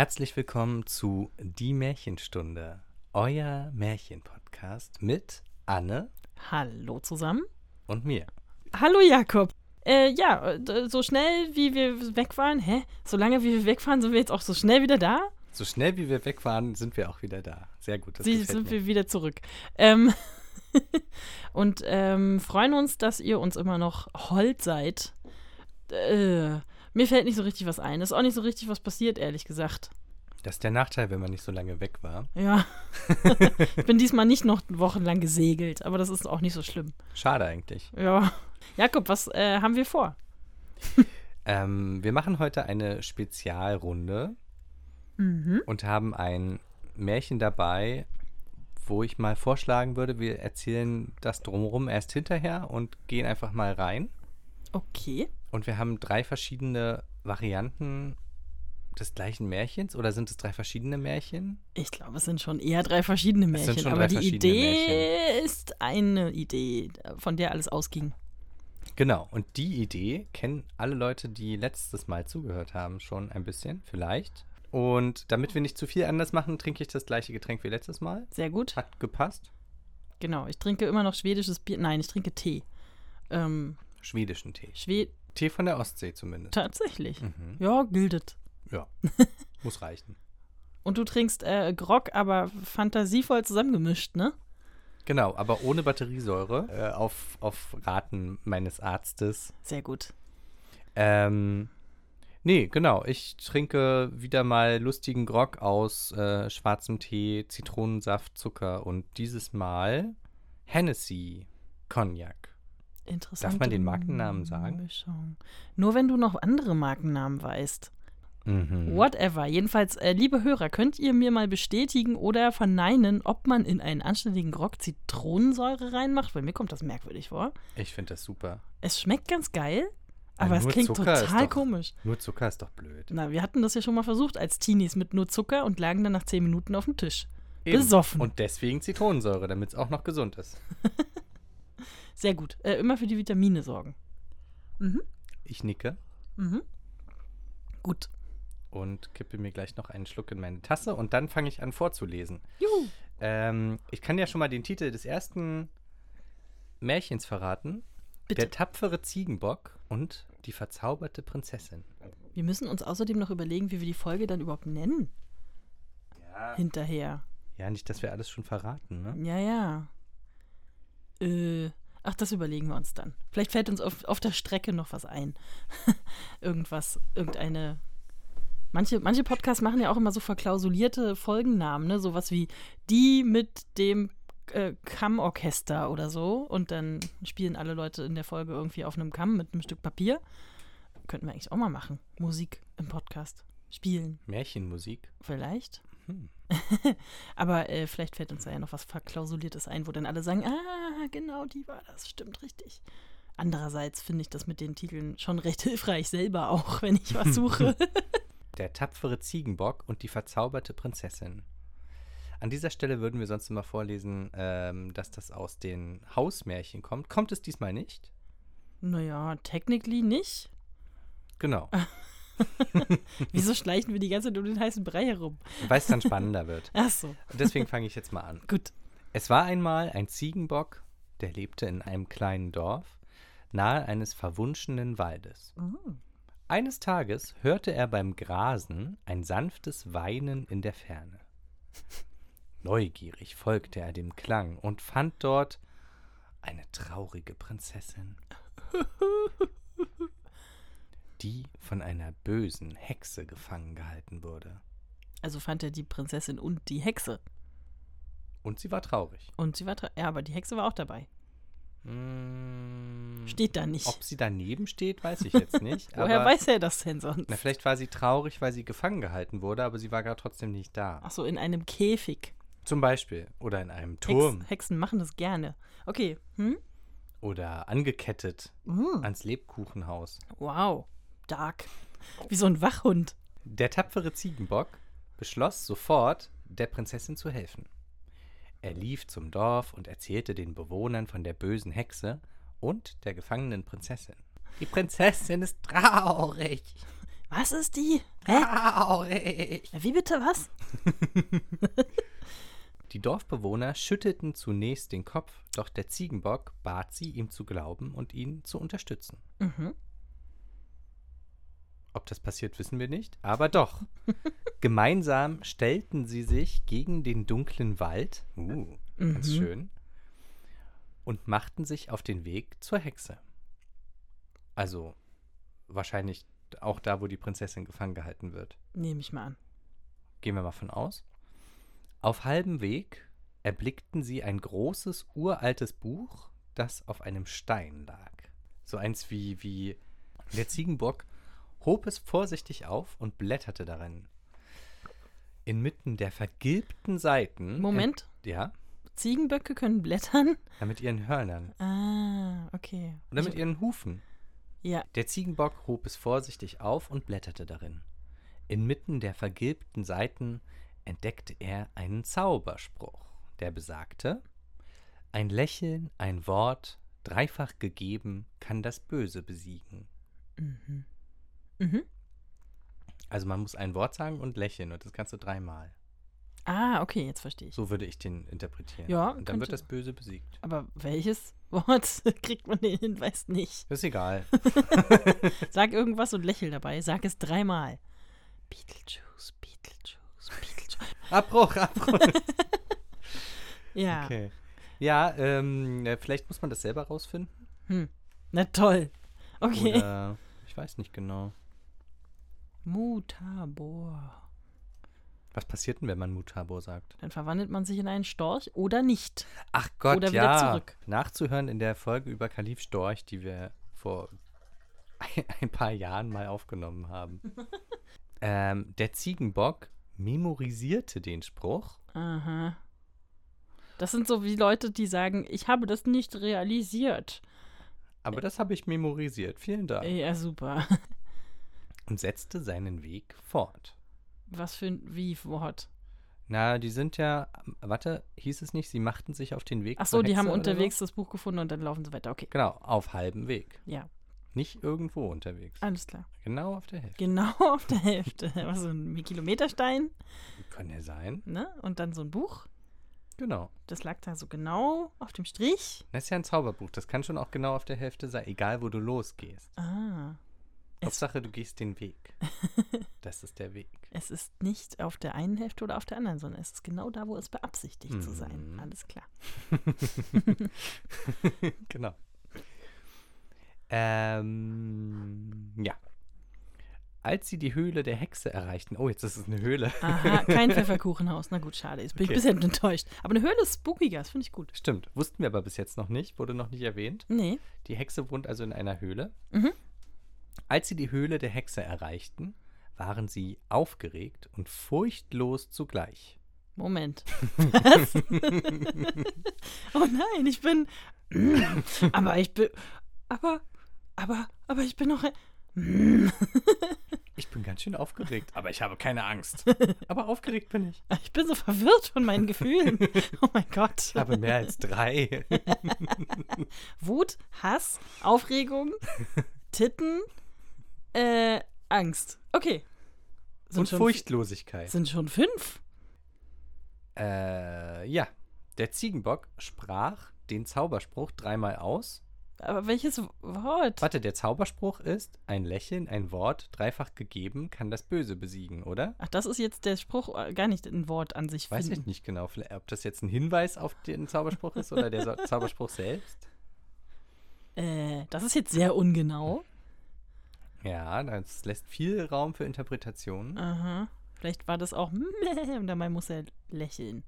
Herzlich willkommen zu Die Märchenstunde, euer Märchenpodcast mit Anne Hallo zusammen. und mir. Hallo Jakob. Äh, ja, so schnell wie wir weg waren, hä? So lange wie wir wegfahren, sind wir jetzt auch so schnell wieder da? So schnell wie wir weg waren, sind wir auch wieder da. Sehr gut, das Sie sind mir. wir wieder zurück. Ähm und ähm, freuen uns, dass ihr uns immer noch hold seid. Äh, mir fällt nicht so richtig was ein. Ist auch nicht so richtig was passiert, ehrlich gesagt. Das ist der Nachteil, wenn man nicht so lange weg war. Ja. ich bin diesmal nicht noch wochenlang gesegelt, aber das ist auch nicht so schlimm. Schade eigentlich. Ja. Jakob, was äh, haben wir vor? Ähm, wir machen heute eine Spezialrunde Mhm. und haben ein Märchen dabei, wo ich mal vorschlagen würde, wir erzählen das drumherum erst hinterher und gehen einfach mal rein. Okay. Und wir haben drei verschiedene Varianten des gleichen Märchens oder sind es drei verschiedene Märchen? Ich glaube, es sind schon eher drei verschiedene Es Märchen, sind schon aber drei die Idee ist eine Idee, von der alles ausging. Genau, und die Idee kennen alle Leute, die letztes Mal zugehört haben, schon ein bisschen, vielleicht. Und damit wir nicht zu viel anders machen, trinke ich das gleiche Getränk wie letztes Mal. Sehr gut. Hat gepasst. Genau. Ich trinke immer noch schwedisches Bier. Nein, ich trinke Tee. Ähm, Schwedischen Tee. Schwed Tee von der Ostsee zumindest. tatsächlich. Mhm. Ja, gildet. Ja, muss reichen. Und du trinkst äh, Grog, aber fantasievoll zusammengemischt, ne? Genau, aber ohne Batteriesäure, äh, auf, auf Raten meines Arztes. Sehr gut. Ähm, nee, genau. Ich trinke wieder mal lustigen Grog aus äh, schwarzem Tee, Zitronensaft, Zucker und dieses Mal Hennessy Cognac. Interessant. Darf man den Markennamen sagen? Mischung. Nur wenn du noch andere Markennamen weißt. Mhm. Whatever. Jedenfalls, äh, liebe Hörer, könnt ihr mir mal bestätigen oder verneinen, ob man in einen anständigen Grog Zitronensäure reinmacht? Weil mir kommt das merkwürdig vor. Ich finde das super. Es schmeckt ganz geil, Ja, aber es klingt Zucker total doch- komisch. Nur Zucker ist doch blöd. Na, wir hatten das ja schon mal versucht als Teenies mit nur Zucker und lagen dann nach 10 Minuten auf dem Tisch. Eben. Besoffen. Und deswegen Zitronensäure, damit es auch noch gesund ist. Sehr gut. Äh, immer für die Vitamine sorgen. Mhm. Ich nicke Mhm. Gut. und kippe mir gleich noch einen Schluck in meine Tasse und dann fange ich an vorzulesen. Juhu. Ähm, ich kann ja schon mal den Titel des ersten Märchens verraten. Bitte. Der tapfere Ziegenbock und die verzauberte Prinzessin. Wir müssen uns außerdem noch überlegen, wie wir die Folge dann überhaupt nennen. Ja. Hinterher. Ja, nicht, dass wir alles schon verraten, ne? Ja, ja. Äh, ach, das überlegen wir uns dann. Vielleicht fällt uns auf, auf der Strecke noch was ein. Irgendwas, irgendeine. Manche, manche Podcasts machen ja auch immer so verklausulierte Folgennamen, ne? Sowas wie die mit dem äh, Kammorchester oder so. Und dann spielen alle Leute in der Folge irgendwie auf einem Kamm mit einem Stück Papier. Könnten wir eigentlich auch mal machen. Musik im Podcast. Spielen. Märchenmusik. Vielleicht. Hm. Aber äh, vielleicht fällt uns da ja noch was Verklausuliertes ein, wo dann alle sagen, ah, genau, die war das, stimmt richtig. Andererseits finde ich das mit den Titeln schon recht hilfreich selber auch, wenn ich was suche. Der tapfere Ziegenbock und die verzauberte Prinzessin. An dieser Stelle würden wir sonst immer vorlesen, ähm, dass das aus den Hausmärchen kommt. Kommt es diesmal nicht? naja, technically nicht. Genau. Wieso schleichen wir die ganze Zeit um den heißen Brei herum? Weil es dann spannender wird. Ach so, Und deswegen fange ich jetzt mal an. gut. Es war einmal ein Ziegenbock, der lebte in einem kleinen Dorf, nahe eines verwunschenen Waldes. Eines Tages hörte er beim Grasen ein sanftes Weinen in der Ferne. Neugierig folgte er dem Klang und fand dort eine traurige Prinzessin, die von einer bösen Hexe gefangen gehalten wurde. Also fand er die Prinzessin und die Hexe. Und sie war traurig. Und sie war, tra- ja, aber die Hexe war auch dabei. Mm, Steht da nicht. Ob sie daneben steht, weiß ich jetzt nicht. Woher weiß er das denn sonst? Na, vielleicht war sie traurig, weil sie gefangen gehalten wurde, aber sie war gar trotzdem nicht da. Ach so, in einem Käfig. Zum Beispiel. Oder in einem Turm. Hex, Hexen machen das gerne. Okay. Hm? Oder angekettet Mm. ans Lebkuchenhaus. Wow. Dark. Wie so ein Wachhund. Der tapfere Ziegenbock beschloss sofort, der Prinzessin zu helfen. Er lief zum Dorf und erzählte den Bewohnern von der bösen Hexe und der gefangenen Prinzessin. Die Prinzessin ist traurig. Was ist die? Hä? Au, ey. Wie bitte, was? Die Dorfbewohner schüttelten zunächst den Kopf, doch der Ziegenbock bat sie, ihm zu glauben und ihn zu unterstützen. Mhm. Ob das passiert, wissen wir nicht, aber doch. Gemeinsam stellten sie sich gegen den dunklen Wald, uh, ganz Mhm. schön, und machten sich auf den Weg zur Hexe. Also wahrscheinlich auch da, wo die Prinzessin gefangen gehalten wird. Nehme ich mal an. Gehen wir mal von aus. Auf halbem Weg erblickten sie ein großes, uraltes Buch, das auf einem Stein lag. So eins wie, wie der Ziegenbock hob es vorsichtig auf und blätterte darin. Inmitten der vergilbten Seiten. Moment. ent- ja, Ziegenböcke können blättern. ja, mit ihren Hörnern. Ah, okay. Oder mit ihren Hufen. Ja. Der Ziegenbock hob es vorsichtig auf und blätterte darin. Inmitten der vergilbten Seiten entdeckte er einen Zauberspruch, der besagte: Ein Lächeln, ein Wort, dreifach gegeben, kann das Böse besiegen. Mhm. Mhm. Also man muss ein Wort sagen und lächeln und das kannst du dreimal. Ah, okay, jetzt verstehe ich. So würde ich den interpretieren. Ja, und dann wird das Böse besiegt. Aber welches Wort kriegt man den Hinweis nicht? Ist egal. Sag irgendwas und lächel dabei. Sag es dreimal. Beetlejuice, Beetlejuice, Beetlejuice. Abbruch, Abbruch. Ja. Okay. Ja, ähm, äh, vielleicht muss man das selber rausfinden. Hm. Na toll. Okay. Oder ich weiß nicht genau. Mutabor. Was passiert denn, wenn man Mutabor sagt? Dann verwandelt man sich in einen Storch oder nicht. Ach Gott, Oder wieder ja. zurück. Nachzuhören in der Folge über Kalif Storch, die wir vor ein, ein paar Jahren mal aufgenommen haben. ähm, der Ziegenbock memorisierte den Spruch. Aha. Das sind so wie Leute, die sagen, ich habe das nicht realisiert. Aber das habe ich memorisiert. Vielen Dank. Ja, super. Und setzte seinen Weg fort. Was für ein wie Wort. Na, die sind ja, warte, hieß es nicht, sie machten sich auf den Weg Ach so, die haben Hexe oder unterwegs das Buch gefunden und dann laufen sie weiter. Okay. So? Genau, auf halbem Weg. Ja, Nicht irgendwo unterwegs. alles klar. Genau auf der Hälfte. Genau auf der Hälfte. Also ein Kilometerstein, Kann ja sein. ne? Und dann so ein Buch. Genau. Das lag da so genau auf dem Strich. Das ist ja ein Zauberbuch. Das kann schon auch genau auf der Hälfte sein, egal wo du losgehst. Ah. Hauptsache, du gehst den Weg. Das ist der Weg. es ist nicht auf der einen Hälfte oder auf der anderen, sondern es ist genau da, wo es beabsichtigt zu sein. Mhm. Alles klar. genau. Ähm, ja. Als sie die Höhle der Hexe erreichten, oh, jetzt ist es eine Höhle. Aha, kein Pfefferkuchenhaus. Na gut, schade. Jetzt bin Okay. ich ein bisschen enttäuscht. Aber eine Höhle ist spookiger, das finde ich gut. Stimmt, wussten wir aber bis jetzt noch nicht, wurde noch nicht erwähnt. Nee. Die Hexe wohnt also in einer Höhle. Mhm. Als sie die Höhle der Hexe erreichten, waren sie aufgeregt und furchtlos zugleich. Moment. Was? oh nein, ich bin. aber ich bin. Aber. Aber. Aber ich bin noch. Ich bin ganz schön aufgeregt, aber ich habe keine Angst. Aber aufgeregt bin ich. Ich bin so verwirrt von meinen Gefühlen. Oh mein Gott. Ich habe mehr als drei. Wut, Hass, Aufregung, Titten, äh, Angst. Okay. Sind Und schon, Furchtlosigkeit. Sind schon fünf. Äh, ja. Der Ziegenbock sprach den Zauberspruch dreimal aus. Aber welches Wort? Warte, der Zauberspruch ist: Ein Lächeln, ein Wort, dreifach gegeben, kann das Böse besiegen, oder? Ach, das ist jetzt der Spruch, äh, gar nicht ein Wort an sich Weiß finden. ich nicht genau, ob das jetzt ein Hinweis auf den Zauberspruch ist oder der Zauberspruch selbst. Äh, das ist jetzt sehr ungenau. Ja, das lässt viel Raum für Interpretationen. Aha. Vielleicht war das auch und dabei muss er lächeln.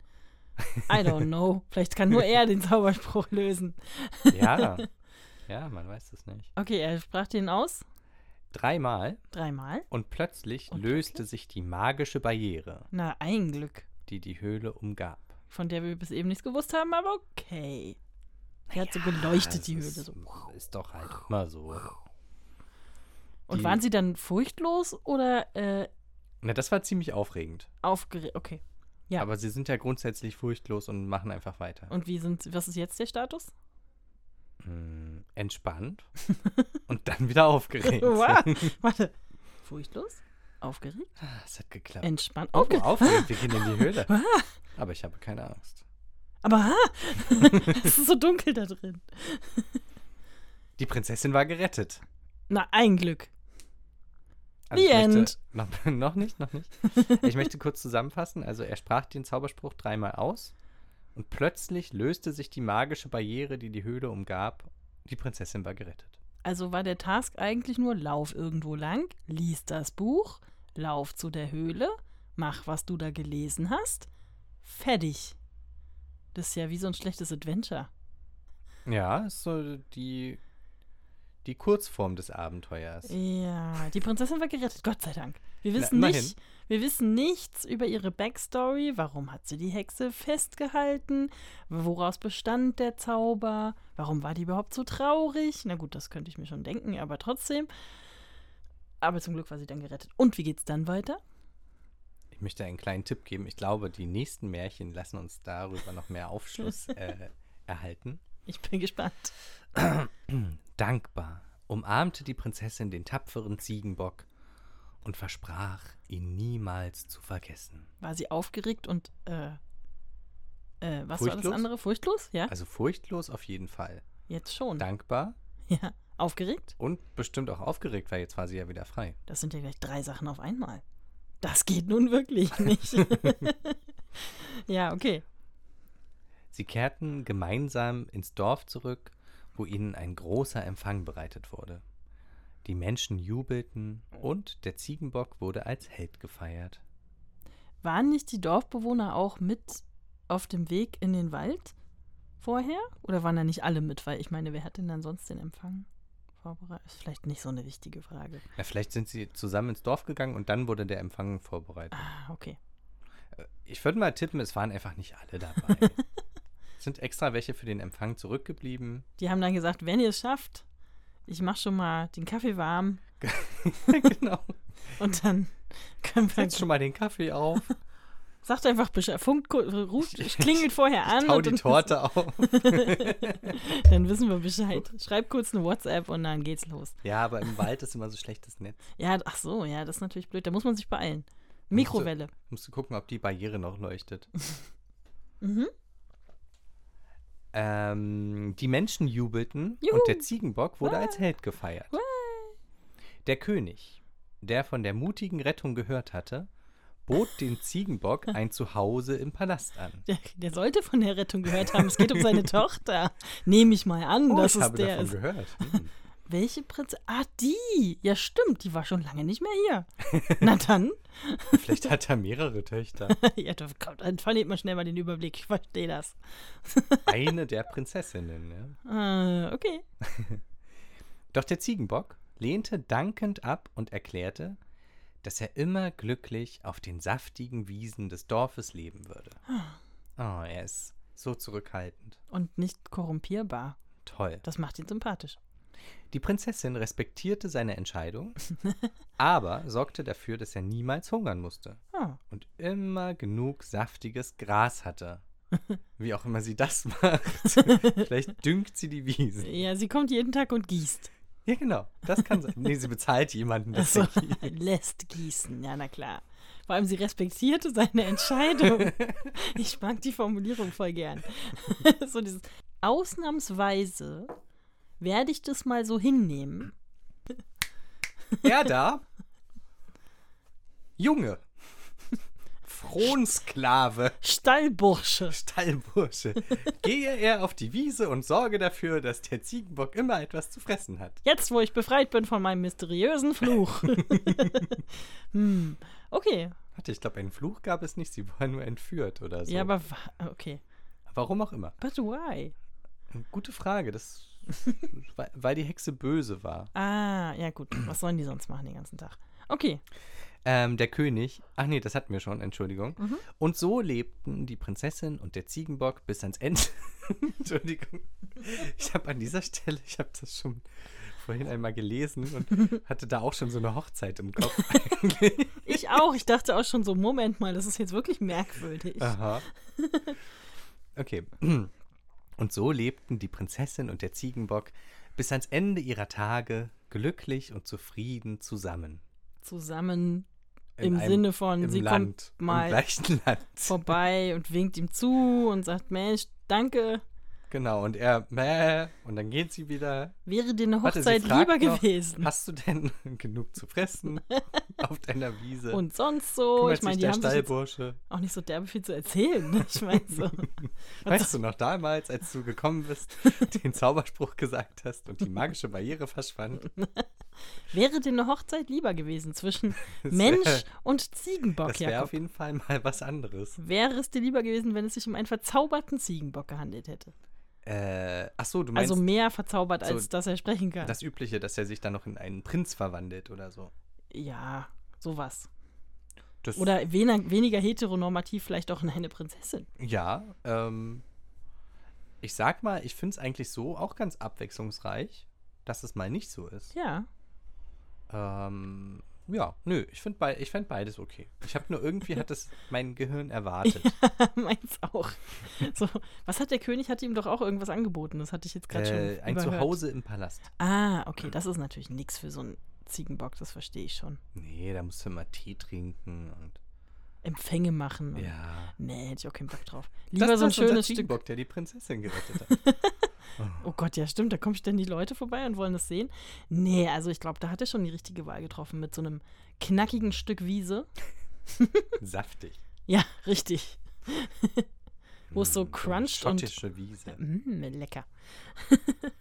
I don't know. Vielleicht kann nur er den Zauberspruch lösen. Ja. Ja, man weiß es nicht. Okay, er sprach den aus. Dreimal Dreimal. und plötzlich Und löste sich die magische Barriere, Na, ein Glück. die die Höhle umgab. Von der wir bis eben nichts gewusst haben, aber okay. Er hat so geleuchtet, Das die Höhle. ist, So. ist doch halt immer so. Und waren sie dann furchtlos oder äh, Na, das war ziemlich aufregend. aufgeregt? Okay. Ja. Aber sie sind ja grundsätzlich furchtlos und machen einfach weiter. Und wie sind, was ist jetzt der Status? Hm, entspannt und dann wieder aufgeregt. wow. Warte. Furchtlos? Aufgeregt? Ah, es hat geklappt. Entspannt? Oh, Aufge aufgeregt, wir gehen in die Höhle. Aber ich habe keine Angst. aber es ist so dunkel da drin. Die Prinzessin war gerettet. Na, ein Glück. Also The ich möchte- end. Noch, noch nicht, noch nicht. Ich möchte kurz zusammenfassen. Also er sprach den Zauberspruch dreimal aus und plötzlich löste sich die magische Barriere, die die Höhle umgab. Die Prinzessin war gerettet. Also war der Task eigentlich nur, lauf irgendwo lang, lies das Buch, lauf zu der Höhle, mach, was du da gelesen hast, fertig. Das ist ja wie so ein schlechtes Adventure. Ja, ist so die, die Kurzform des Abenteuers. Ja, die Prinzessin war gerettet, Gott sei Dank. Wir wissen immerhin. nicht, wir wissen nichts über ihre Backstory. Warum hat sie die Hexe festgehalten? Woraus bestand der Zauber? Warum war die überhaupt so traurig? Na gut, das könnte ich mir schon denken, aber trotzdem. Aber zum Glück war sie dann gerettet. Und wie geht's dann weiter? Ich möchte einen kleinen Tipp geben. Ich glaube, die nächsten Märchen lassen uns darüber noch mehr Aufschluss äh, erhalten. Ich bin gespannt. Dankbar umarmte die Prinzessin den tapferen Ziegenbock und versprach, ihn niemals zu vergessen. War sie aufgeregt und äh, äh, was war das Furchtlos? andere? Furchtlos? Ja, Also furchtlos auf jeden Fall. jetzt schon. Dankbar Ja, aufgeregt? und bestimmt auch aufgeregt, weil jetzt war sie ja wieder frei. Das sind ja gleich drei Sachen auf einmal. Das geht nun wirklich nicht. ja, okay. Sie kehrten gemeinsam ins Dorf zurück, wo ihnen ein großer Empfang bereitet wurde. Die Menschen jubelten und der Ziegenbock wurde als Held gefeiert. Waren nicht die Dorfbewohner auch mit auf dem Weg in den Wald vorher? Oder waren da nicht alle mit? Weil ich meine, wer hat denn dann sonst den Empfang vorbereitet? Ist vielleicht nicht so eine wichtige Frage. Ja, vielleicht sind sie zusammen ins Dorf gegangen und dann wurde der Empfang vorbereitet. Ah, okay. Ich würde mal tippen, es waren einfach nicht alle dabei. Sind extra welche für den Empfang zurückgeblieben. Die haben dann gesagt, wenn ihr es schafft, ich mach schon mal den Kaffee warm genau. und dann können wir. Setz schon mal den Kaffee auf, Sagt einfach Bescheid. Funkt, ruft, klingelt vorher an. und die Torte auf. Dann wissen wir Bescheid. Schreib kurz eine WhatsApp und dann geht's los. Ja, aber im Wald ist immer so schlechtes Netz. Ja, ach so, ja, das ist natürlich blöd. Da muss man sich beeilen. Mikrowelle. Musst du gucken, ob die Barriere noch leuchtet. Mhm. Ähm, die Menschen jubelten Juhu. und der Ziegenbock wurde Wow. als Held gefeiert. Wow. Der König, der von der mutigen Rettung gehört hatte, bot dem Ziegenbock ein Zuhause im Palast an. Der, der sollte von der Rettung gehört haben. Es geht um seine Tochter. Nehme ich mal an, Oh, dass ich es habe der davon ist. gehört. Hm. Welche Prinzessin? Ah, die. Ja, stimmt. Die war schon lange nicht mehr hier. Na dann. Vielleicht hat er mehrere Töchter. ja, da kommt, dann verliert man schnell mal den Überblick. Ich verstehe das. Eine der Prinzessinnen. Ja. Äh, okay. Doch der Ziegenbock lehnte dankend ab und erklärte, dass er immer glücklich auf den saftigen Wiesen des Dorfes leben würde. Oh, er ist so zurückhaltend. Und nicht korrumpierbar. Toll. Das macht ihn sympathisch. Die Prinzessin respektierte seine Entscheidung, aber sorgte dafür, dass er niemals hungern musste Ah, und immer genug saftiges Gras hatte. Wie auch immer sie das macht. Vielleicht düngt sie die Wiesen. ja, sie kommt jeden Tag und gießt. Ja, genau. Das kann sein. Nee, sie bezahlt jemanden, dass er gießt. lässt gießen. Ja, na klar. Vor allem, sie respektierte seine Entscheidung. ich mag die Formulierung voll gern. so dieses Ausnahmsweise werde ich das mal so hinnehmen. Er da. Junge. Frohnsklave. Stallbursche. Stallbursche. Gehe er auf die Wiese und sorge dafür, dass der Ziegenbock immer etwas zu fressen hat. Jetzt, wo ich befreit bin von meinem mysteriösen Fluch. hm. Okay. Warte, ich glaube, einen Fluch gab es nicht. Sie war nur entführt oder so. Ja, aber okay. Warum auch immer. But why? Gute Frage. Das, weil, weil die Hexe böse war. Ah, ja gut. Was sollen die sonst machen den ganzen Tag? Okay. Ähm, der König, ach nee, das hatten wir schon, Entschuldigung. Mhm. Und so lebten die Prinzessin und der Ziegenbock bis ans Ende. Entschuldigung. Ich habe an dieser Stelle, ich habe das schon vorhin einmal gelesen und hatte da auch schon so eine Hochzeit im Kopf. eigentlich. Ich auch. Ich dachte auch schon so, Moment mal, das ist jetzt wirklich merkwürdig. Aha. Okay. Und so lebten die Prinzessin und der Ziegenbock bis ans Ende ihrer Tage glücklich und zufrieden zusammen. zusammen im einem- Sinne von, sie Land, kommt mal vorbei und winkt ihm zu und sagt, Mensch, danke, Genau, und er, mäh, und dann geht sie wieder. wäre dir eine Warte, Hochzeit fragt lieber noch, gewesen. Hast du denn genug zu fressen auf deiner Wiese? Und sonst so, Kümmert ich meine, die der haben Stallbursche. auch nicht so derbe viel zu erzählen. ne? Ich meine so. Weißt du noch damals, als du gekommen bist, den Zauberspruch gesagt hast und die magische Barriere verschwand? Wäre dir eine Hochzeit lieber gewesen zwischen Das Mensch wär- und Ziegenbock, Das wäre auf jeden Fall mal was anderes. Wäre es dir lieber gewesen, wenn es sich um einen verzauberten Ziegenbock gehandelt hätte? Äh, ach so, du meinst Also mehr verzaubert, so als dass er sprechen kann. das Übliche, dass er sich dann noch in einen Prinz verwandelt oder so. ja, sowas. Das, Oder weniger, weniger heteronormativ vielleicht auch in eine Prinzessin. Ja, ähm, ich sag mal, ich finde es eigentlich so auch ganz abwechslungsreich, dass es mal nicht so ist. Ja. Ähm, ja, nö, ich finde bei, ich fänd beides okay. Ich habe nur irgendwie, hat es mein Gehirn erwartet. Meins auch. So, was hat der König? Hat ihm doch auch irgendwas angeboten. Das hatte ich jetzt gerade äh, schon ein überhört. Zuhause im Palast. Ah, okay, das ist natürlich nichts für so einen Ziegenbock, das verstehe ich schon. Nee, da musst du immer Tee trinken und. Empfänge machen. und- Ja. Nee, hätte ich auch keinen Bock drauf. Das Lieber ist so ein schönes Stück. Ziegenbock, der die Prinzessin gerettet hat. Oh Gott, ja, stimmt. Da kommen ständig Leute vorbei und wollen das sehen. Nee, also ich glaube, da hat er schon die richtige Wahl getroffen mit so einem knackigen Stück Wiese. Saftig. Ja, richtig. Wo es so Mm, cruncht und Schottische Wiese. Mm, lecker.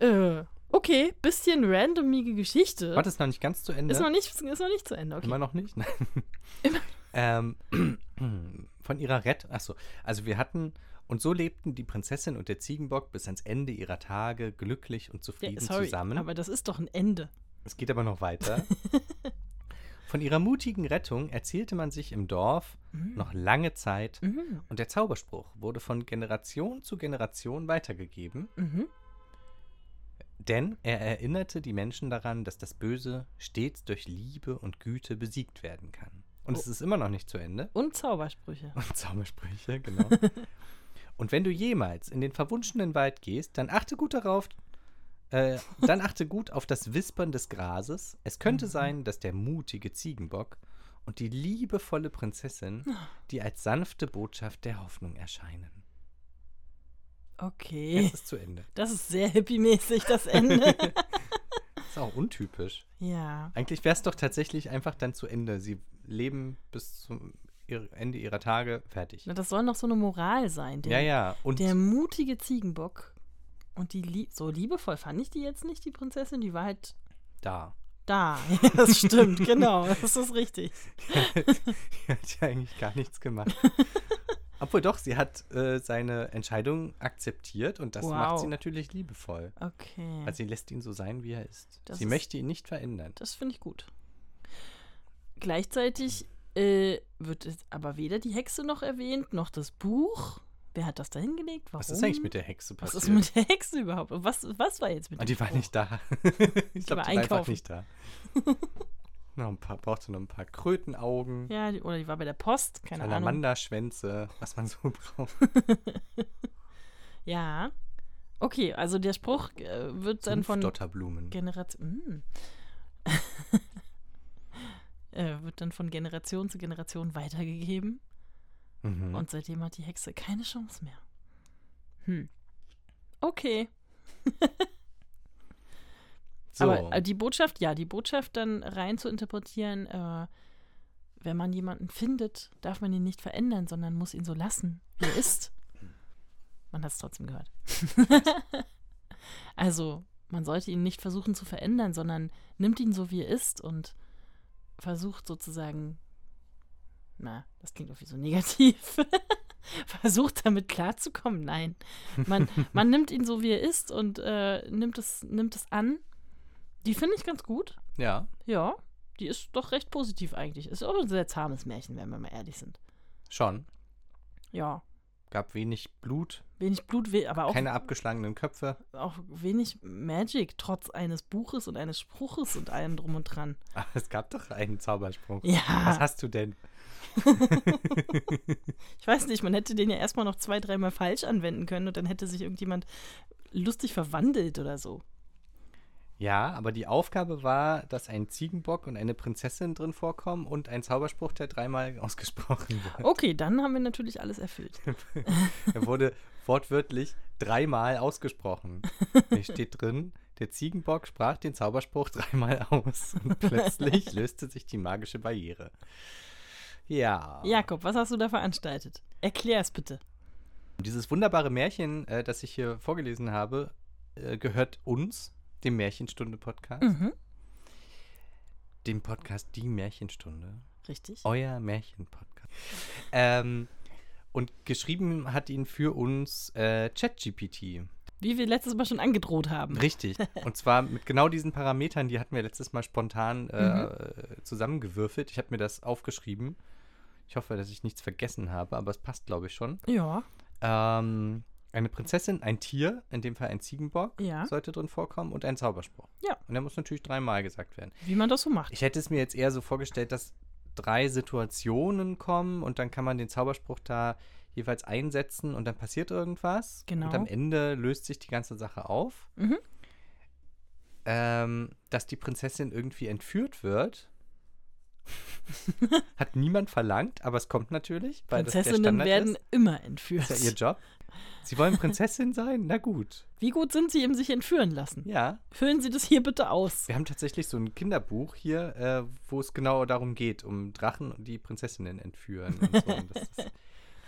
äh, okay, bisschen randomige Geschichte. Warte, ist noch nicht ganz zu Ende. Ist noch nicht, ist noch nicht zu Ende, okay. Immer noch nicht? Nein. Immer- ähm, von ihrer Rettung. Achso, also wir hatten. Und so lebten die Prinzessin und der Ziegenbock bis ans Ende ihrer Tage glücklich und Ja, zufrieden sorry, zusammen. aber das ist doch ein Ende. es geht aber noch weiter. Von ihrer mutigen Rettung erzählte man sich im Dorf noch lange Zeit Mhm. und der Zauberspruch wurde von Generation zu Generation weitergegeben, Mhm. Denn er erinnerte die Menschen daran, dass das Böse stets durch Liebe und Güte besiegt werden kann. Und Oh. es ist immer noch nicht zu Ende. Und Zaubersprüche. Und Zaubersprüche, genau. und wenn du jemals in den verwunschenen Wald gehst, dann achte gut darauf, äh, dann achte gut auf das Wispern des Grases. Es könnte Mhm. sein, dass der mutige Ziegenbock und die liebevolle Prinzessin Ah. dir als sanfte Botschaft der Hoffnung erscheinen. Okay. Jetzt ist zu Ende. Das ist sehr hippie-mäßig, das Ende. Ist auch untypisch. ja. Eigentlich wäre es doch tatsächlich einfach dann zu Ende. Sie leben bis zum Ende ihrer Tage fertig. Na, Das soll noch so eine Moral sein. Der, Ja, ja. Und der mutige Ziegenbock und die Lie so liebevoll fand ich die jetzt nicht, die Prinzessin. Die war halt da. da. Ja, das stimmt, genau. Das ist richtig. Die hat ja eigentlich gar nichts gemacht. Obwohl doch, sie hat äh, seine Entscheidung akzeptiert und das Wow. macht sie natürlich liebevoll. Okay. Also sie lässt ihn so sein, wie er ist. Das sie ist- möchte ihn nicht verändern. Das finde ich gut. Gleichzeitig äh, wird es aber weder die Hexe noch erwähnt, noch das Buch. Wer hat das da hingelegt? Warum? Was ist eigentlich mit der Hexe Was passiert? ist mit der Hexe überhaupt? Was, was war jetzt mit Ah, dem die war nicht da. ich glaube, die war einfach nicht da. noch ein paar, brauchte noch ein paar Krötenaugen, Ja, die, oder die war bei der Post, keine Ahnung. Salamanderschwänze, was man so braucht. Ja. Okay, also der Spruch äh, wird dann von. Generation. Mm. äh, wird dann von Generation zu Generation weitergegeben. Mhm. Und seitdem hat die Hexe keine Chance mehr. Hm. Okay. So. Aber äh, die Botschaft, ja, die Botschaft dann rein zu interpretieren, äh, wenn man jemanden findet, darf man ihn nicht verändern, sondern muss ihn so lassen, wie er ist. Man hat es trotzdem gehört. also, man sollte ihn nicht versuchen zu verändern, sondern nimmt ihn so, wie er ist und versucht sozusagen, na, das klingt irgendwie so negativ, versucht damit klarzukommen. Nein, man, man nimmt ihn so, wie er ist und äh, nimmt, es, nimmt es an. Die finde ich ganz gut. ja, Ja, die ist doch recht positiv eigentlich. Ist auch ein sehr zahmes Märchen, wenn wir mal ehrlich sind. schon. Ja, Gab wenig Blut, wenig Blut, we- aber auch, keine abgeschlagenen Köpfe. auch wenig Magic, trotz eines Buches und eines Spruches und allem drum und dran. Aber es gab doch einen Zauberspruch. Ja, Was hast du denn? ich weiß nicht, man hätte den ja erstmal noch zwei, dreimal falsch anwenden können und dann hätte sich irgendjemand lustig verwandelt oder so. Ja, aber die Aufgabe war, dass ein Ziegenbock und eine Prinzessin drin vorkommen und ein Zauberspruch, der dreimal ausgesprochen wird. Okay, dann haben wir natürlich alles erfüllt. er wurde wortwörtlich dreimal ausgesprochen. Hier steht drin, der Ziegenbock sprach den Zauberspruch dreimal aus und plötzlich löste sich die magische Barriere. Ja. Jakob, was hast du da veranstaltet? Erklär es bitte. Dieses wunderbare Märchen, äh, das ich hier vorgelesen habe, äh, gehört uns, dem Märchenstunde-Podcast. Mhm. Dem Podcast Die Märchenstunde. Richtig. Euer Märchen-Podcast. ähm, und geschrieben hat ihn für uns äh, ChatGPT. Wie wir letztes Mal schon angedroht haben. Richtig. Und zwar mit genau diesen Parametern, die hatten wir letztes Mal spontan äh, Mhm. zusammengewürfelt. Ich habe mir das aufgeschrieben. Ich hoffe, dass ich nichts vergessen habe, aber es passt, glaube ich, schon. Ja, Ähm, eine Prinzessin, ein Tier, in dem Fall ein Ziegenbock, Ja. sollte drin vorkommen und ein Zauberspruch. Ja. Und der muss natürlich dreimal gesagt werden. wie man das so macht. Ich hätte es mir jetzt eher so vorgestellt, dass drei Situationen kommen und dann kann man den Zauberspruch da jeweils einsetzen und dann passiert irgendwas. Genau. Und am Ende löst sich die ganze Sache auf. Mhm. Ähm, dass die Prinzessin irgendwie entführt wird. Hat niemand verlangt, aber es kommt natürlich, weil das Prinzessinnen Standard werden ist. immer entführt. Ist ja ihr Job. Sie wollen Prinzessin sein? Na gut. Wie gut sind sie im sich entführen lassen? Ja. Füllen Sie das hier bitte aus. Wir haben tatsächlich so ein Kinderbuch hier, äh, wo es genau darum geht, um Drachen, die Prinzessinnen entführen und so. und dass das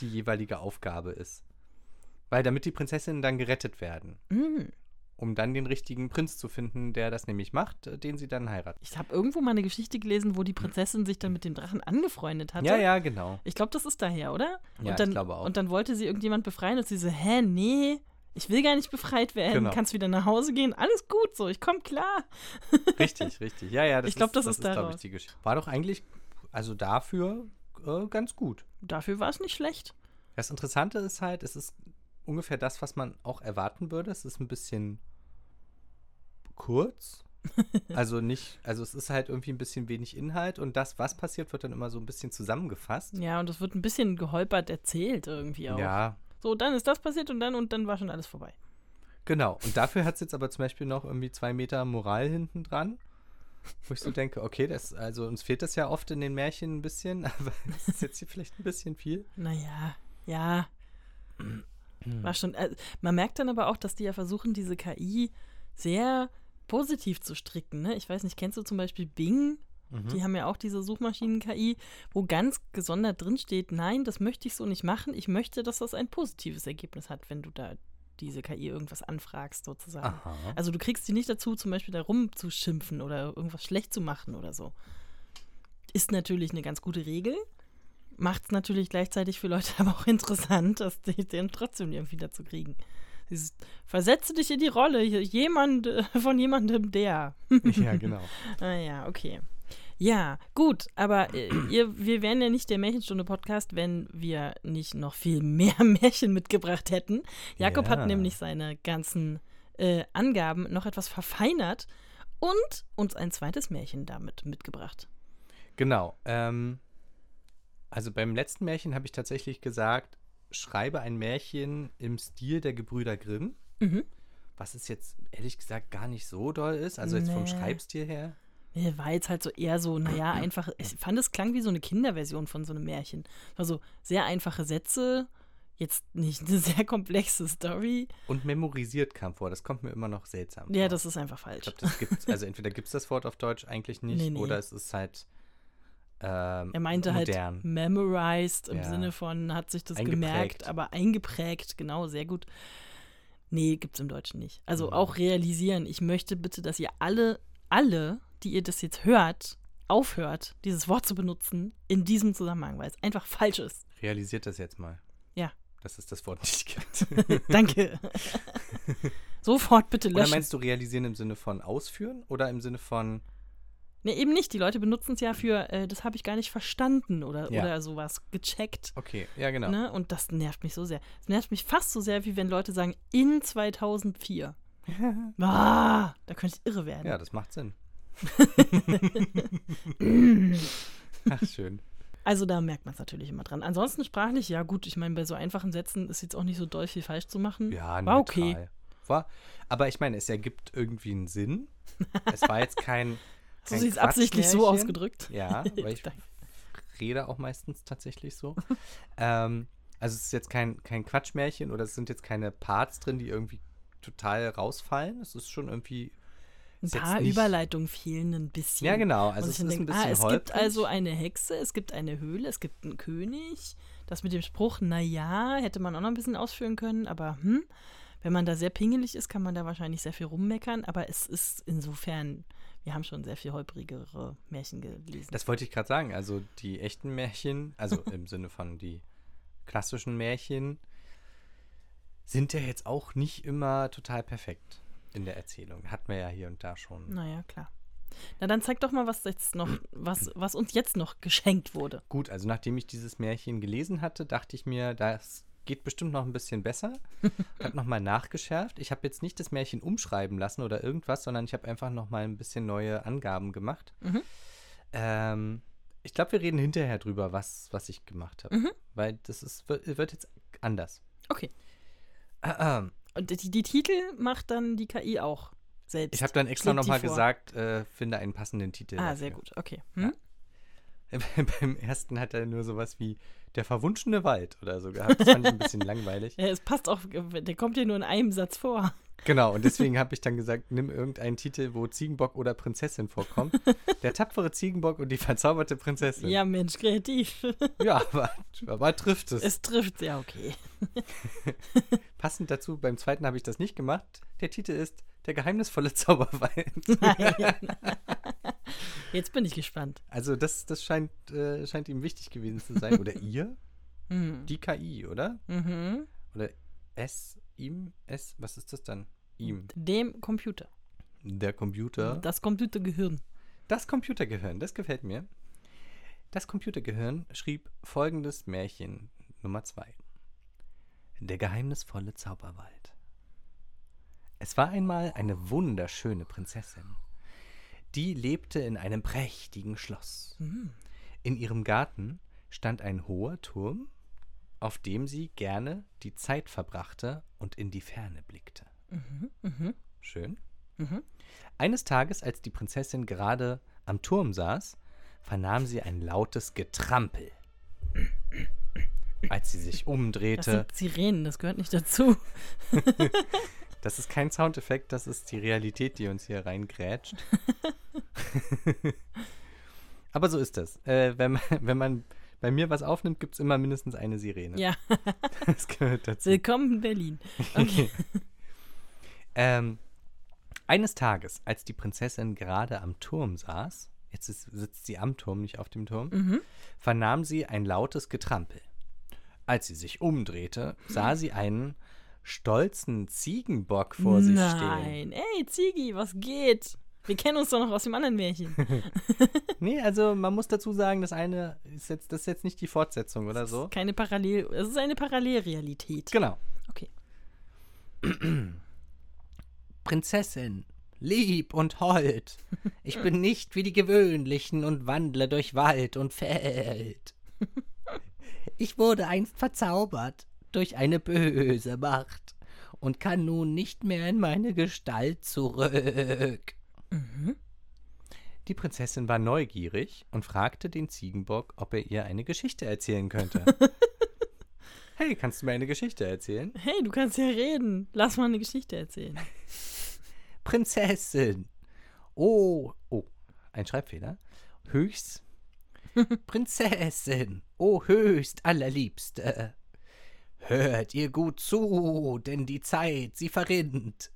die jeweilige Aufgabe ist. Weil damit die Prinzessinnen dann gerettet werden, Mhm. Um dann den richtigen Prinz zu finden, der das nämlich macht, äh, den sie dann heiraten. Ich habe irgendwo mal eine Geschichte gelesen, wo die Prinzessin sich dann mit dem Drachen angefreundet hatte. Ja, ja, genau. Ich glaube, das ist daher, oder? Ja, und dann, ich glaube auch. Und dann wollte sie irgendjemand befreien und sie so, hä, nee, ich will gar nicht befreit werden. Genau. Kannst wieder nach Hause gehen. Alles gut so, ich komme klar. Richtig, richtig. Ja, ja, das Ich glaub, das ist glaube daraus. ich, die Geschichte. War doch eigentlich, also dafür äh, ganz gut. Dafür war es nicht schlecht. Das Interessante ist halt, es ist ungefähr das, was man auch erwarten würde. Es ist ein bisschen kurz. Also nicht, also es ist halt irgendwie ein bisschen wenig Inhalt und das, was passiert, wird dann immer so ein bisschen zusammengefasst. Ja, und es wird ein bisschen geholpert erzählt irgendwie auch. Ja, So, dann ist das passiert und dann und dann war schon alles vorbei. genau. Und dafür hat es jetzt aber zum Beispiel noch irgendwie zwei Meter Moral hinten dran. Wo ich so denke, okay, das, also uns fehlt das ja oft in den Märchen ein bisschen, aber es ist jetzt hier vielleicht ein bisschen viel. Naja, ja. War schon. Äh, man merkt dann aber auch, dass die ja versuchen, diese KI sehr positiv zu stricken. Ne? Ich weiß nicht, kennst du zum Beispiel Bing? Mhm. Die haben ja auch diese Suchmaschinen-KI, wo ganz gesondert drin steht, nein, das möchte ich so nicht machen. Ich möchte, dass das ein positives Ergebnis hat, wenn du da diese KI irgendwas anfragst, sozusagen. Aha. Also du kriegst die nicht dazu, zum Beispiel da rumzuschimpfen oder irgendwas schlecht zu machen oder so. Ist natürlich eine ganz gute Regel. Macht es natürlich gleichzeitig für Leute aber auch interessant, dass die den trotzdem irgendwie dazu kriegen. Dieses, versetze dich in die Rolle jemand, äh, von jemandem, der. Ja, genau. Ah ja, okay. Ja, gut, aber äh, ihr, wir wären ja nicht der Märchenstunde-Podcast, wenn wir nicht noch viel mehr Märchen mitgebracht hätten. Jakob Ja. hat nämlich seine ganzen äh, Angaben noch etwas verfeinert und uns ein zweites Märchen damit mitgebracht. Genau. Ähm, also beim letzten Märchen habe ich tatsächlich gesagt, schreibe ein Märchen im Stil der Gebrüder Grimm. Mhm. Was es jetzt ehrlich gesagt gar nicht so doll ist. Also jetzt vom Nee. Schreibstil her. Nee, war jetzt halt so eher so, naja, einfach, ich fand es klang wie so eine Kinderversion von so einem Märchen. Also sehr einfache Sätze, jetzt nicht eine sehr komplexe Story. Und memorisiert kam vor. Das kommt mir immer noch seltsam Ja, vor. das ist einfach Ich falsch. glaube, das gibt's, also entweder gibt es das Wort auf Deutsch eigentlich nicht Nee, nee. oder es ist halt ähm, Er meinte modern. halt memorized im Ja. Sinne von hat sich das gemerkt, aber eingeprägt, genau, sehr gut. Nee, gibt's im Deutschen nicht. Also Mhm. auch realisieren. Ich möchte bitte, dass ihr alle, alle, die ihr das jetzt hört, aufhört, dieses Wort zu benutzen in diesem Zusammenhang, weil es einfach falsch ist. Realisiert das jetzt mal. Ja. Dass es das Wort nicht gibt. Danke. Sofort bitte oder löschen. meinst du realisieren im Sinne von ausführen oder im Sinne von Nee, eben nicht. Die Leute benutzen es ja für, äh, das habe ich gar nicht verstanden oder, Ja. oder sowas, gecheckt. Okay, ja genau. Ne? Und das nervt mich so sehr. Es nervt mich fast so sehr, wie wenn Leute sagen, in 2004. ah, da könnte ich irre werden. Ja, das macht Sinn. Ach, schön. Also da merkt man es natürlich immer dran. Ansonsten sprachlich, ja gut, ich meine, bei so einfachen Sätzen ist jetzt auch nicht so doll viel falsch zu machen. Ja, War okay. neutral. war. Aber ich meine, es ergibt irgendwie einen Sinn. Es war jetzt kein. So kein sie ist absichtlich so ausgedrückt. Ja, weil ich rede auch meistens tatsächlich so. ähm, also es ist jetzt kein, kein Quatschmärchen oder es sind jetzt keine Parts drin, die irgendwie total rausfallen. Es ist schon irgendwie. Ein paar Überleitungen fehlen ein bisschen. Ja, genau. Also es ist dann ein denk, bisschen ah, es holprig. gibt also eine Hexe, es gibt eine Höhle, es gibt einen König. Das mit dem Spruch, naja, hätte man auch noch ein bisschen ausführen können, aber hm, wenn man da sehr pingelig ist, kann man da wahrscheinlich sehr viel rummeckern, aber es ist insofern, wir haben schon sehr viel holprigere Märchen gelesen. Das wollte ich gerade sagen. Also die echten Märchen, also im Sinne von die klassischen Märchen, sind ja jetzt auch nicht immer total perfekt in der Erzählung. Hatten wir ja hier und da schon. naja, klar. Na dann zeig doch mal, was jetzt noch, was, was uns jetzt noch geschenkt wurde. Gut, also nachdem ich dieses Märchen gelesen hatte, dachte ich mir, das geht bestimmt noch ein bisschen besser. Hab nochmal nachgeschärft. Ich habe jetzt nicht das Märchen umschreiben lassen oder irgendwas, sondern ich habe einfach nochmal ein bisschen neue Angaben gemacht. Mhm. Ähm, ich glaube, wir reden hinterher drüber, was, was ich gemacht habe. Mhm. Weil das ist, wird, jetzt anders. Okay. Äh, Und die, die Titel macht dann die KI auch selbst. Ich habe dann extra nochmal gesagt, äh, finde einen passenden Titel. Ah, dafür. sehr gut. Okay. Hm? Beim ersten hat er nur sowas wie der verwunschene Wald oder so gehabt. Das fand ich ein bisschen langweilig. Ja, es passt auch, der kommt ja nur in einem Satz vor. Genau, und deswegen habe ich dann gesagt, nimm irgendeinen Titel, wo Ziegenbock oder Prinzessin vorkommt. Der tapfere Ziegenbock und die verzauberte Prinzessin. Ja, Mensch, kreativ. Ja, aber, aber trifft es. Es trifft, ja, okay. Passend dazu, beim zweiten habe ich das nicht gemacht. Der Titel ist Der geheimnisvolle Zauberwald. Nein. Jetzt bin ich gespannt. Also das, das scheint, äh, scheint ihm wichtig gewesen zu sein. Oder ihr? Mhm. Die KI, oder? Mhm. Oder es, ihm, es, was ist das dann? Ihm. Dem Computer. Der Computer. Das Computergehirn. Das Computergehirn, das gefällt mir. Das Computergehirn schrieb folgendes Märchen Nummer 2. Der geheimnisvolle Zauberwald. Es war einmal eine wunderschöne Prinzessin. Die lebte in einem prächtigen Schloss. In ihrem Garten stand ein hoher Turm, auf dem sie gerne die Zeit verbrachte und in die Ferne blickte. Schön. Eines Tages, als die Prinzessin gerade am Turm saß, vernahm sie ein lautes Getrampel. Als sie sich Das umdrehte, sind Sirenen, das gehört nicht dazu. das ist kein Soundeffekt, das ist die Realität, die uns hier reingrätscht. Aber so ist das. Äh, wenn, man, wenn man bei mir was aufnimmt, gibt es immer mindestens eine Sirene. Ja, Das gehört dazu. willkommen in Berlin. Okay. Ähm, eines Tages, als die Prinzessin gerade am Turm saß, jetzt ist, sitzt sie am Turm, nicht auf dem Turm, Mhm. vernahm sie ein lautes Getrampel. Als sie sich umdrehte, sah sie einen stolzen Ziegenbock vor sich stehen. Nein. Ey, Zigi, was geht? Wir kennen uns doch noch aus dem anderen Märchen. Nee, also man muss dazu sagen, das eine ist jetzt, das ist jetzt nicht die Fortsetzung oder so. Keine Parallel, es ist eine Parallelrealität. Genau. Okay. Prinzessin, lieb und hold, ich bin nicht wie die gewöhnlichen und wandle durch Wald und Feld. Ich wurde einst verzaubert durch eine böse Macht und kann nun nicht mehr in meine Gestalt zurück. Die Prinzessin war neugierig und fragte den Ziegenbock, ob er ihr eine Geschichte erzählen könnte. hey, kannst du mir eine Geschichte erzählen? Hey, du kannst ja reden. Lass mal eine Geschichte erzählen. Prinzessin. Oh, oh, ein Schreibfehler. Höchst. Prinzessin. Oh, höchst allerliebste. Hört ihr gut zu, denn die Zeit, sie verrinnt.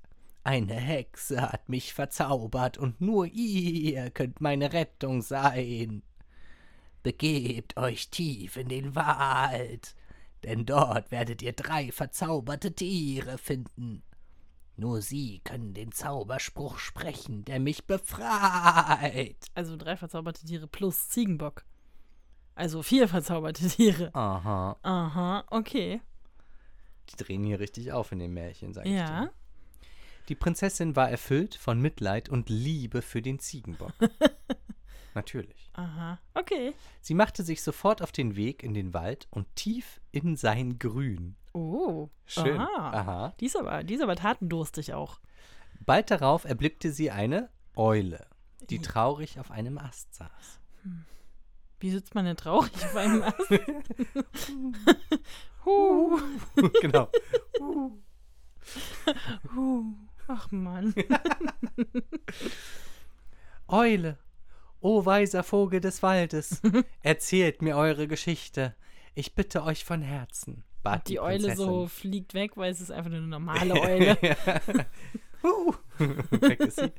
Eine Hexe hat mich verzaubert und nur ihr könnt meine Rettung sein. Begebt euch tief in den Wald, denn dort werdet ihr drei verzauberte Tiere finden. Nur sie können den Zauberspruch sprechen, der mich befreit. Also drei verzauberte Tiere plus Ziegenbock. Also vier verzauberte Tiere. Aha, Aha, okay. die drehen hier richtig auf in dem Märchen, sag ich Ja. Die Prinzessin war erfüllt von Mitleid und Liebe für den Ziegenbock. Natürlich. Aha. Okay. Sie machte sich sofort auf den Weg in den Wald und tief in sein Grün. Oh. Schön. Aha. Aha. Die ist aber, die ist aber tatendurstig auch. Bald darauf erblickte sie eine Eule, die traurig auf einem Ast saß. Wie sitzt man denn traurig auf einem Ast? huh. genau. Huh. Ach Mann. Eule, o weiser Vogel des Waldes, erzählt mir eure Geschichte. Ich bitte euch von Herzen. Bat Die Eule so fliegt weg, weil es ist einfach nur eine normale Eule. Huh. Weg ist sie.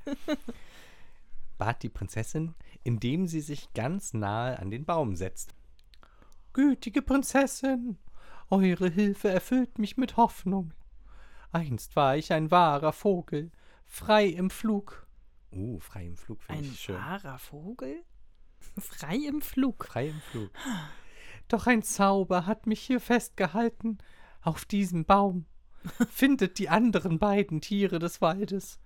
Bat die Prinzessin, indem sie sich ganz nahe an den Baum setzt. Gütige Prinzessin, eure Hilfe erfüllt mich mit Hoffnung. Einst war ich ein wahrer Vogel, frei im Flug. Uh, frei im Flug finde Ein ich schön. wahrer Vogel? Frei im Flug. Frei im Flug. Doch ein Zauber hat mich hier festgehalten, auf diesem Baum. Findet die anderen beiden Tiere des Waldes,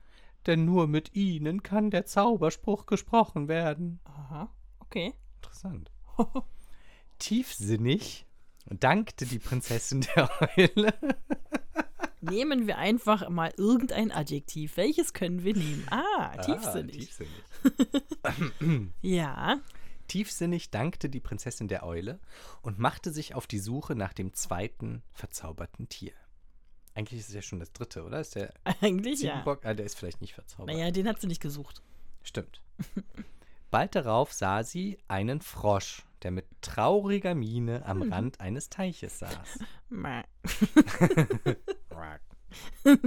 denn nur mit ihnen kann der Zauberspruch gesprochen werden. Aha. Okay. Interessant. Tiefsinnig dankte die Prinzessin der Eule. Nehmen wir einfach mal irgendein Adjektiv. Welches können wir nehmen? Ah, tiefsinnig. Ah, tiefsinnig. ja. Tiefsinnig dankte die Prinzessin der Eule und machte sich auf die Suche nach dem zweiten verzauberten Tier. Eigentlich ist es ja schon das dritte, oder? Ist der Eigentlich ja. Ziegenbock? Ah, der ist vielleicht nicht verzaubert. Naja, den hat sie nicht gesucht. Stimmt. Bald darauf sah sie einen Frosch, der mit trauriger Miene am Mhm. Rand eines Teiches saß.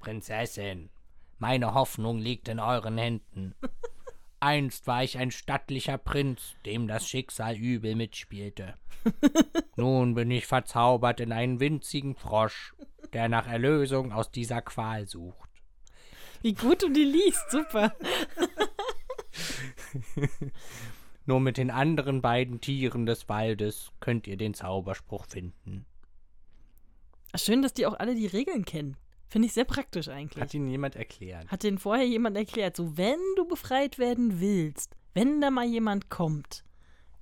Prinzessin, meine Hoffnung liegt in euren Händen. Einst war ich ein stattlicher Prinz, dem das Schicksal übel mitspielte. Nun bin ich verzaubert in einen winzigen Frosch, der nach Erlösung aus dieser Qual sucht. Wie gut du die liest. Super. Nur mit den anderen beiden Tieren des Waldes könnt ihr den Zauberspruch finden. Schön, dass die auch alle die Regeln kennen. Finde ich sehr praktisch eigentlich. Hat Ihnen jemand erklärt? Hat den vorher jemand erklärt, so wenn du befreit werden willst, wenn da mal jemand kommt,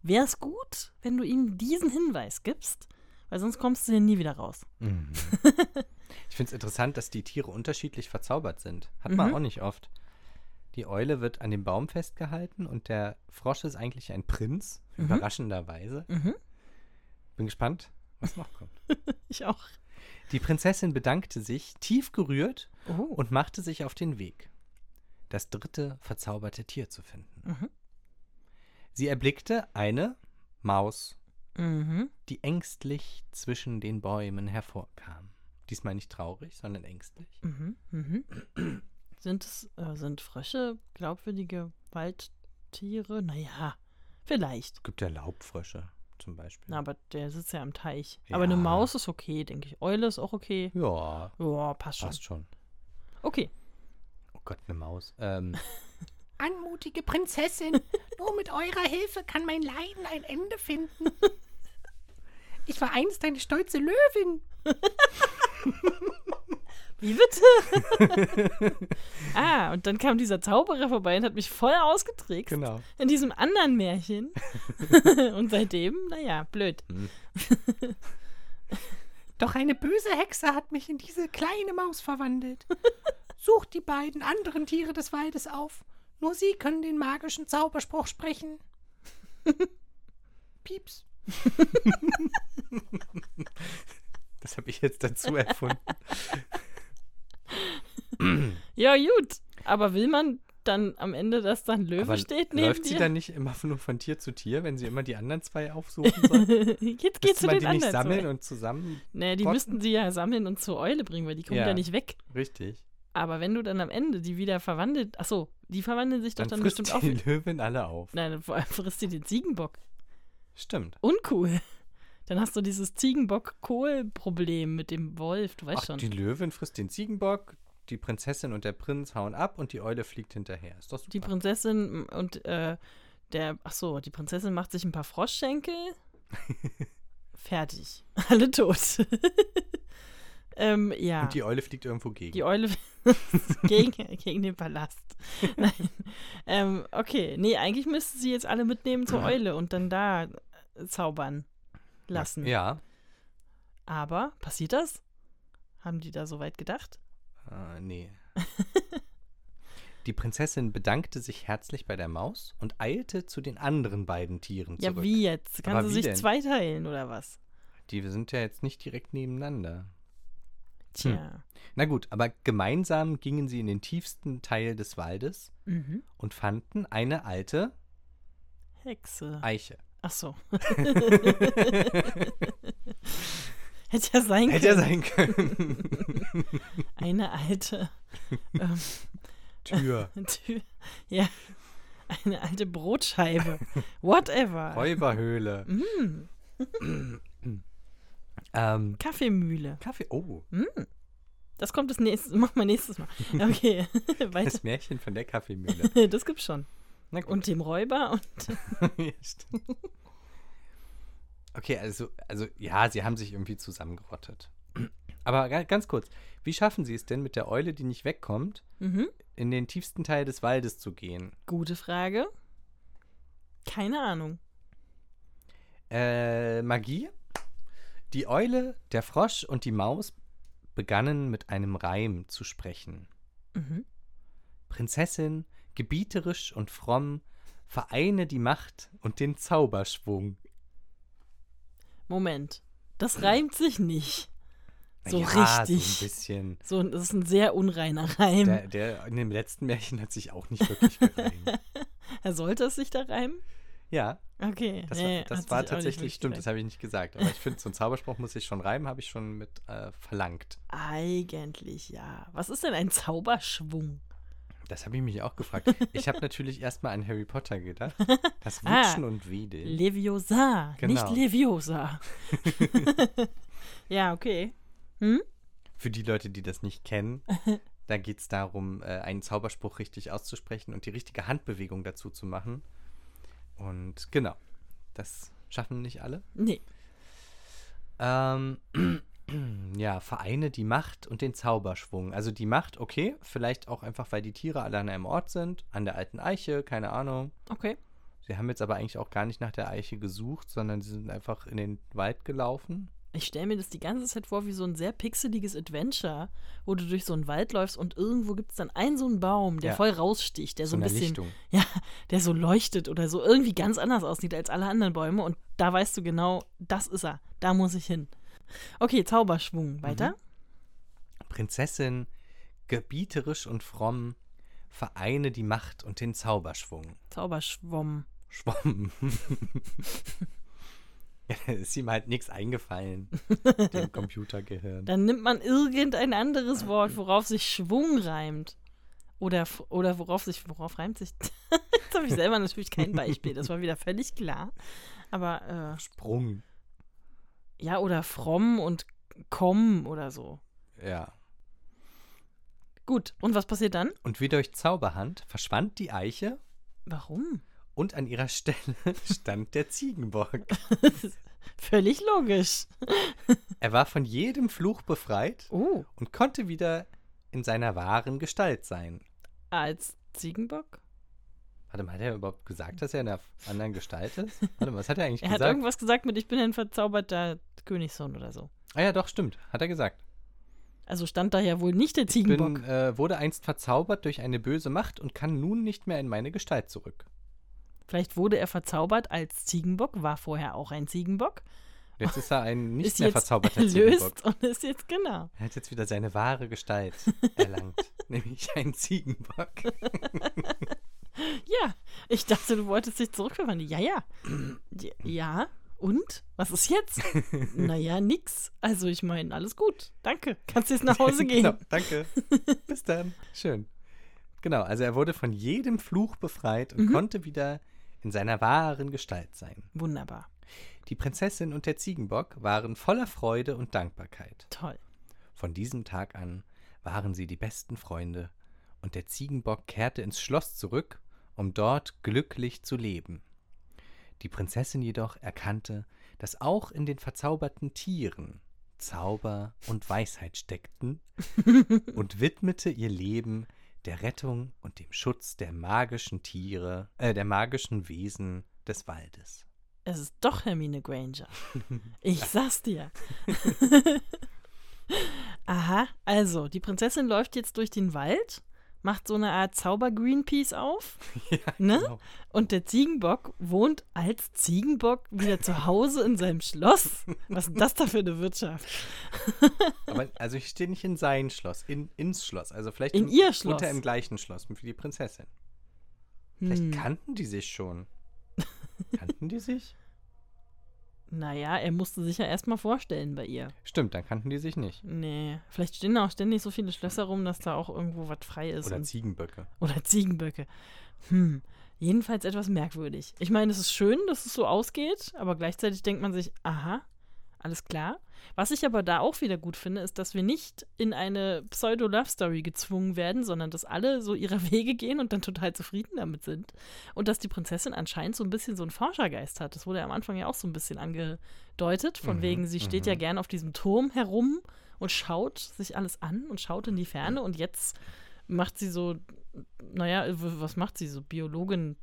wäre es gut, wenn du ihm diesen Hinweis gibst, weil sonst kommst du hier nie wieder raus. Mhm. ich finde es interessant, dass die Tiere unterschiedlich verzaubert sind. Hat man Mhm. auch nicht oft. Die Eule wird an dem Baum festgehalten und der Frosch ist eigentlich ein Prinz, Mhm. überraschenderweise. Mhm. Bin gespannt, was noch kommt. Ich auch. Die Prinzessin bedankte sich, tief gerührt, Oh. und machte sich auf den Weg, das dritte verzauberte Tier zu finden. Mhm. Sie erblickte eine Maus, Mhm. die ängstlich zwischen den Bäumen hervorkam. Diesmal nicht traurig, sondern ängstlich. Mhm. Mhm. Sind es, äh, sind Frösche glaubwürdige Waldtiere? Naja, vielleicht. Es gibt ja Laubfrösche zum Beispiel. Na, aber der sitzt ja am Teich. Ja. Aber eine Maus ist okay, denke ich. Eule ist auch okay. Ja, Ja, passt schon. passt schon. Okay. Oh Gott, eine Maus. Ähm, Anmutige Prinzessin, nur mit eurer Hilfe kann mein Leiden ein Ende finden. Ich war einst eine stolze Löwin. Wie bitte? ah, und dann kam dieser Zauberer vorbei und hat mich voll ausgetrickst. genau. In diesem anderen Märchen. und seitdem, naja, blöd. Doch eine böse Hexe hat mich in diese kleine Maus verwandelt. Sucht die beiden anderen Tiere des Waldes auf. Nur sie können den magischen Zauberspruch sprechen. Pieps. Das habe ich jetzt dazu erfunden. Ja, gut. Aber will man dann am Ende, dass dann Löwe Aber steht neben läuft sie dir? dann nicht immer nur von Tier zu Tier, wenn sie immer die anderen zwei aufsuchen soll? Jetzt geht's zu man den die anderen. nicht sammeln zwei. und zusammen? Nee, die rotten? müssten sie ja sammeln und zur Eule bringen, weil die kommen ja, Ja. nicht weg. Richtig. Aber wenn du dann am Ende die wieder verwandelt, achso, die verwandeln sich doch Dann, dann, frisst bestimmt auch. die wieder- Löwin alle auf. Nein, vor allem frisst die den Ziegenbock. Stimmt. Uncool. Dann hast du dieses Ziegenbock-Kohl-Problem mit dem Wolf, du weißt Ach, schon. die Löwin frisst den Ziegenbock, die Prinzessin und der Prinz hauen ab und die Eule fliegt hinterher. Ist doch super. Die Prinzessin und äh, der, ach so, die Prinzessin macht sich ein paar Froschschenkel. Fertig. Alle tot. Ähm, ja. Und die Eule fliegt irgendwo gegen. Die Eule gegen, gegen den Palast. Nein. Ähm, okay, nee, eigentlich müssten sie jetzt alle mitnehmen zur Eule und dann da äh, zaubern lassen. Ja. Aber passiert das? Haben die da so weit gedacht? Äh, nee. Die Prinzessin bedankte sich herzlich bei der Maus und eilte zu den anderen beiden Tieren Ja, zurück. wie jetzt? Kann Aber sie sich denn? zweiteilen oder was? Die sind ja jetzt nicht direkt nebeneinander. Tja. Na gut, aber gemeinsam gingen sie in den tiefsten Teil des Waldes Mhm. und fanden eine alte Hexe. Eiche. Ach so. Hätte ja sein Hätte ja können. sein können. Eine alte ähm, Tür. Tür. Ja. Eine alte Brotscheibe. Whatever. Räuberhöhle. Mm, Ähm, Kaffeemühle. Kaffee. Oh, Das kommt das nächste, mach mal nächstes Mal. Okay, weiter. das Märchen von der Kaffeemühle. Das gibt's schon. Und dem Räuber und Ja, stimmt. Okay, also, also ja, sie haben sich irgendwie zusammengerottet. Aber ga- ganz kurz, wie schaffen sie es denn mit der Eule, die nicht wegkommt, mhm. in den tiefsten Teil des Waldes zu gehen? Gute Frage. Keine Ahnung. Äh, Magie? Die Eule, der Frosch und die Maus begannen mit einem Reim zu sprechen. Mhm. Prinzessin, gebieterisch und fromm, vereine die Macht und den Zauberschwung. Moment. Das reimt sich nicht. So ja, richtig. So ein bisschen. So, das ist ein sehr unreiner Reim. Der, der in dem letzten Märchen hat sich auch nicht wirklich gereimt. Er sollte es sich da reimen? ja, Okay. das, nee, war, das war tatsächlich, stimmt, das habe ich nicht gesagt. Aber ich finde, so ein Zauberspruch muss sich schon reimen, habe ich schon mit äh, verlangt. Eigentlich ja. Was ist denn ein Zauberschwung? Das habe ich mich auch gefragt. Ich habe natürlich erstmal an Harry Potter gedacht. Das Ah. Wutschen und Wedeln. Leviosa, Genau. nicht Leviosa. ja, okay. Hm? Für die Leute, die das nicht kennen, da geht es darum, äh, einen Zauberspruch richtig auszusprechen und die richtige Handbewegung dazu zu machen. Und genau, das schaffen nicht alle. Nee. Ähm, ja, vereine die Macht und den Zauberschwung. Also die Macht, okay, vielleicht auch einfach, weil die Tiere alle an einem Ort sind, an der alten Eiche, keine Ahnung. Okay. Sie haben jetzt aber eigentlich auch gar nicht nach der Eiche gesucht, sondern sie sind einfach in den Wald gelaufen. Ich stelle mir das die ganze Zeit vor wie so ein sehr pixeliges Adventure, wo du durch so einen Wald läufst und irgendwo gibt es dann einen so einen Baum, der Ja. voll raussticht, der so, So ein bisschen, Lichtung. ja, der so leuchtet oder so irgendwie ganz anders aussieht als alle anderen Bäume und da weißt du genau, das ist er, da muss ich hin. Okay, Zauberschwung, weiter. Prinzessin, gebieterisch und fromm, vereine die Macht und den Zauberschwung. Zauberschwomm. Schwamm. ja, ist ihm halt nichts eingefallen, dem Computergehirn. Dann nimmt man irgendein anderes Wort, worauf sich Schwung reimt. Oder, oder worauf sich, worauf reimt sich? Jetzt habe ich selber natürlich kein Beispiel, das war wieder völlig klar. Aber Sprung. Ja, oder fromm und komm oder so. Ja. Gut, und was passiert dann? Und wie durch Zauberhand verschwand die Eiche Warum? und an ihrer Stelle stand der Ziegenbock. Völlig logisch. Er war von jedem Fluch befreit Oh, und konnte wieder in seiner wahren Gestalt sein. als Ziegenbock? Warte mal, hat er überhaupt gesagt, dass er in einer anderen Gestalt ist? Warte mal, was hat er eigentlich Er hat gesagt? irgendwas gesagt mit, ich bin ein verzauberter Königssohn oder so. Ah ja, doch, stimmt. Hat er gesagt. Also stand da ja wohl nicht der Ich Ziegenbock. bin, äh, wurde einst verzaubert durch eine böse Macht und kann nun nicht mehr in meine Gestalt zurück. Vielleicht wurde er verzaubert als Ziegenbock, war vorher auch ein Ziegenbock. Jetzt ist er ein nicht ist mehr verzauberter Ziegenbock. und ist jetzt genau. Er hat jetzt wieder seine wahre Gestalt erlangt, nämlich ein Ziegenbock. Ja, ich dachte, du wolltest dich zurückverwandeln. Ja, ja. Ja, und? Was ist jetzt? naja, nix. Also ich meine, alles gut. Danke. Kannst jetzt nach Hause gehen. genau, danke. Bis dann. Schön. Genau, also er wurde von jedem Fluch befreit Mhm. und konnte wieder in seiner wahren Gestalt sein. Wunderbar. Die Prinzessin und der Ziegenbock waren voller Freude und Dankbarkeit. Toll. Von diesem Tag an waren sie die besten Freunde, und der Ziegenbock kehrte ins Schloss zurück, um dort glücklich zu leben. Die Prinzessin jedoch erkannte, dass auch in den verzauberten Tieren Zauber und Weisheit steckten und widmete ihr Leben der Rettung und dem Schutz der magischen Tiere, äh, der magischen Wesen des Waldes. Es ist doch Hermine Granger. Ich sag's dir. Aha, also, die Prinzessin läuft jetzt durch den Wald, macht so eine Art Zauber-Greenpeace auf, ja, ne? genau. Und der Ziegenbock wohnt als Ziegenbock wieder zu Hause in seinem Schloss. Was ist das da für eine Wirtschaft? Aber also ich stehe nicht in sein Schloss, in, ins Schloss. Also vielleicht In im, ihr Schloss. er im gleichen Schloss wie die Prinzessin. Vielleicht Hm. kannten die sich schon. kannten die sich? Naja, er musste sich ja erstmal vorstellen bei ihr. Stimmt, dann kannten die sich nicht. Nee, vielleicht stehen da auch ständig so viele Schlösser rum, dass da auch irgendwo was frei ist. Oder Ziegenböcke. Oder Ziegenböcke. Hm. Jedenfalls etwas merkwürdig. Ich meine, es ist schön, dass es so ausgeht, aber gleichzeitig denkt man sich, aha, alles klar. Was ich aber da auch wieder gut finde, ist, dass wir nicht in eine Pseudo-Love-Story gezwungen werden, sondern dass alle so ihre Wege gehen und dann total zufrieden damit sind. Und dass die Prinzessin anscheinend so ein bisschen so einen Forschergeist hat. Das wurde ja am Anfang ja auch so ein bisschen angedeutet, von Mhm, wegen, sie steht ja mhm. gern auf diesem Turm herum und schaut sich alles an und schaut in die Ferne und jetzt macht sie so, naja, was macht sie so? Biologin,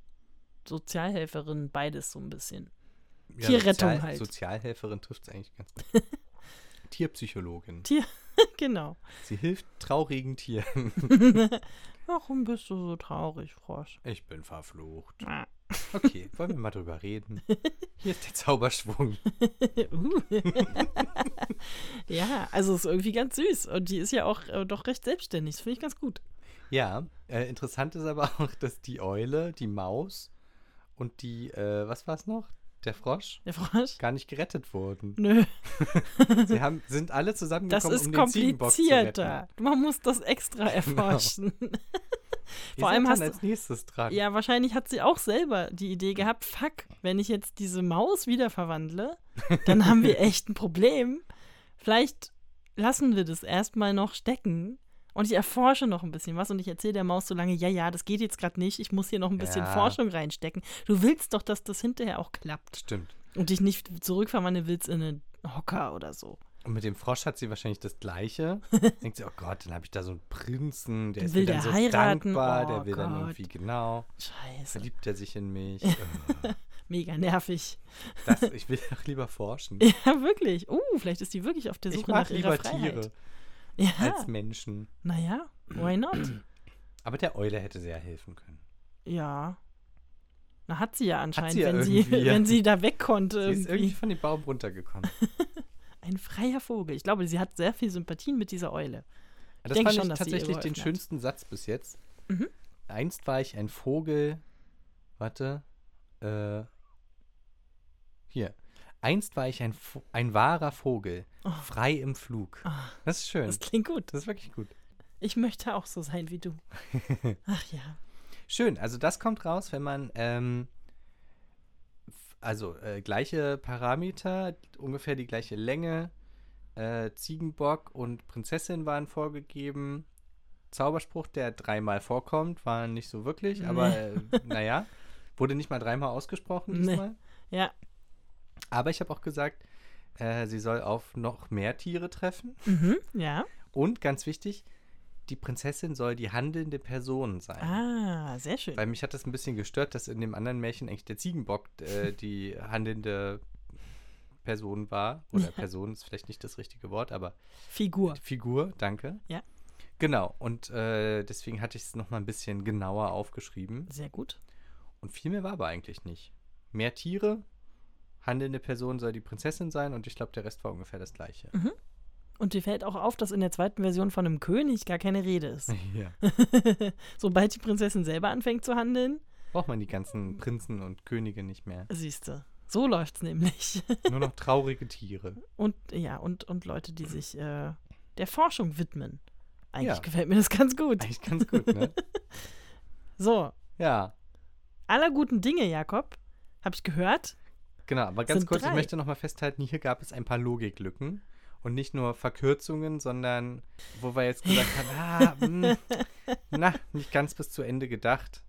Sozialhelferin, beides so ein bisschen. Tierrettung Sozial halt. Sozialhelferin trifft es eigentlich ganz gut. Tierpsychologin. genau. Sie hilft traurigen Tieren. Warum bist du so traurig, Frosch? Ich bin verflucht. Ah. Okay, wollen wir mal drüber reden? Hier ist der Zauberschwung. Uh. ja, also ist irgendwie ganz süß. Und die ist ja auch äh, doch recht selbstständig. Das finde ich ganz gut. Ja, äh, interessant ist aber auch, dass die Eule, die Maus und die, äh, was war es noch? Der Frosch Der Frosch? gar nicht gerettet wurden. Nö, Sie haben, sind alle das zusammengekommen, ist um den Ziegenbock zu komplizierter. retten. Man muss das extra erforschen. Ihr Vor allem hast du- als nächstes dran. Ja, wahrscheinlich hat sie auch selber die Idee gehabt, fuck, wenn ich jetzt diese Maus wieder verwandle, dann haben wir echt ein Problem. Vielleicht lassen wir das erstmal noch stecken und ich erforsche noch ein bisschen was und ich erzähle der Maus so lange, ja, ja, das geht jetzt gerade nicht, ich muss hier noch ein bisschen Ja. Forschung reinstecken. Du willst doch, dass das hinterher auch klappt Stimmt. und dich nicht zurückverwandeln willst in einen Hocker oder so. Und mit dem Frosch hat sie wahrscheinlich das Gleiche. Denkt sie, oh Gott, dann habe ich da so einen Prinzen, der Den ist will mir dann so heiraten. dankbar, Oh der will dann Gott. irgendwie genau, Scheiße, verliebt er sich in mich. Äh, mega nervig. das, ich will doch lieber forschen. Ja, wirklich. Uh, vielleicht ist die wirklich auf der Ich Suche mag nach ihrer lieber Freiheit. Tiere Ja. als Menschen. Naja, why not? Aber der Eule hätte sehr helfen können. Ja. Na, hat sie ja anscheinend, sie ja wenn, sie, irgendwie, ja. wenn sie da weg konnte. Sie ist Irgendwie. irgendwie von dem Baum runtergekommen. Ein freier Vogel. Ich glaube, sie hat sehr viel Sympathien mit dieser Eule. Das denke fand schon, ich tatsächlich den schönsten Satz bis jetzt. Mhm. Einst war ich ein Vogel. Warte. Äh, hier. Einst war ich ein, ein wahrer Vogel, Oh. frei im Flug. Ah, Das ist schön. das klingt gut. Das ist wirklich gut. Ich möchte auch so sein wie du. Ach ja. Schön, also das kommt raus, wenn man ähm, also äh, gleiche Parameter, ungefähr die gleiche Länge, äh, Ziegenbock und Prinzessin waren vorgegeben. Zauberspruch, der dreimal vorkommt, war nicht so wirklich, aber Nee. äh, naja, wurde nicht mal dreimal ausgesprochen Nee. diesmal. Ja. Aber ich habe auch gesagt, äh, sie soll auf noch mehr Tiere treffen. Mhm. Ja. Und ganz wichtig, die Prinzessin soll die handelnde Person sein. Ah, sehr schön. Weil mich hat das ein bisschen gestört, dass in dem anderen Märchen eigentlich der Ziegenbock äh, die handelnde Person war. Oder Ja. Person ist vielleicht nicht das richtige Wort, aber Figur. Figur, danke. Ja. Genau, und äh, deswegen hatte ich es nochmal ein bisschen genauer aufgeschrieben. Sehr gut. Und viel mehr war aber eigentlich nicht. Mehr Tiere, handelnde Person soll die Prinzessin sein und ich glaube, der Rest war ungefähr das gleiche. Und dir fällt auch auf, dass in der zweiten Version von einem König gar keine Rede ist. Ja. Sobald die Prinzessin selber anfängt zu handeln, Braucht man die ganzen Prinzen und Könige nicht mehr. siehst du. So läuft's nämlich. Nur noch traurige Tiere. Und ja, und, und Leute, die sich äh, der Forschung widmen. Eigentlich Ja. gefällt mir das ganz gut. Eigentlich ganz gut, ne? So, Ja. aller guten Dinge, Jakob, habe ich gehört. Genau, aber ganz kurz, drei. ich möchte nochmal festhalten, hier gab es ein paar Logiklücken und nicht nur Verkürzungen, sondern wo wir jetzt gesagt haben, ah, mh, na, nicht ganz bis zu Ende gedacht.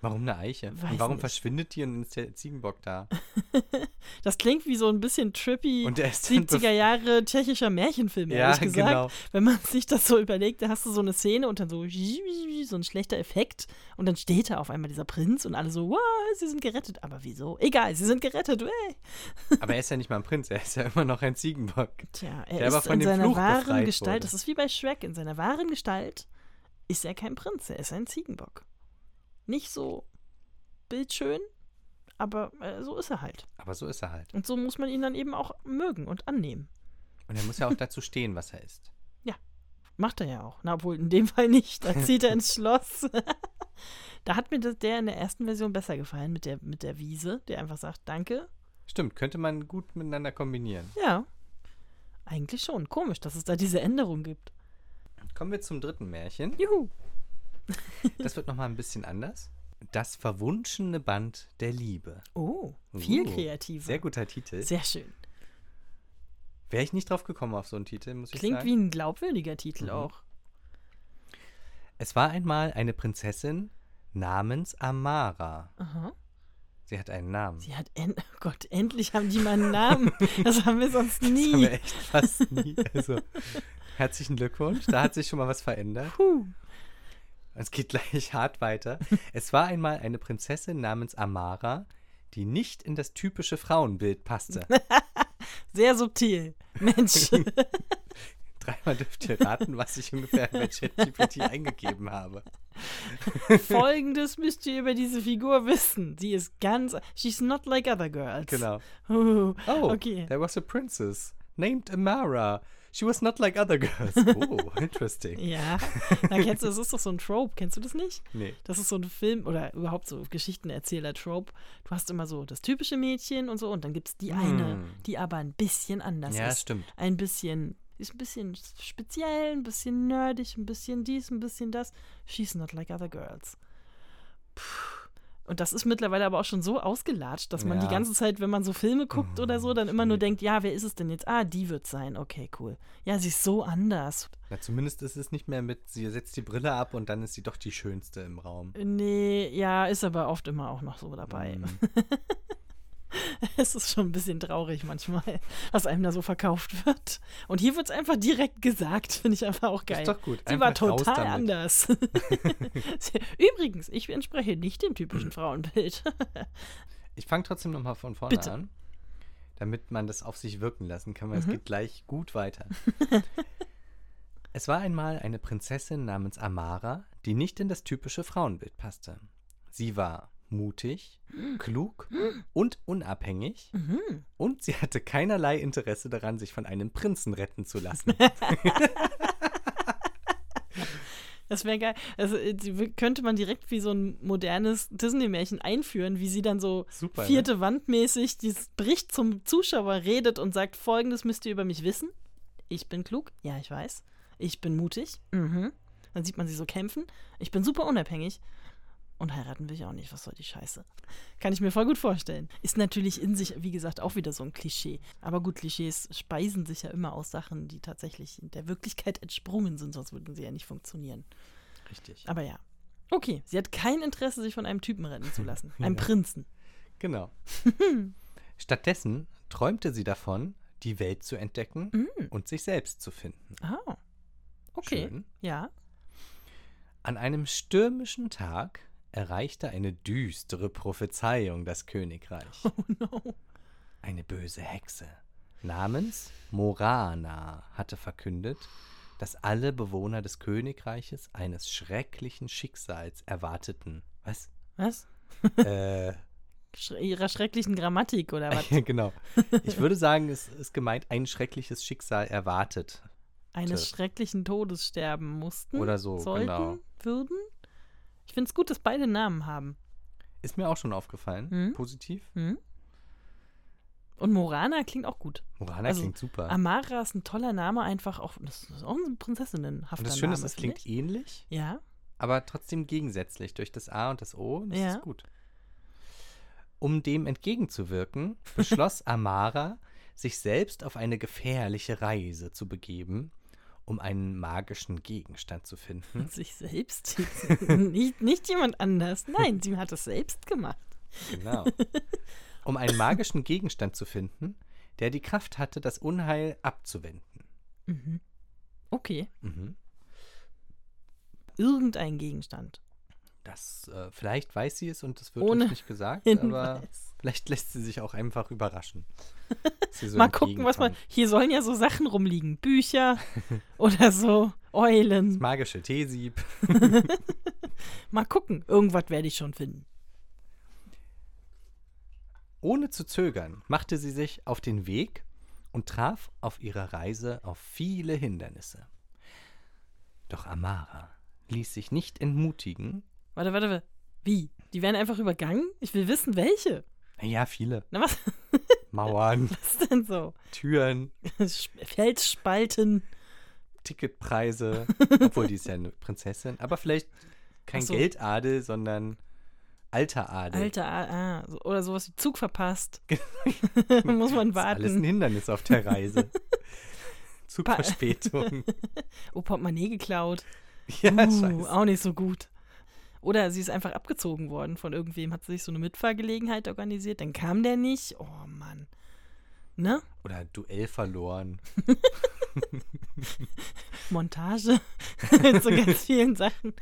Warum eine Eiche? Weiß und warum nicht. verschwindet die und ist der Ziegenbock da? Das klingt wie so ein bisschen trippy Und der ist dann 70er Jahre tschechischer Märchenfilm, Ja, ehrlich gesagt. genau. Wenn man sich das so überlegt, da hast du so eine Szene und dann so so ein schlechter Effekt und dann steht da auf einmal dieser Prinz und alle so, wow, sie sind gerettet. Aber wieso? Egal, sie sind gerettet. Ey. Aber er ist ja nicht mal ein Prinz, er ist ja immer noch ein Ziegenbock. Tja, er Der ist von in seiner Fluch wahren Gestalt, wurde. das ist wie bei Shrek, in seiner wahren Gestalt ist er kein Prinz, er ist ein Ziegenbock. Nicht so bildschön, aber äh, so ist er halt. Aber so ist er halt. Und so muss man ihn dann eben auch mögen und annehmen. Und er muss ja auch dazu stehen, was er ist. Macht er ja auch. Na, obwohl in dem Fall nicht. Da zieht er ins Schloss. da hat mir das, der in der ersten Version besser gefallen mit der, mit der Wiese, der einfach sagt, danke. Stimmt, könnte man gut miteinander kombinieren. Ja. Eigentlich schon. Komisch, dass es da diese Änderung gibt. Kommen wir zum dritten Märchen. Juhu. Das wird nochmal ein bisschen anders. Das verwunschene Band der Liebe. Oh, viel Uh, kreativer. Sehr guter Titel. Sehr schön. Wäre ich nicht drauf gekommen auf so einen Titel, muss ich Klingt sagen. wie ein glaubwürdiger Titel Mhm. auch. Es war einmal eine Prinzessin namens Amara. Aha. Sie hat einen Namen. Sie hat, en oh Gott, endlich haben die mal einen Namen. Das haben wir sonst Das haben wir nie. echt fast nie. Also, herzlichen Glückwunsch. Da hat sich schon mal was verändert. Puh. Es geht gleich hart weiter. Es war einmal eine Prinzessin namens Amara, die nicht in das typische Frauenbild passte. Sehr subtil. Mensch. Dreimal dürft ihr raten, was ich ungefähr bei ChatGPT eingegeben habe. Folgendes müsst ihr über diese Figur wissen. Sie ist ganz. She's not like other girls. Genau. Oh, Oh, okay. there was a princess named Amara. She was not like other girls. Oh, interesting. Ja, na kennst du, das ist doch so ein Trope, kennst du das nicht? Nee. Das ist so ein Film oder überhaupt so Geschichtenerzähler-Trope. Du hast immer so das typische Mädchen und so und dann gibt es die eine, Hm. die aber ein bisschen anders Ja, ist. stimmt. Ein bisschen, ist ein bisschen speziell, ein bisschen nerdig, ein bisschen dies, ein bisschen das. She's not like other girls. Puh. Und das ist mittlerweile aber auch schon so ausgelatscht, dass man die Ja. ganze Zeit, wenn man so Filme guckt oder so, dann immer nur denkt, ja, wer ist es denn jetzt? Ah, die wird sein. Okay, cool. Ja, sie ist so anders. Na, zumindest ist es nicht mehr mit, sie setzt die Brille ab und dann ist sie doch die schönste im Raum. Nee, ja, ist aber oft immer auch noch so dabei. Mm. Es ist schon ein bisschen traurig manchmal, was einem da so verkauft wird. Und hier wird es einfach direkt gesagt, finde ich einfach auch geil. Ist doch gut. Sie war Einfach raus total anders. Übrigens, ich entspreche nicht dem typischen Frauenbild. Ich fange trotzdem nochmal von vorne Bitte. an, damit man das auf sich wirken lassen kann, weil es Mhm. geht gleich gut weiter. es war einmal eine Prinzessin namens Amara, die nicht in das typische Frauenbild passte. Sie war mutig, klug und unabhängig Mhm. und sie hatte keinerlei Interesse daran, sich von einem Prinzen retten zu lassen. Das wäre geil. Also äh, könnte man direkt wie so ein modernes Disney-Märchen einführen, wie sie dann so Super, ne? vierte Wandmäßig dieses bricht zum Zuschauer, redet und sagt, folgendes müsst ihr über mich wissen. Ich bin klug, ja, ich weiß. Ich bin mutig. Mhm. Dann sieht man sie so kämpfen. Ich bin super unabhängig. Und heiraten will ich auch nicht. Was soll die Scheiße? Kann ich mir voll gut vorstellen. Ist natürlich in sich, wie gesagt, auch wieder so ein Klischee. Aber gut, Klischees speisen sich ja immer aus Sachen, die tatsächlich der Wirklichkeit entsprungen sind, sonst würden sie ja nicht funktionieren. Richtig. Aber ja. Okay, sie hat kein Interesse, sich von einem Typen retten zu lassen. Einem Ja. Prinzen. Genau. Stattdessen träumte sie davon, die Welt zu entdecken Mm. und sich selbst zu finden. Ah. Okay. Schön. Ja. An einem stürmischen Tag erreichte eine düstere Prophezeiung das Königreich. Oh no. Eine böse Hexe namens Morana hatte verkündet, dass alle Bewohner des Königreiches eines schrecklichen Schicksals erwarteten. Was? Was? äh, ihrer schrecklichen Grammatik oder was? genau. Ich würde sagen, es ist gemeint, ein schreckliches Schicksal erwartet. Eines schrecklichen Todes sterben mussten. Oder so, sollten, genau. würden. Ich finde es gut, dass beide Namen haben. Ist mir auch schon aufgefallen. Mhm. Positiv. Hm? Und Morana klingt auch gut. Morana Also, klingt super. Amara ist ein toller Name, einfach auch. Das ist auch ein prinzessinnenhafter Und das Name. Schöne ist, es klingt ich. ähnlich, Ja. aber trotzdem gegensätzlich durch das A und das O. Das Ja. ist gut. Um dem entgegenzuwirken, beschloss Amara, sich selbst auf eine gefährliche Reise zu begeben, um einen magischen Gegenstand zu finden. Sich selbst. nicht, nicht jemand anders. Nein, sie hat es selbst gemacht. Genau. Um einen magischen Gegenstand zu finden, der die Kraft hatte, das Unheil abzuwenden. Mhm. Okay. Mhm. Irgendein Gegenstand. Das, äh, vielleicht weiß sie es und das wird Ohne uns nicht gesagt, aber Hinweis. vielleicht lässt sie sich auch einfach überraschen. so Mal gucken, was man. Hier sollen ja so Sachen rumliegen. Bücher oder so Eulen. Magische Teesieb. Mal gucken. Irgendwas werde ich schon finden. Ohne zu zögern machte sie sich auf den Weg und traf auf ihrer Reise auf viele Hindernisse. Doch Amara ließ sich nicht entmutigen. Warte, warte, warte. Wie? Die werden einfach übergangen? Ich will wissen, welche. Ja, viele. Na, was Mauern, ist denn so? Türen, Felsspalten. Ticketpreise. Obwohl, die ist ja eine Prinzessin. Aber vielleicht kein so. Geldadel, sondern alter Adel. Alter, ah, ah, so- oder sowas wie Zug verpasst. Muss man Das ist alles ein warten. Hindernis auf der Reise. Zugverspätung. Oh, Portemonnaie geklaut. ja, uh, scheiße. auch nicht so gut. Oder sie ist einfach abgezogen worden von irgendwem, hat sich so eine Mitfahrgelegenheit organisiert, dann kam der nicht. Oh Mann. Ne? Oder Duell verloren. Montage mit so ganz vielen Sachen.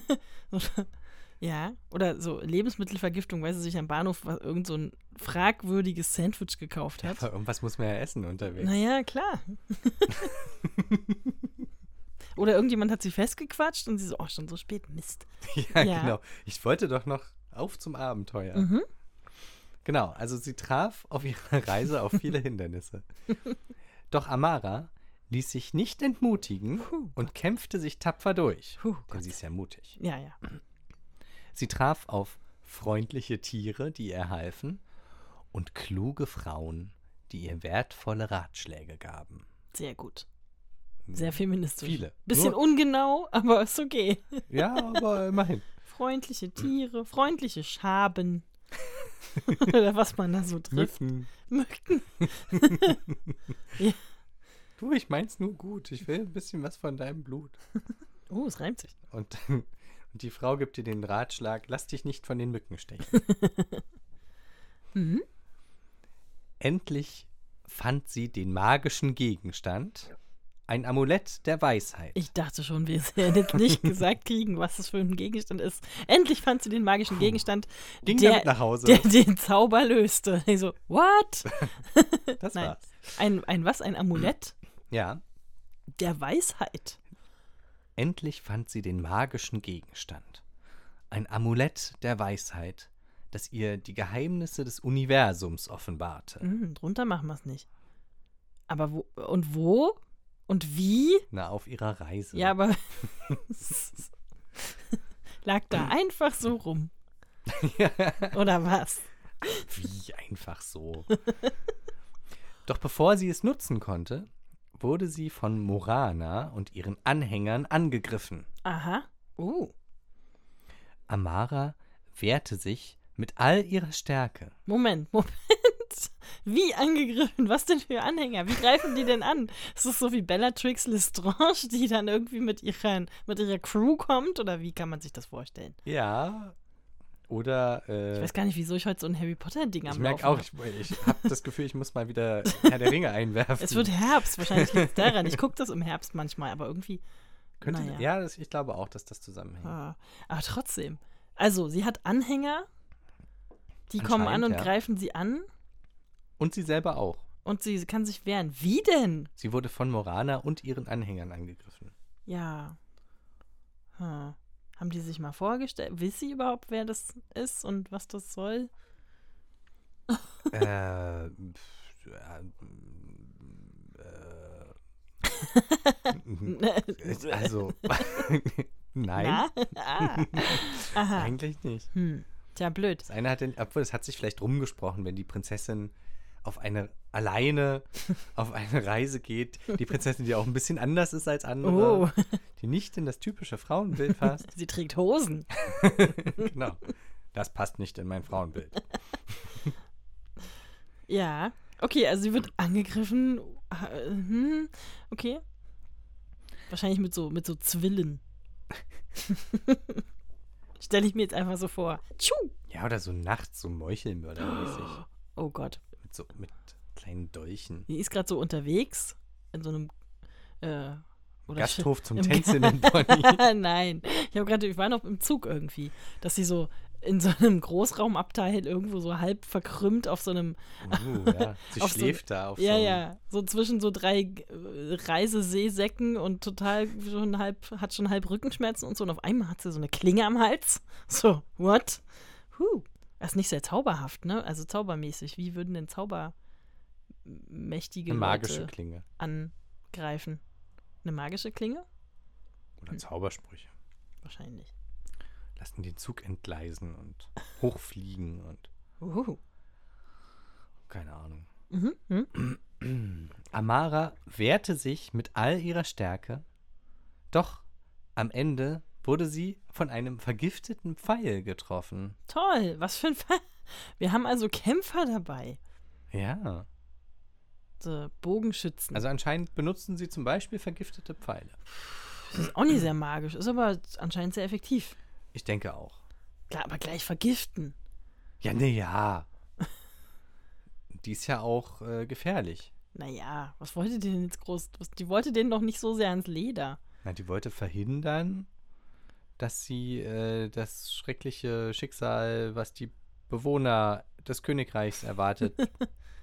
Oder- ja, oder so Lebensmittelvergiftung, weil sie sich am Bahnhof irgend so ein fragwürdiges Sandwich gekauft hat. Aber irgendwas muss man ja essen unterwegs. Naja, klar. Oder irgendjemand hat sie festgequatscht und sie so, oh, schon so spät, Mist. Ja, Ja. genau. Ich wollte doch noch auf zum Abenteuer. Mhm. Genau, also sie traf auf ihrer Reise auf viele Hindernisse. Doch Amara ließ sich nicht entmutigen Puh, und kämpfte sich tapfer durch. Puh, Denn Gott. sie ist ja mutig. Ja, ja. Sie traf auf freundliche Tiere, die ihr halfen, und kluge Frauen, die ihr wertvolle Ratschläge gaben. Sehr gut. Sehr feministisch. Viele. Bisschen Nur- ungenau, aber ist okay. Ja, aber immerhin. Freundliche Tiere, freundliche Schaben. Oder was man da so trifft. Müffen. Mücken. Du, ich mein's nur gut. Ich will ein bisschen was von deinem Blut. Oh, es reimt sich. Und, dann, und die Frau gibt dir den Ratschlag, lass dich nicht von den Mücken stechen. Mhm. Endlich fand sie den magischen Gegenstand, ein Amulett der Weisheit. Ich dachte schon, wir werden jetzt nicht gesagt kriegen, was das für ein Gegenstand ist. Endlich fand sie den magischen Gegenstand, Ging der, damit nach Hause. der den Zauber löste. Ich so, what? das Nein. war's. Ein, ein was? Ein Amulett Ja, der Weisheit. endlich fand sie den magischen Gegenstand. Ein Amulett der Weisheit, das ihr die Geheimnisse des Universums offenbarte. Mhm, drunter machen wir es nicht. Aber wo und wo und wie? Na, auf ihrer Reise. Ja, aber lag da einfach so rum. Oder was? Wie einfach so. Doch bevor sie es nutzen konnte, wurde sie von Morana und ihren Anhängern angegriffen. Aha. Oh. Amara wehrte sich mit all ihrer Stärke. Moment, Moment. Wie angegriffen? Was denn für Anhänger? Wie greifen die denn an? Ist das so wie Bellatrix Lestrange, die dann irgendwie mit, ihren, mit ihrer Crew kommt? Oder wie kann man sich das vorstellen? Ja. Oder äh, Ich weiß gar nicht, wieso ich heute so ein Harry Potter-Ding am ich merke Laufen auch, ich, ich habe das Gefühl, ich muss mal wieder Herr der Ringe einwerfen. Es wird Herbst, wahrscheinlich liegt es daran. Ich gucke das im Herbst manchmal, aber irgendwie. Könnte, naja. Ja, das, ich glaube auch, dass das zusammenhängt. Ah, aber trotzdem. Also, sie hat Anhänger, die kommen an und ja. greifen sie an Und sie selber auch. und sie kann sich wehren. Wie denn? Sie wurde von Morana und ihren Anhängern angegriffen. Ja. Hm. Haben die sich mal vorgestellt? Wisst sie überhaupt, wer das ist und was das soll? äh, äh, äh, also, nein? Ah. Eigentlich nicht. Hm. Tja, blöd. Das eine hat den, obwohl es hat sich vielleicht rumgesprochen, wenn die Prinzessin auf eine alleine auf eine Reise geht, die Prinzessin, die auch ein bisschen anders ist als andere, Oh, die nicht in das typische Frauenbild passt. sie trägt Hosen. genau. Das passt nicht in mein Frauenbild. Ja. Okay, also sie wird angegriffen. Äh, Hm. Okay. Wahrscheinlich mit so, mit so Zwillen. Stelle ich mir jetzt einfach so vor. Tschu! Ja, oder so nachts so Meuchelmördermäßig. Oh Gott. Mit so mit kleinen Dolchen. Die ist gerade so unterwegs in so einem äh, Gasthof zum Tänzelnden Pony. Nein, ich habe gerade, ich war noch im Zug irgendwie, dass sie so in so einem Großraumabteil irgendwo so halb verkrümmt auf so einem, Uh, ja. Sie Auf so- schläft da auf ja, so ja, so zwischen so drei äh, Reiseseesäcken und total schon halb, hat schon halb Rückenschmerzen und so. Und auf einmal hat sie so eine Klinge am Hals. So, what? Huh. Das ist nicht sehr zauberhaft, ne? Also zaubermäßig. Wie würden denn zaubermächtige eine magische Leute Klinge. angreifen? Eine magische Klinge? Oder Zaubersprüche. Wahrscheinlich. Lassen den Zug entgleisen und hochfliegen und Uhu. keine Ahnung. Mhm. Mhm. Amara wehrte sich mit all ihrer Stärke, doch am Ende wurde sie von einem vergifteten Pfeil getroffen. Toll, was für ein Fall. Wir haben also Kämpfer dabei. Ja. So, Bogenschützen. Also anscheinend benutzen sie zum Beispiel vergiftete Pfeile. das ist auch nicht sehr magisch, ist aber anscheinend sehr effektiv. Ich denke auch. Klar, aber gleich vergiften. Ja, ne, ja. Die ist ja auch äh, gefährlich. Naja, was wollte die denn jetzt groß? Was, die wollte den doch nicht so sehr ans Leder. Na, die wollte verhindern, dass sie äh, das schreckliche Schicksal, was die Bewohner des Königreichs erwartet,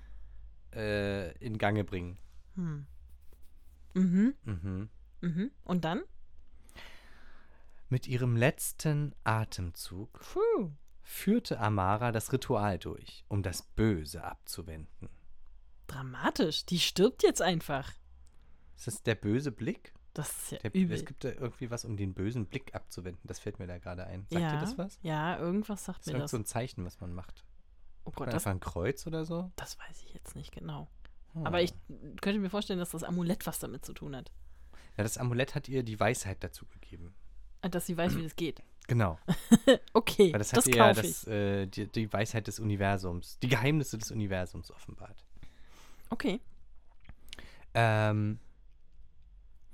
äh, in Gange bringen. Hm. Mhm, Mhm. mhm. Und dann? Mit ihrem letzten Atemzug Puh. führte Amara das Ritual durch, um das Böse abzuwenden. Dramatisch. Die stirbt jetzt einfach. Ist das der böse Blick? Das ist ja Der, übel. Es gibt da irgendwie was, um den bösen Blick abzuwenden. Das fällt mir da gerade ein. Sagt ja, dir das was? Ja, irgendwas sagt Das ist mir irgend das. so ein Zeichen, was man macht. oh Gott, das, einfach ein Kreuz oder so? das weiß ich jetzt nicht genau. Hm. Aber ich könnte mir vorstellen, dass das Amulett was damit zu tun hat. Ja, das Amulett hat ihr die Weisheit dazu gegeben. Äh, Dass sie weiß, wie das geht. Genau. Okay, Weil das das, hat ihr ja das, äh, die, die Weisheit des Universums, die Geheimnisse des Universums offenbart. Okay. Ähm,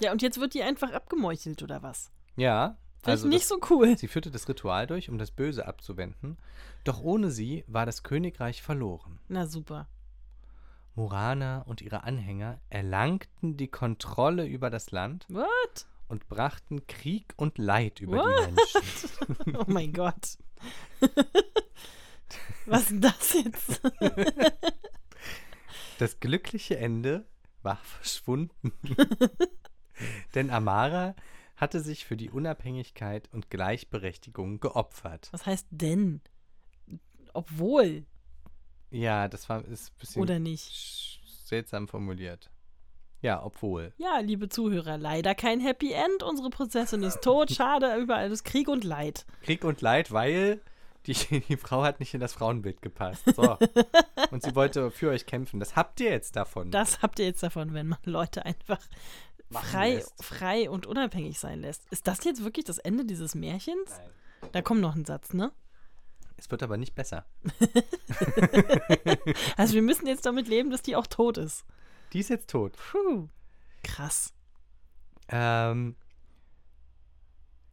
Ja, und jetzt wird die einfach abgemeuchelt, oder was? ja. Finde Also ich nicht das, so cool. sie führte das Ritual durch, um das Böse abzuwenden. Doch ohne sie war das Königreich verloren. Na super. Morana und ihre Anhänger erlangten die Kontrolle über das Land What? und brachten Krieg und Leid über What? die Menschen. Oh mein Gott. was ist das jetzt? Das glückliche Ende war verschwunden. Denn Amara hatte sich für die Unabhängigkeit und Gleichberechtigung geopfert. Was heißt denn? Obwohl Ja, das war ist ein bisschen oder nicht? seltsam formuliert. Ja, obwohl. Ja, liebe Zuhörer, leider kein Happy End. Unsere Prinzessin ist tot. Schade, überall ist Krieg und Leid. Krieg und Leid, weil die, die Frau hat nicht in das Frauenbild gepasst. So. und sie wollte für euch kämpfen. Das habt ihr jetzt davon. Das habt ihr jetzt davon, wenn man Leute einfach frei, lässt. frei und unabhängig sein lässt. Ist das jetzt wirklich das Ende dieses Märchens? Nein. Da kommt noch ein Satz, ne? Es wird aber nicht besser. Also wir müssen jetzt damit leben, dass die auch tot ist. Die ist jetzt tot. Puh. Krass. Ähm,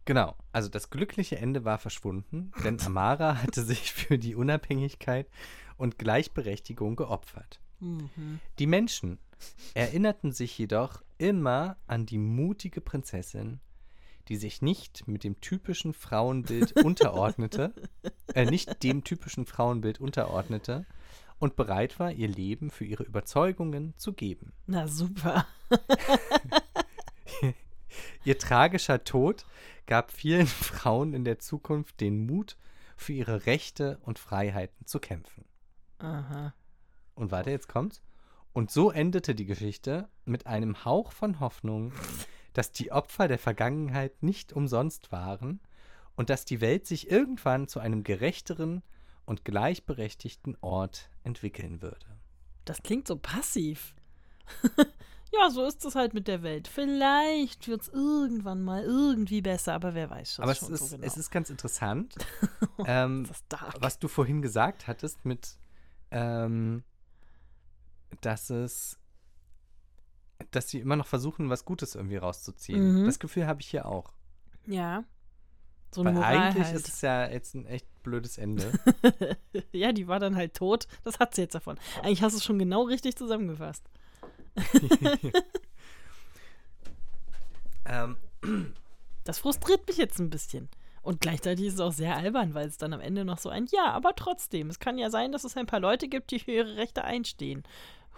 genau, also das glückliche Ende war verschwunden, denn Amara hatte sich für die Unabhängigkeit und Gleichberechtigung geopfert. Mhm. Die Menschen erinnerten sich jedoch immer an die mutige Prinzessin, die sich nicht mit dem typischen Frauenbild unterordnete, äh, nicht dem typischen Frauenbild unterordnete und bereit war, ihr Leben für ihre Überzeugungen zu geben. Na super. Ihr tragischer Tod gab vielen Frauen in der Zukunft den Mut, für ihre Rechte und Freiheiten zu kämpfen. Aha. Und warte, jetzt kommt's. Und so endete die Geschichte mit einem Hauch von Hoffnung, dass die Opfer der Vergangenheit nicht umsonst waren und dass die Welt sich irgendwann zu einem gerechteren und gleichberechtigten Ort entwickeln würde. Das klingt so passiv. ja, so ist es halt mit der Welt. Vielleicht wird es irgendwann mal irgendwie besser, aber wer weiß schon, Aber es schon ist, so genau. es ist ganz interessant, ähm, was du vorhin gesagt hattest mit, ähm, dass es, dass sie immer noch versuchen, was Gutes irgendwie rauszuziehen. Mhm. Das Gefühl habe ich hier auch. Ja. So eine Weil Moral eigentlich halt. ist es ja jetzt ein echt blödes Ende. ja, die war dann halt tot. Das hat sie jetzt davon. Eigentlich hast du es schon genau richtig zusammengefasst. ähm, Das frustriert mich jetzt ein bisschen. Und gleichzeitig ist es auch sehr albern, weil es dann am Ende noch so ein Ja, aber trotzdem. Es kann ja sein, dass es ein paar Leute gibt, die für ihre Rechte einstehen.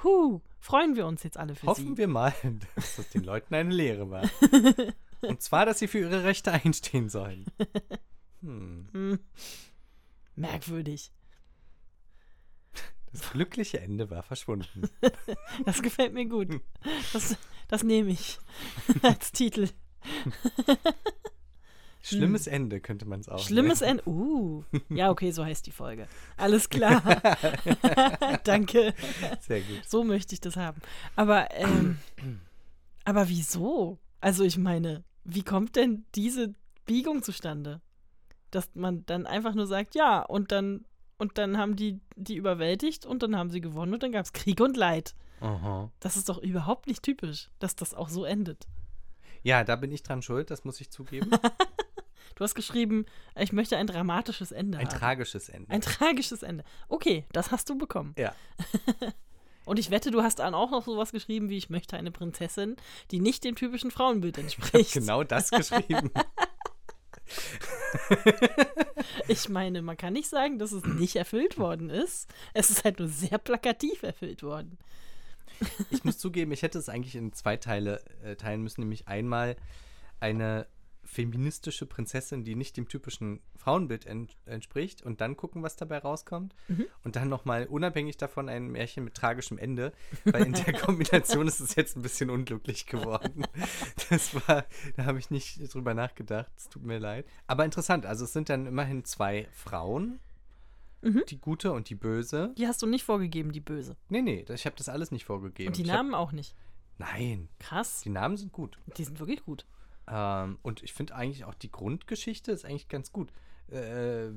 Huh, freuen wir uns jetzt alle für hoffen sie. wir mal, dass das den Leuten eine Lehre war. Und zwar, dass sie für ihre Rechte einstehen sollen. Hm. Hm. Merkwürdig. Das glückliche Ende war verschwunden. Das gefällt mir gut. Das, das nehme ich als Titel. Schlimmes Ende könnte man es auch. Schlimmes nennen. Ende. Uh. Ja, okay, so heißt die Folge. Alles klar. Danke. Sehr gut. So möchte ich das haben. Aber, ähm, aber wieso? Also ich meine, wie kommt denn diese Biegung zustande? Dass man dann einfach nur sagt, ja, und dann, und dann haben die die überwältigt und dann haben sie gewonnen und dann gab es Krieg und Leid. Aha. Das ist doch überhaupt nicht typisch, dass das auch so endet. Ja, da bin ich dran schuld, das muss ich zugeben. Du hast geschrieben, ich möchte ein dramatisches Ende Ein haben. tragisches Ende. Ein tragisches Ende. Okay, das hast du bekommen. ja. Und ich wette, du hast dann auch noch sowas geschrieben wie, ich möchte eine Prinzessin, die nicht dem typischen Frauenbild entspricht. genau das geschrieben. Ich meine, man kann nicht sagen, dass es nicht erfüllt worden ist. Es ist halt nur sehr plakativ erfüllt worden. Ich muss zugeben, ich hätte es eigentlich in zwei Teile äh, teilen müssen, nämlich einmal eine feministische Prinzessin, die nicht dem typischen Frauenbild en entspricht und dann gucken, was dabei rauskommt. Und dann nochmal unabhängig davon ein Märchen mit tragischem Ende, weil in der Kombination ist es jetzt ein bisschen unglücklich geworden. Das war, da habe ich nicht drüber nachgedacht, es tut mir leid. Aber interessant, also es sind dann immerhin zwei Frauen, die gute und die böse. Die hast du nicht vorgegeben, die Böse. Nee, nee, ich habe das alles nicht vorgegeben. Und die Ich hab- Namen auch nicht. Nein, Krass. die Namen sind gut. Die sind wirklich gut. Ähm, und ich finde eigentlich auch die Grundgeschichte ist eigentlich ganz gut. Äh,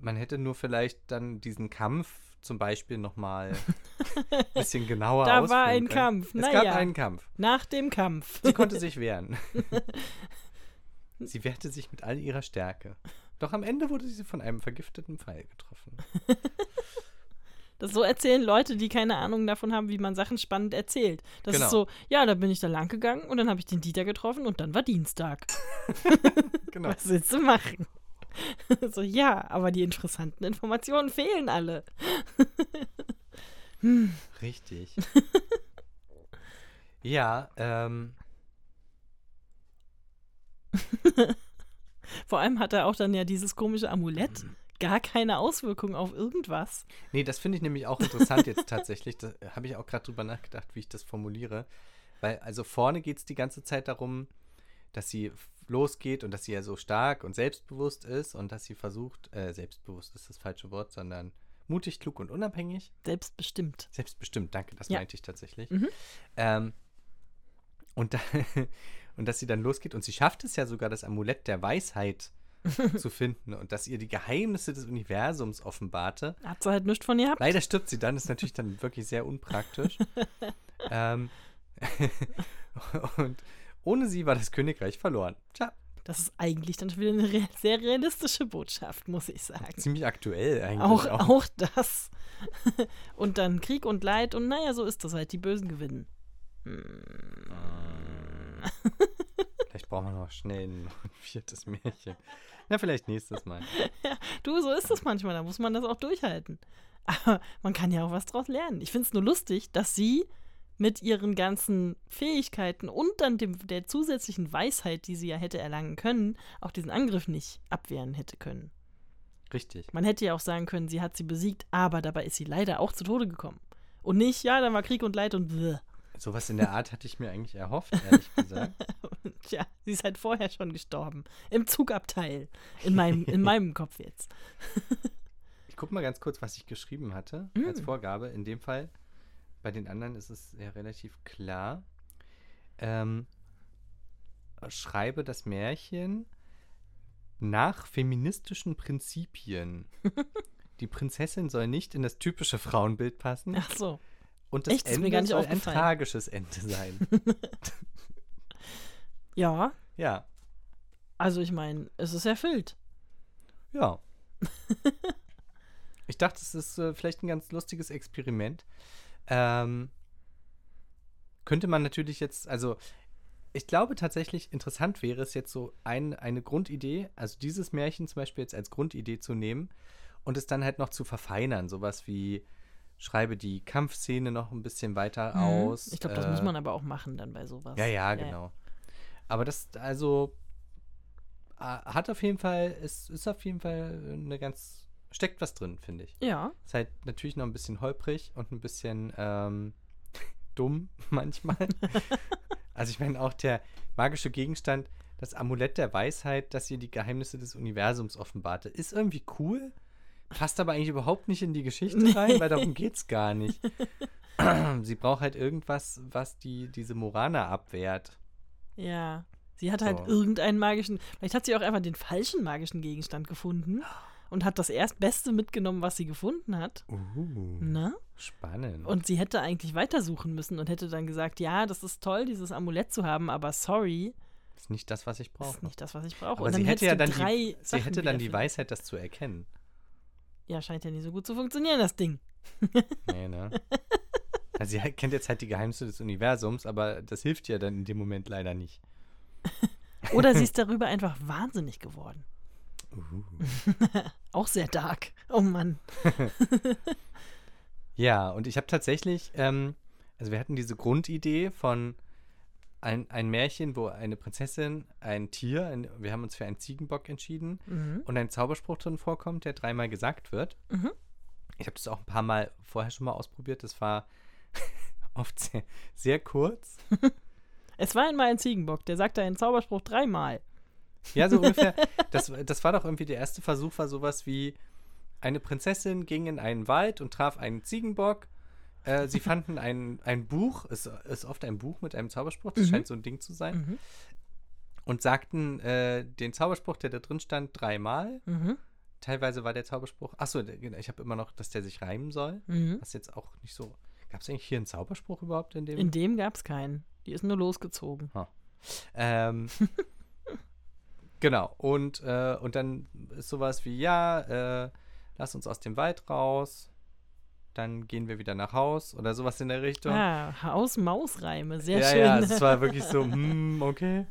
man hätte nur vielleicht dann diesen Kampf zum Beispiel nochmal ein bisschen genauer Da war ein können. Kampf, Es na gab ja. einen Kampf. Nach dem Kampf. Sie konnte sich wehren. sie wehrte sich mit all ihrer Stärke. Doch am Ende wurde sie von einem vergifteten Pfeil getroffen. Das so erzählen Leute, die keine Ahnung davon haben, wie man Sachen spannend erzählt. Das Genau. ist so, ja, da bin ich da lang gegangen und dann habe ich den Dieter getroffen und dann war Dienstag. Genau. Was willst du machen? so, ja, aber die interessanten Informationen fehlen alle. Richtig. ja, ähm, Vor allem hat er auch dann ja dieses komische Amulett. Gar keine Auswirkung auf irgendwas. Nee, das finde ich nämlich auch interessant jetzt tatsächlich. Da habe ich auch gerade drüber nachgedacht, wie ich das formuliere. Weil, also vorne geht es die ganze Zeit darum, dass sie losgeht und dass sie ja so stark und selbstbewusst ist und dass sie versucht, äh, selbstbewusst ist das falsche Wort, sondern mutig, klug und unabhängig. Selbstbestimmt. Selbstbestimmt, danke, das Ja. meinte ich tatsächlich. Mhm. Ähm, und, da, und dass sie dann losgeht und sie schafft es ja sogar, das Amulett der Weisheit zu finden und dass ihr die Geheimnisse des Universums offenbarte. Hat sie halt nichts von ihr gehabt. Leider stirbt sie dann, ist natürlich dann wirklich sehr unpraktisch. ähm, und ohne sie war das Königreich verloren. Tja, Das ist eigentlich dann schon wieder eine re sehr realistische Botschaft, muss ich sagen. ziemlich aktuell eigentlich. Auch, auch. auch das. und dann Krieg und Leid und naja, so ist das halt. Die Bösen gewinnen. Vielleicht brauchen wir noch schnell ein viertes Märchen. Ja, vielleicht nächstes Mal. Du, so ist es manchmal. Da muss man das auch durchhalten. Aber man kann ja auch was draus lernen. Ich finde es nur lustig, dass sie mit ihren ganzen Fähigkeiten und dann dem, der zusätzlichen Weisheit, die sie ja hätte erlangen können, auch diesen Angriff nicht abwehren hätte können. Richtig. Man hätte ja auch sagen können, sie hat sie besiegt, aber dabei ist sie leider auch zu Tode gekommen. Und nicht, ja, dann war Krieg und Leid und bläh. Sowas in der Art hatte ich mir eigentlich erhofft, ehrlich gesagt. Tja, sie ist halt vorher schon gestorben. Im Zugabteil. In meinem, in meinem Kopf jetzt. Ich gucke mal ganz kurz, was ich geschrieben hatte Mm. als Vorgabe. In dem Fall, bei den anderen ist es ja relativ klar. Ähm, schreibe das Märchen nach feministischen Prinzipien. Die Prinzessin soll nicht in das typische Frauenbild passen. Ach so. Und das Echt? Das Ende nicht soll ein tragisches Ende sein. Ja, ja, also ich meine, es ist erfüllt. ja. ich dachte, es ist äh, vielleicht ein ganz lustiges Experiment. Ähm, könnte man natürlich jetzt, also ich glaube tatsächlich, interessant wäre es jetzt so ein, eine Grundidee, also dieses Märchen zum Beispiel jetzt als Grundidee zu nehmen und es dann halt noch zu verfeinern. Sowas wie, schreibe die Kampfszene noch ein bisschen weiter Mhm. aus. Ich glaube, das äh, muss man aber auch machen dann bei sowas. Ja, ja, genau. Aber das, also, äh, hat auf jeden Fall, es ist auf jeden Fall eine ganz, steckt was drin, finde ich. Ja, Ist halt natürlich noch ein bisschen holprig und ein bisschen ähm, dumm manchmal. also ich meine auch der magische Gegenstand, das Amulett der Weisheit, das ihr die Geheimnisse des Universums offenbarte, ist irgendwie cool, passt aber eigentlich überhaupt nicht in die Geschichte rein, weil darum geht's gar nicht. Sie braucht halt irgendwas, was die, diese Morana abwehrt. ja. Sie hat halt So. irgendeinen magischen, vielleicht hat sie auch einfach den falschen magischen Gegenstand gefunden und hat das Erstbeste mitgenommen, was sie gefunden hat. Uh, Ne? spannend. Und sie hätte eigentlich weitersuchen müssen und hätte dann gesagt, ja, das ist toll, dieses Amulett zu haben, aber sorry, ist nicht das, was ich das brauche. ist nicht das, was ich brauche. Aber und sie hätte ja dann die, sie hätte dann die. Weisheit, das zu erkennen. Ja, scheint ja nicht so gut zu funktionieren, das Ding. Nee, ne? Also sie kennt jetzt halt die Geheimnisse des Universums, aber das hilft ja dann in dem Moment leider nicht. Oder sie ist darüber einfach wahnsinnig geworden. Uh. Auch sehr dark. Oh Mann. Ja, und ich habe tatsächlich, ähm, also wir hatten diese Grundidee von ein, ein Märchen, wo eine Prinzessin, ein Tier, ein, wir haben uns für einen Ziegenbock entschieden Mhm. und ein Zauberspruch drin vorkommt, der dreimal gesagt wird. Mhm. Ich habe das auch ein paar Mal vorher schon mal ausprobiert. Das war oft sehr, sehr kurz. Es war einmal ein Ziegenbock, der sagte einen Zauberspruch dreimal. Ja, so ungefähr. Das, das war doch irgendwie der erste Versuch, war sowas wie: Eine Prinzessin ging in einen Wald und traf einen Ziegenbock. Äh, sie fanden ein, ein Buch, es ist oft ein Buch mit einem Zauberspruch, das Mhm. scheint so ein Ding zu sein, Mhm. und sagten äh, den Zauberspruch, der da drin stand, dreimal. Mhm. Teilweise war der Zauberspruch, achso, ich habe immer noch, dass der sich reimen soll, Mhm. was jetzt auch nicht so. Gab es eigentlich hier einen Zauberspruch überhaupt in dem? In dem gab es keinen. Die ist nur losgezogen. Ähm, genau. Und, äh, und dann ist sowas wie, ja, äh, lass uns aus dem Wald raus, dann gehen wir wieder nach Haus oder sowas in der Richtung. Ah, Haus-Maus-Reime, sehr ja, schön. ja, es war wirklich so, hm, okay.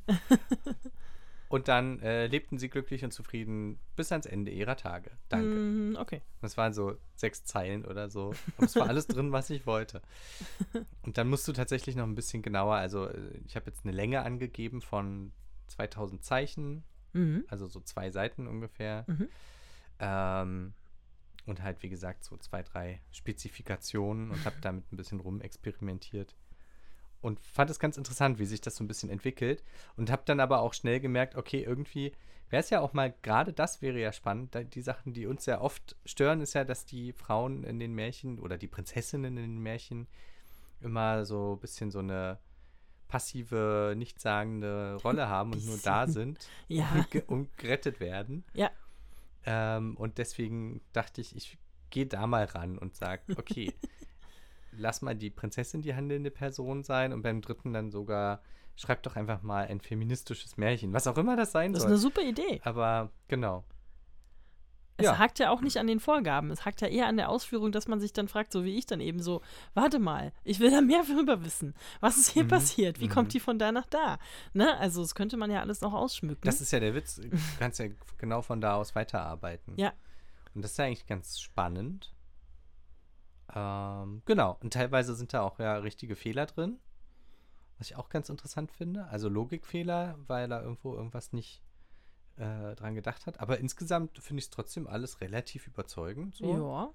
Und dann äh, lebten sie glücklich und zufrieden bis ans Ende ihrer Tage. Danke. Mm, okay. Das waren so sechs Zeilen oder so. Aber es war alles drin, was ich wollte. Und dann musst du tatsächlich noch ein bisschen genauer, also äh, ich habe jetzt eine Länge angegeben von 2000 Zeichen, Mhm. also so zwei Seiten ungefähr. Mhm. Ähm, und halt, wie gesagt, so zwei, drei Spezifikationen und habe damit ein bisschen rumexperimentiert. Und fand es ganz interessant, wie sich das so ein bisschen entwickelt. Und habe dann aber auch schnell gemerkt, okay, irgendwie wäre es ja auch mal, gerade das wäre ja spannend. Die Sachen, die uns sehr oft stören, ist ja, dass die Frauen in den Märchen oder die Prinzessinnen in den Märchen immer so ein bisschen so eine passive, nichtssagende Rolle haben und nur da sind Ja. und, ge und gerettet werden. Ja. Ähm, und deswegen dachte ich, ich gehe da mal ran und sage, okay, lass mal die Prinzessin die handelnde Person sein und beim dritten dann sogar, schreib doch einfach mal ein feministisches Märchen, was auch immer das sein Das ist soll. eine super Idee. Aber genau. Es Ja. hakt ja auch nicht an den Vorgaben. Es hakt ja eher an der Ausführung, dass man sich dann fragt, so wie ich dann eben so, warte mal, ich will da mehr darüber wissen. Was ist hier Mhm, passiert? Wie mhm. kommt die von da nach da? Ne? Also das könnte man ja alles noch ausschmücken. Das ist ja der Witz. Du kannst ja genau von da aus weiterarbeiten. Ja. Und das ist ja eigentlich ganz spannend. Ähm, genau. Und teilweise sind da auch ja richtige Fehler drin. Was ich auch ganz interessant finde. Also Logikfehler, weil da irgendwo irgendwas nicht äh, dran gedacht hat. Aber insgesamt finde ich es trotzdem alles relativ überzeugend. So. Ja.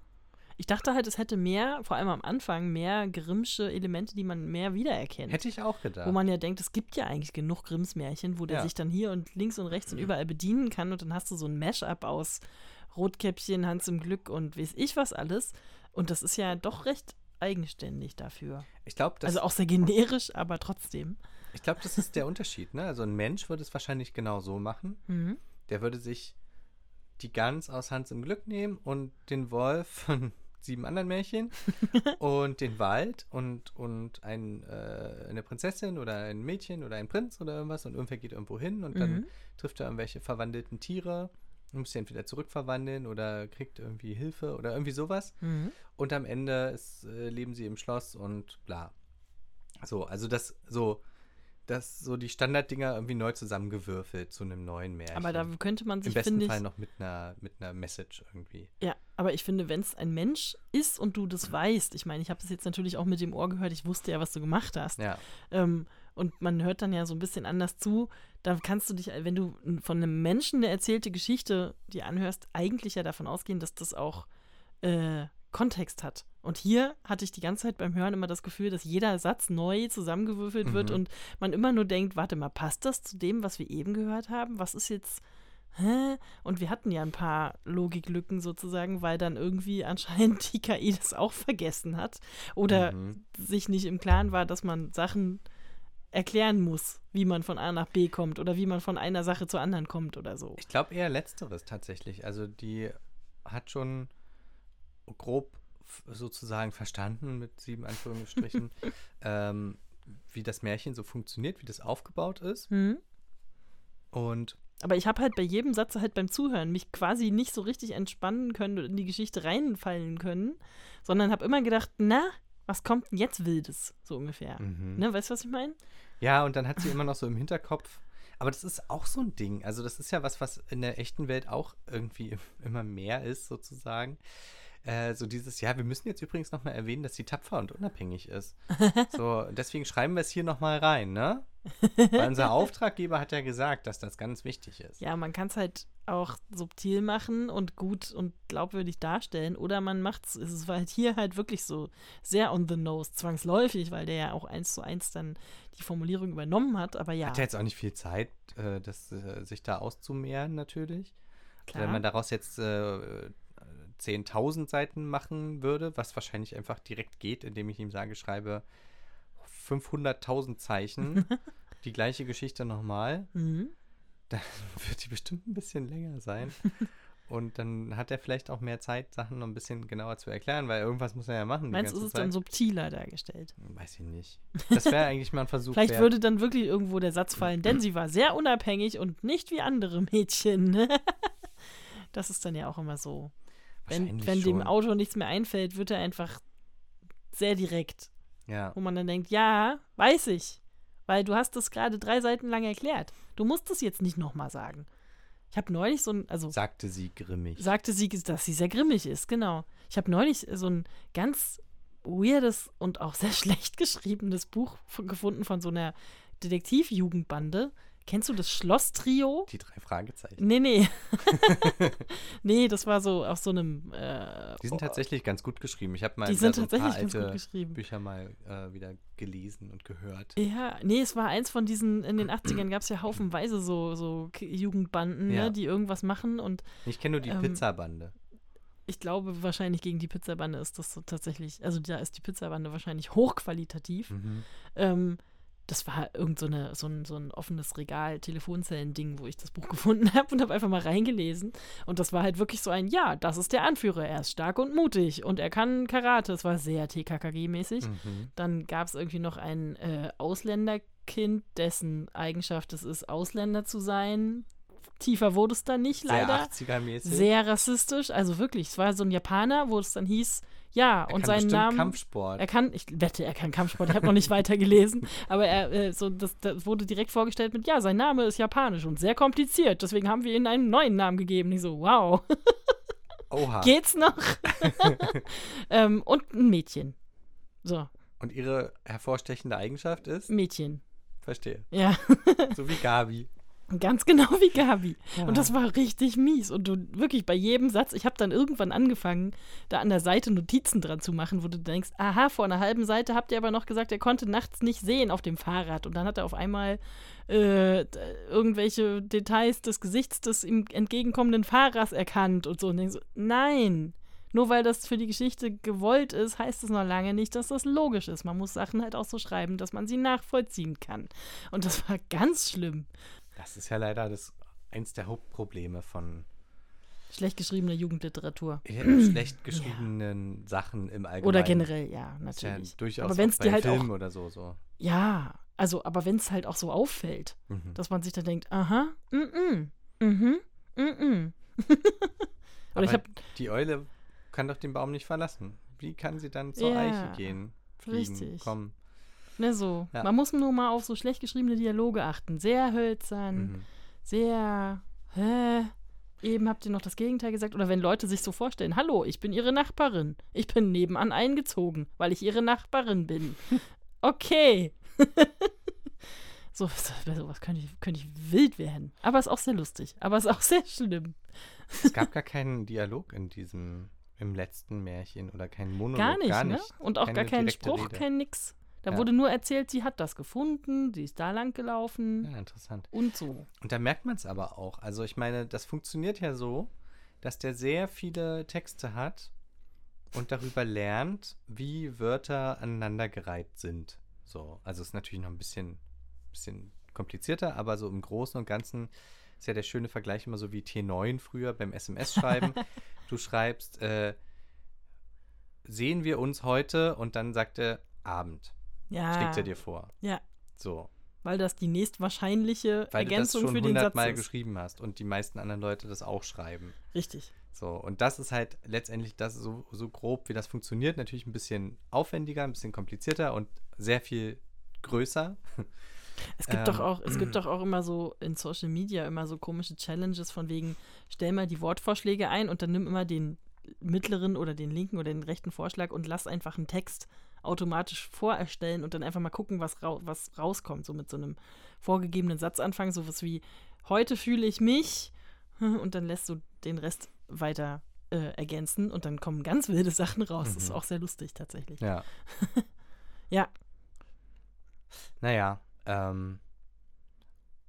Ich dachte halt, es hätte mehr, vor allem am Anfang, mehr Grimmsche Elemente, die man mehr wiedererkennt. Hätte ich auch gedacht. Wo man ja denkt, es gibt ja eigentlich genug Grimms Märchen, wo der Ja. sich dann hier und links und rechts und überall bedienen kann und dann hast du so ein Mash-up aus Rotkäppchen, Hans im Glück und weiß ich was alles. Und das ist ja doch recht eigenständig dafür. ich glaube, das, also auch sehr generisch, aber trotzdem. Ich glaub, das ist der Unterschied. Ne? Also ein Mensch würde es wahrscheinlich genau so machen. Mhm. Der würde sich die Gans aus Hans im Glück nehmen und den Wolf von sieben anderen Märchen und den Wald und, und ein, äh, eine Prinzessin oder ein Mädchen oder ein Prinz oder irgendwas und irgendwer geht irgendwo hin und dann Mhm. trifft er irgendwelche verwandelten Tiere und muss sie entweder zurückverwandeln oder kriegt irgendwie Hilfe oder irgendwie sowas. Mhm. Und am Ende ist, äh, leben sie im Schloss und bla. So, also das so, das so die Standarddinger irgendwie neu zusammengewürfelt zu einem neuen Märchen. Aber da könnte man Im sich, besten finde ich, Fall noch mit einer, mit einer Message irgendwie. Ja, aber ich finde, wenn es ein Mensch ist und du das weißt, ich meine, ich habe das jetzt natürlich auch mit dem Ohr gehört, ich wusste ja, was du gemacht hast. Ja. Ähm, und man hört dann ja so ein bisschen anders zu. Da kannst du dich, wenn du von einem Menschen eine erzählte Geschichte dir anhörst, eigentlich ja davon ausgehen, dass das auch äh, Kontext hat. Und hier hatte ich die ganze Zeit beim Hören immer das Gefühl, dass jeder Satz neu zusammengewürfelt wird Mhm. und man immer nur denkt, warte mal, passt das zu dem, was wir eben gehört haben? Was ist jetzt Hä? Und wir hatten ja ein paar Logiklücken sozusagen, weil dann irgendwie anscheinend die KI das auch vergessen hat oder Mhm. sich nicht im Klaren war, dass man Sachen erklären muss, wie man von A nach B kommt oder wie man von einer Sache zur anderen kommt oder so. Ich glaube eher letzteres tatsächlich. Also die hat schon grob sozusagen verstanden, mit sieben Anführungsstrichen, ähm, wie das Märchen so funktioniert, wie das aufgebaut ist. Hm? Und Aber ich habe halt bei jedem Satz halt beim Zuhören mich quasi nicht so richtig entspannen können und in die Geschichte reinfallen können, sondern habe immer gedacht, na, was kommt denn jetzt Wildes, so ungefähr. mhm. Ne, weißt du, was ich meine? ja, und dann hat sie immer noch so im Hinterkopf. Aber das ist auch so ein Ding. Also, das ist ja was, was in der echten Welt auch irgendwie immer mehr ist, sozusagen. Äh, so dieses, ja, wir müssen jetzt übrigens nochmal erwähnen, dass sie tapfer und unabhängig ist. So, deswegen schreiben wir es hier nochmal rein, ne? Weil unser Auftraggeber hat ja gesagt, dass das ganz wichtig ist. Ja, man kann es halt auch subtil machen und gut und glaubwürdig darstellen. Oder man macht es, es war halt hier halt wirklich so sehr on the nose, zwangsläufig, weil der ja auch eins zu eins dann die Formulierung übernommen hat. Aber ja, Hat ja jetzt auch nicht viel Zeit, äh, das, äh, sich da auszumehren, natürlich. klar. Wenn man daraus jetzt äh, 10.000 Seiten machen würde, was wahrscheinlich einfach direkt geht, indem ich ihm sage, schreibe 500.000 Zeichen, die gleiche Geschichte nochmal, mhm. dann wird die bestimmt ein bisschen länger sein. Und dann hat er vielleicht auch mehr Zeit, Sachen noch ein bisschen genauer zu erklären, weil irgendwas muss er ja machen. Meinst du, ist es dann subtiler dargestellt? Weiß ich nicht. Das wäre eigentlich mal ein Versuch. Vielleicht wert. würde dann wirklich irgendwo der Satz fallen, denn sie war sehr unabhängig und nicht wie andere Mädchen. das ist dann ja auch immer so. Wenn, wenn dem. Autor nichts mehr einfällt, wird er einfach sehr direkt. Ja. wo man dann denkt, ja, weiß ich, weil du hast das gerade drei Seiten lang erklärt. Du musst es jetzt nicht nochmal sagen. Ich habe neulich so ein, also Sagte sie grimmig. sagte sie, dass sie sehr grimmig ist, genau. Ich habe neulich so ein ganz weirdes und auch sehr schlecht geschriebenes Buch gefunden von so einer Detektivjugendbande. Kennst du das Schloss-Trio? Die drei Fragezeichen. Nee, nee. nee, das war so auf so einem. Äh, Die sind tatsächlich ganz gut geschrieben. Ich habe mal die sind so ein paar tatsächlich ganz gut alte geschrieben. Bücher mal äh, wieder gelesen und gehört. Ja, nee, es war eins von diesen, in den 80ern gab es ja haufenweise so, so Jugendbanden, Ja. ne, die irgendwas machen und Ich kenne nur die Ähm, Pizzabande. ich glaube wahrscheinlich gegen die Pizzabande ist das so tatsächlich, also da ist die Pizzabande wahrscheinlich hochqualitativ. Mhm. Ähm, das war irgend so, eine, so, ein, so ein offenes Regal, Telefonzellen-Ding, wo ich das Buch gefunden habe und habe einfach mal reingelesen. Und das war halt wirklich so ein, ja, das ist der Anführer. Er ist stark und mutig und er kann Karate. Es war sehr TKKG-mäßig. Mhm. Dann gab es irgendwie noch ein äh, Ausländerkind, dessen Eigenschaft es ist, Ausländer zu sein. Tiefer wurde es dann nicht, Sehr leider. 80er-mäßig. Sehr rassistisch. Also wirklich, es war so ein Japaner, wo es dann hieß, ja, er und seinen Namen. Kampfsport. Er kann, ich wette, er kann Kampfsport, ich habe noch nicht weiter gelesen, aber er, äh, so, das, das wurde direkt vorgestellt mit, ja, sein Name ist japanisch und sehr kompliziert, deswegen haben wir ihm einen neuen Namen gegeben. Ich so, wow, Oha. geht's noch? ähm, und ein Mädchen. So, Und ihre hervorstechende Eigenschaft ist? Mädchen. Verstehe. Ja, So wie Gabi. Ganz genau wie Gabi. Ja. Und das war richtig mies. Und du wirklich bei jedem Satz, ich habe dann irgendwann angefangen, da an der Seite Notizen dran zu machen, wo du denkst, aha, vor einer halben Seite habt ihr aber noch gesagt, er konnte nachts nicht sehen auf dem Fahrrad. Und dann hat er auf einmal äh, irgendwelche Details des Gesichts des ihm entgegenkommenden Fahrers erkannt und so. Und denkst nein. Nur weil das für die Geschichte gewollt ist, heißt es noch lange nicht, dass das logisch ist. Man muss Sachen halt auch so schreiben, dass man sie nachvollziehen kann. Und das war ganz schlimm. Das ist ja leider das, eins der Hauptprobleme von Schlecht geschriebene Jugendliteratur. Ja, schlecht geschriebenen Sachen im Allgemeinen. Oder generell, ja, Ist ja natürlich. durchaus aber wenn es dir halt Filmen auch, oder so. so. ja, also, aber wenn es halt auch so auffällt, Mhm. dass man sich dann denkt, aha, mhm, mhm, mhm. Oder ich habe die Eule kann doch den Baum nicht verlassen. Wie kann sie dann zur Ja, Eiche gehen? Fliegen, richtig. Kommen. Ne, so. Ja. Man muss nur mal auf so schlecht geschriebene Dialoge achten. Sehr hölzern, Mhm. sehr. Hä? Eben habt ihr noch das Gegenteil gesagt. Oder wenn Leute sich so vorstellen: Hallo, ich bin ihre Nachbarin. Ich bin nebenan eingezogen, weil ich ihre Nachbarin bin. Okay. so, so sowas könnte ich, könnte ich wild werden. Aber ist auch sehr lustig. Aber ist auch sehr schlimm. Es gab gar keinen Dialog in diesem, im letzten Märchen oder keinen Monolog. Gar nicht, gar ne? nicht. Und auch Keine gar keinen Spruch, Rede. kein Nix. Da Ja. wurde nur erzählt, sie hat das gefunden, sie ist da lang gelaufen Ja, interessant. und so. Und da merkt man es aber auch. Also ich meine, das funktioniert ja so, dass der sehr viele Texte hat und darüber lernt, wie Wörter aneinandergereiht sind. So, also es ist natürlich noch ein bisschen, bisschen komplizierter, aber so im Großen und Ganzen ist ja der schöne Vergleich immer so wie T9 früher beim SMS-Schreiben. du schreibst, äh, sehen wir uns heute und dann sagt er Abend. Ja. Schlägt er dir vor. Ja, So. weil das die nächstwahrscheinliche Weil Ergänzung du das für schon den Satz hundertmal ist. geschrieben hast und die meisten anderen Leute das auch schreiben. Richtig. So, und das ist halt letztendlich das so, so grob, wie das funktioniert. Natürlich ein bisschen aufwendiger, ein bisschen komplizierter und sehr viel größer. Es gibt Ähm, doch auch, es gibt doch auch immer so in Social Media immer so komische Challenges von wegen, stell mal die Wortvorschläge ein und dann nimm immer den mittleren oder den linken oder den rechten Vorschlag und lass einfach einen Text automatisch vorerstellen und dann einfach mal gucken, was, rau was rauskommt. So mit so einem vorgegebenen Satz anfangen, sowas wie heute fühle ich mich und dann lässt du den Rest weiter äh, ergänzen und dann kommen ganz wilde Sachen raus. Das ist Mhm. auch sehr lustig tatsächlich. Ja. Ja. Naja, ähm,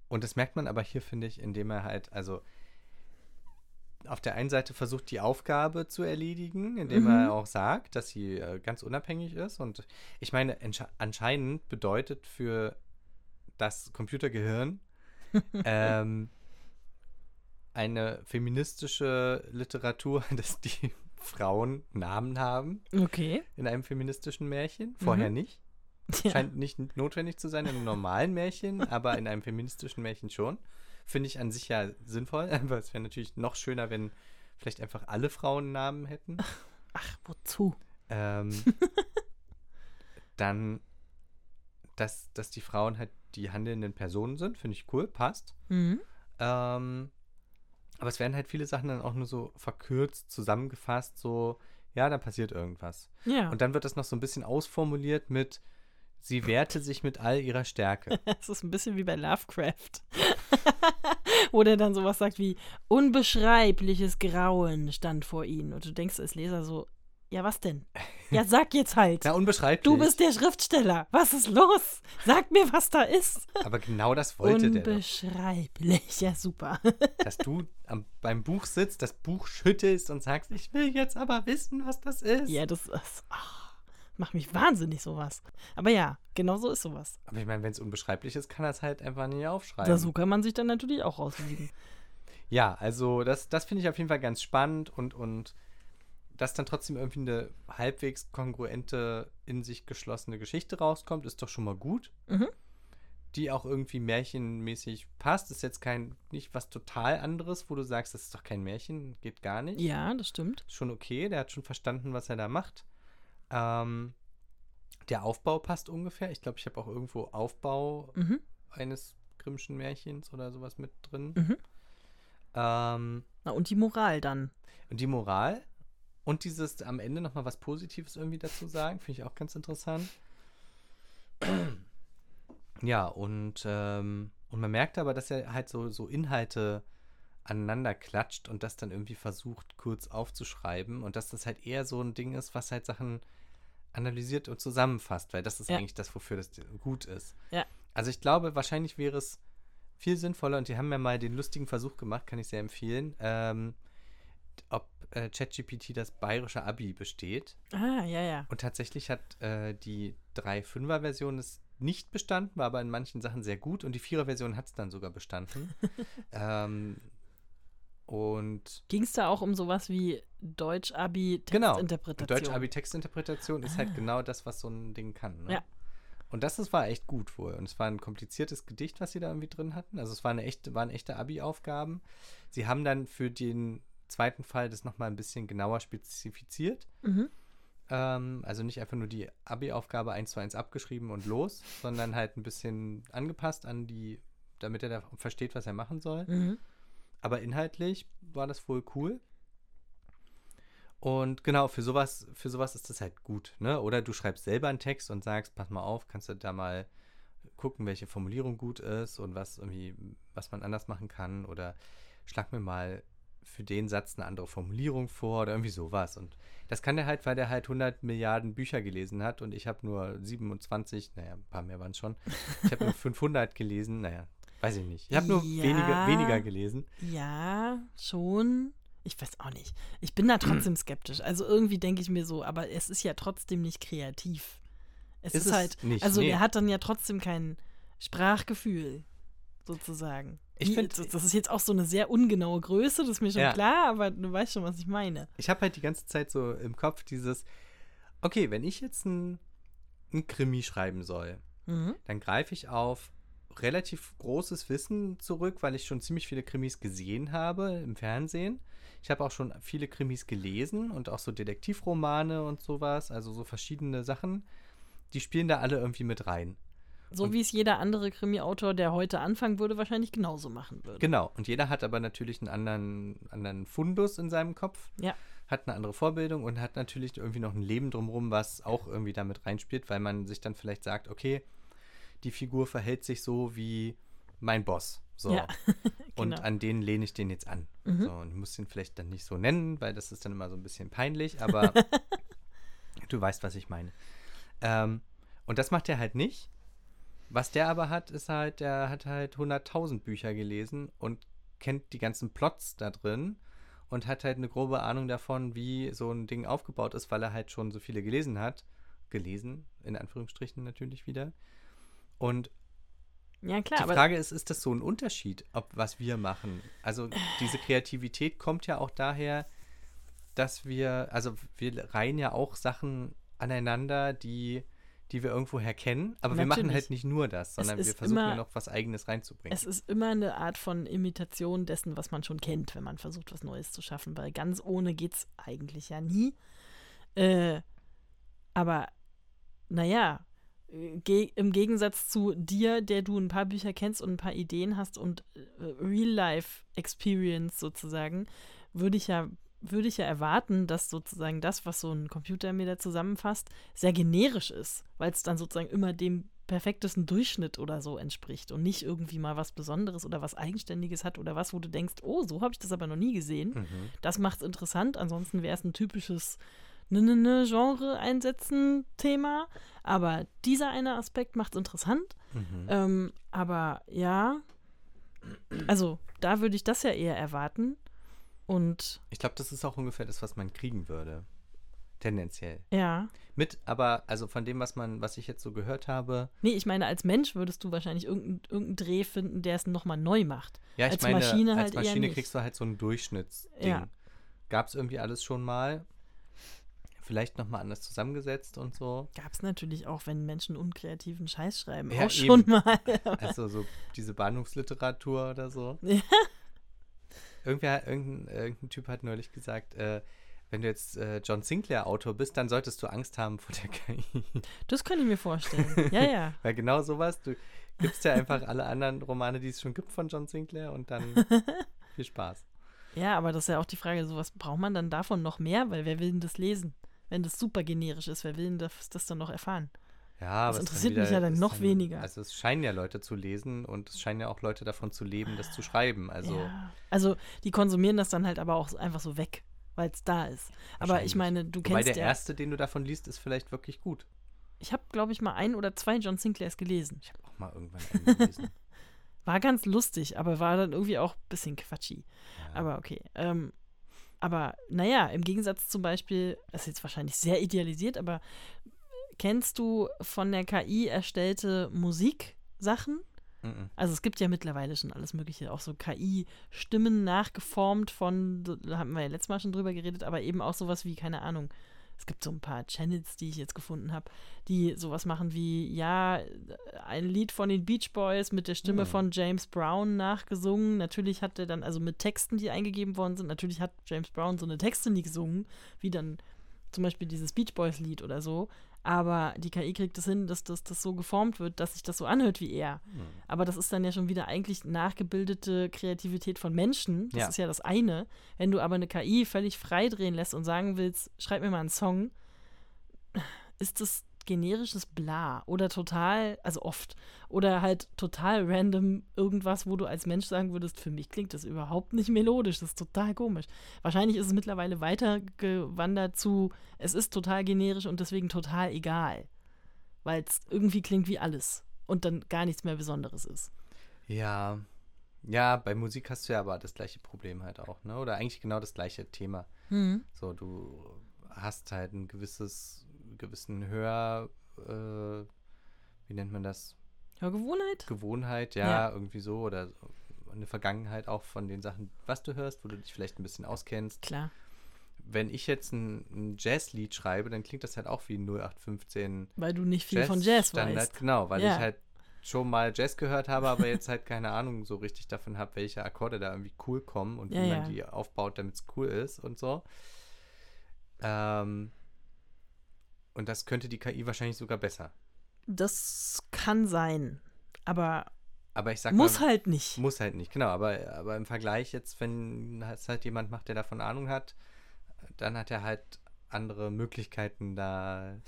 und das merkt man aber hier, finde ich, indem er halt, also auf der einen Seite versucht, die Aufgabe zu erledigen, indem Mhm. er auch sagt, dass sie äh, ganz unabhängig ist. Und ich meine, anscheinend bedeutet für das Computergehirn ähm, eine feministische Literatur, dass die Frauen Namen haben Okay. in einem feministischen Märchen. Vorher Mhm. nicht. Ja. Scheint nicht notwendig zu sein in einem normalen Märchen, aber in einem feministischen Märchen schon. Finde ich an sich ja sinnvoll, aber es wäre natürlich noch schöner, wenn vielleicht einfach alle Frauen Namen hätten. Ach, wozu? Ähm, dann, dass, dass die Frauen halt die handelnden Personen sind, finde ich cool, passt. Mhm. Ähm, aber es werden halt viele Sachen dann auch nur so verkürzt, zusammengefasst, so, ja, da passiert irgendwas. Ja. Und dann wird das noch so ein bisschen ausformuliert mit, sie wehrte sich mit all ihrer Stärke. Es ist ein bisschen wie bei Lovecraft. Wo der dann sowas sagt wie unbeschreibliches Grauen stand vor ihnen. Und du denkst als Leser so, ja, was denn? Ja, sag jetzt halt. Na, unbeschreiblich. Du bist der Schriftsteller. Was ist los? Sag mir, was da ist. Aber genau das wollte der doch. Unbeschreiblich. Ja, super. Dass du am, beim Buch sitzt, das Buch schüttelst und sagst, ich will jetzt aber wissen, was das ist. ja, das ist. ach, macht mich wahnsinnig, sowas. Aber ja, genau so ist sowas. Aber ich meine, wenn es unbeschreiblich ist, kann er es halt einfach nicht aufschreiben. Da so kann man sich dann natürlich auch rausliegen. Ja, also das, das finde ich auf jeden Fall ganz spannend und, und dass dann trotzdem irgendwie eine halbwegs kongruente, in sich geschlossene Geschichte rauskommt, ist doch schon mal gut. Mhm. Die auch irgendwie märchenmäßig passt. Ist jetzt kein, nicht was total anderes, wo du sagst, das ist doch kein Märchen, geht gar nicht. Ja, das stimmt. Ist schon okay, der hat schon verstanden, was er da macht. Ähm, der Aufbau passt ungefähr. Ich glaube, ich habe auch irgendwo Aufbau Mhm. eines Grimmschen Märchens oder sowas mit drin. Mhm. Ähm, Na, und die Moral dann. und die Moral und dieses am Ende nochmal was Positives irgendwie dazu sagen, finde ich auch ganz interessant. Ja, und, ähm, und man merkt aber, dass er halt so, so Inhalte aneinander klatscht und das dann irgendwie versucht, kurz aufzuschreiben und dass das halt eher so ein Ding ist, was halt Sachen analysiert und zusammenfasst, weil das ist Ja. eigentlich das, wofür das gut ist. Ja. Also ich glaube, wahrscheinlich wäre es viel sinnvoller und die haben ja mal den lustigen Versuch gemacht, kann ich sehr empfehlen, ähm, ob äh, ChatGPT das bayerische Abi besteht. Ah, ja, ja. Und tatsächlich hat äh, die 3.5er-Version es nicht bestanden, war aber in manchen Sachen sehr gut und die 4er-Version hat es dann sogar bestanden. ähm, Und Ging es da auch um sowas wie Deutsch-Abi, genau, Textinterpretation? Deutsch-Abi-Textinterpretation ist halt genau das, was so ein Ding kann. Ne? Ah. Ja. Und das, das war echt gut wohl. Und es war ein kompliziertes Gedicht, was sie da irgendwie drin hatten. Also es war eine echte, waren echte Abi-Aufgaben. Sie haben dann für den zweiten Fall das nochmal ein bisschen genauer spezifiziert. Mhm. Ähm, also nicht einfach nur die Abi-Aufgabe 1 zu 1 abgeschrieben und los, sondern halt ein bisschen angepasst an die, damit er da versteht, was er machen soll. Mhm. Aber inhaltlich war das wohl cool. Und genau, für sowas, für sowas ist das halt gut, ne? Oder du schreibst selber einen Text und sagst, pass mal auf, kannst du da mal gucken, welche Formulierung gut ist und was irgendwie, was man anders machen kann. Oder schlag mir mal für den Satz eine andere Formulierung vor oder irgendwie sowas. Und das kann der halt, weil der halt 100 Milliarden Bücher gelesen hat und ich habe nur 27, naja, ein paar mehr waren es schon. Ich habe nur 500 gelesen, naja, weiß ich nicht. Ich habe nur Ja. weniger, weniger gelesen. Ja, schon. Ich weiß auch nicht. Ich bin da trotzdem skeptisch. Also irgendwie denke ich mir so, aber es ist ja trotzdem nicht kreativ. Es Ist ist, es halt, nicht, also nee. er hat dann ja trotzdem kein Sprachgefühl, sozusagen. Ich Wie- find- das, das ist jetzt auch so eine sehr ungenaue Größe, das ist mir schon Ja. klar, aber du weißt schon, was ich meine. Ich habe halt die ganze Zeit so im Kopf dieses, okay, wenn ich jetzt ein, ein Krimi schreiben soll, Mhm. dann greife ich auf relativ großes Wissen zurück, weil ich schon ziemlich viele Krimis gesehen habe im Fernsehen. Ich habe auch schon viele Krimis gelesen und auch so Detektivromane und sowas, also so verschiedene Sachen. Die spielen da alle irgendwie mit rein. So Und- wie es jeder andere Krimi-Autor, der heute anfangen würde, wahrscheinlich genauso machen würde. Genau. Und jeder hat aber natürlich einen anderen, anderen Fundus in seinem Kopf. Ja. Hat eine andere Vorbildung und hat natürlich irgendwie noch ein Leben drumherum, was auch irgendwie damit reinspielt, weil man sich dann vielleicht sagt, okay, die Figur verhält sich so wie mein Boss. So. Ja, Und genau. an den lehne ich den jetzt an. Mhm. So, und ich muss ihn vielleicht dann nicht so nennen, weil das ist dann immer so ein bisschen peinlich, aber du weißt, was ich meine. Ähm, und das macht er halt nicht. Was der aber hat, ist halt, der hat halt 100.000 Bücher gelesen und kennt die ganzen Plots da drin und hat halt eine grobe Ahnung davon, wie so ein Ding aufgebaut ist, weil er halt schon so viele gelesen hat. Gelesen, in Anführungsstrichen natürlich wieder. Und Ja, klar, die Frage ist, ist das so ein Unterschied, ob was wir machen? Also diese Kreativität kommt ja auch daher, dass wir, also wir reihen ja auch Sachen aneinander, die, die wir irgendwoher kennen, aber wir machen Natürlich. halt nicht nur das, sondern wir versuchen ja immer- noch was Eigenes reinzubringen. Es ist immer eine Art von Imitation dessen, was man schon kennt, wenn man versucht, was Neues zu schaffen, weil ganz ohne geht's eigentlich ja nie. Äh, aber naja, ge im Gegensatz zu dir, der du ein paar Bücher kennst und ein paar Ideen hast und äh, Real-Life-Experience sozusagen, würde ich ja würde ich ja erwarten, dass sozusagen das, was so ein Computer mir da zusammenfasst, sehr generisch ist, weil es dann sozusagen immer dem perfektesten Durchschnitt oder so entspricht und nicht irgendwie mal was Besonderes oder was Eigenständiges hat oder was, wo du denkst, oh, so habe ich das aber noch nie gesehen. Mhm. Das macht es interessant. Ansonsten wäre es ein typisches ne, ne, ne, Genre einsetzen Thema. Aber dieser eine Aspekt macht es interessant. Mhm. Ähm, aber ja, also da würde ich das ja eher erwarten. Und Ich glaube, das ist auch ungefähr das, was man kriegen würde. Tendenziell. ja, Mit, aber, also von dem, was man, was ich jetzt so gehört habe, nee, ich meine, als Mensch würdest du wahrscheinlich irgendeinen irgendeinen Dreh finden, der es nochmal neu macht. ja, ich Als meine, Maschine als halt Maschine kriegst du halt so ein Durchschnittsding. Ja. Gab es irgendwie alles schon mal? Vielleicht nochmal anders zusammengesetzt und so. Gab es natürlich auch, wenn Menschen unkreativen Scheiß schreiben, Ja, auch schon eben. mal. Also so diese Bahnhofsliteratur oder so. Ja. Irgendwer, irgendein, irgendein Typ hat neulich gesagt, äh, wenn du jetzt äh, John Sinclair Autor bist, dann solltest du Angst haben vor der KI. Das kann ich mir vorstellen. Ja, ja. Weil genau sowas, du gibst ja einfach alle anderen Romane, die es schon gibt von John Sinclair und dann viel Spaß. Ja, aber das ist ja auch die Frage, so was braucht man dann davon noch mehr? Weil wer will denn das lesen? Wenn das super generisch ist, wer will denn das, das dann noch erfahren? Ja, ist interessiert mich ja dann noch weniger. Also es scheinen ja Leute zu lesen und es scheinen ja auch Leute davon zu leben, das zu schreiben. Also ja. also die konsumieren das dann halt aber auch einfach so weg, weil es da ist. Aber ich meine, du kennst der ja. erste, den du davon liest, ist vielleicht wirklich gut. Ich habe, glaube ich, mal ein oder zwei John Sinclairs gelesen. Ich habe auch mal irgendwann einen gelesen. War ganz lustig, aber war dann irgendwie auch ein bisschen quatschig. Ja. Aber okay. Ähm, aber naja, im Gegensatz zum Beispiel, das ist jetzt wahrscheinlich sehr idealisiert, aber kennst du von der KI erstellte Musiksachen? Mhm. Also es gibt ja mittlerweile schon alles Mögliche, auch so KI-Stimmen nachgeformt von, da haben wir ja letztes Mal schon drüber geredet, aber eben auch sowas wie, keine Ahnung, es gibt so ein paar Channels, die ich jetzt gefunden habe, die sowas machen wie, ja, ein Lied von den Beach Boys mit der Stimme Hm. von James Brown nachgesungen. Natürlich hat er dann, also mit Texten, die eingegeben worden sind, natürlich hat James Brown so eine Texte nie gesungen, wie dann zum Beispiel dieses Beach Boys Lied oder so. Aber die KI kriegt es hin, dass das, das so geformt wird, dass sich das so anhört wie er. Hm. Aber das ist dann ja schon wieder eigentlich nachgebildete Kreativität von Menschen. Das Ja. ist ja das eine. Wenn du aber eine KI völlig frei drehen lässt und sagen willst, schreib mir mal einen Song, ist das generisches Bla oder total, also oft, oder halt total random irgendwas, wo du als Mensch sagen würdest, für mich klingt das überhaupt nicht melodisch, das ist total komisch. Wahrscheinlich ist es mittlerweile weitergewandert zu, es ist total generisch und deswegen total egal, weil es irgendwie klingt wie alles und dann gar nichts mehr Besonderes ist. Ja. Ja, bei Musik hast du ja aber das gleiche Problem halt auch, ne? Oder eigentlich genau das gleiche Thema. Mhm. So, du hast halt ein gewisses, gewissen Hör, äh, wie nennt man das? Hörgewohnheit? Gewohnheit, ja, Ja. irgendwie so. Oder eine Vergangenheit auch von den Sachen, was du hörst, wo du dich vielleicht ein bisschen auskennst. Klar. Wenn ich jetzt ein, ein Jazzlied schreibe, dann klingt das halt auch wie ein 0815 Weil du nicht viel Jazz von Jazz Standard, weißt. genau, weil Ja. ich halt schon mal Jazz gehört habe, aber jetzt halt keine Ahnung so richtig davon habe, welche Akkorde da irgendwie cool kommen und Ja, wie man die aufbaut, damit es cool ist und so. Ähm, und das könnte die KI wahrscheinlich sogar besser. Das kann sein. Aber Aber ich sag muss mal, halt nicht. muss halt nicht, genau. Aber, aber im Vergleich jetzt, wenn es halt jemand macht, der davon Ahnung hat, dann hat er halt andere Möglichkeiten, da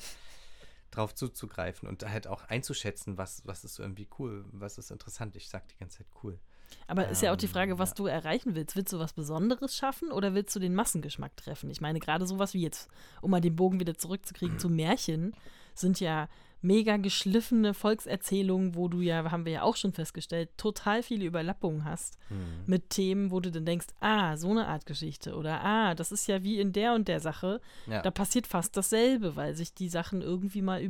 drauf zuzugreifen und halt auch einzuschätzen, was, was ist irgendwie cool, was ist interessant. Ich sag die ganze Zeit cool. Aber ist ja auch die Ähm, Frage, was ja. du erreichen willst. Willst du was Besonderes schaffen oder willst du den Massengeschmack treffen? Ich meine, gerade sowas wie jetzt, um mal den Bogen wieder zurückzukriegen zu Märchen, sind ja mega geschliffene Volkserzählungen, wo du ja, haben wir ja auch schon festgestellt, total viele Überlappungen hast mit Themen, wo du dann denkst, ah, so eine Art Geschichte oder ah, das ist ja wie in der und der Sache. Ja. Da passiert fast dasselbe, weil sich die Sachen irgendwie mal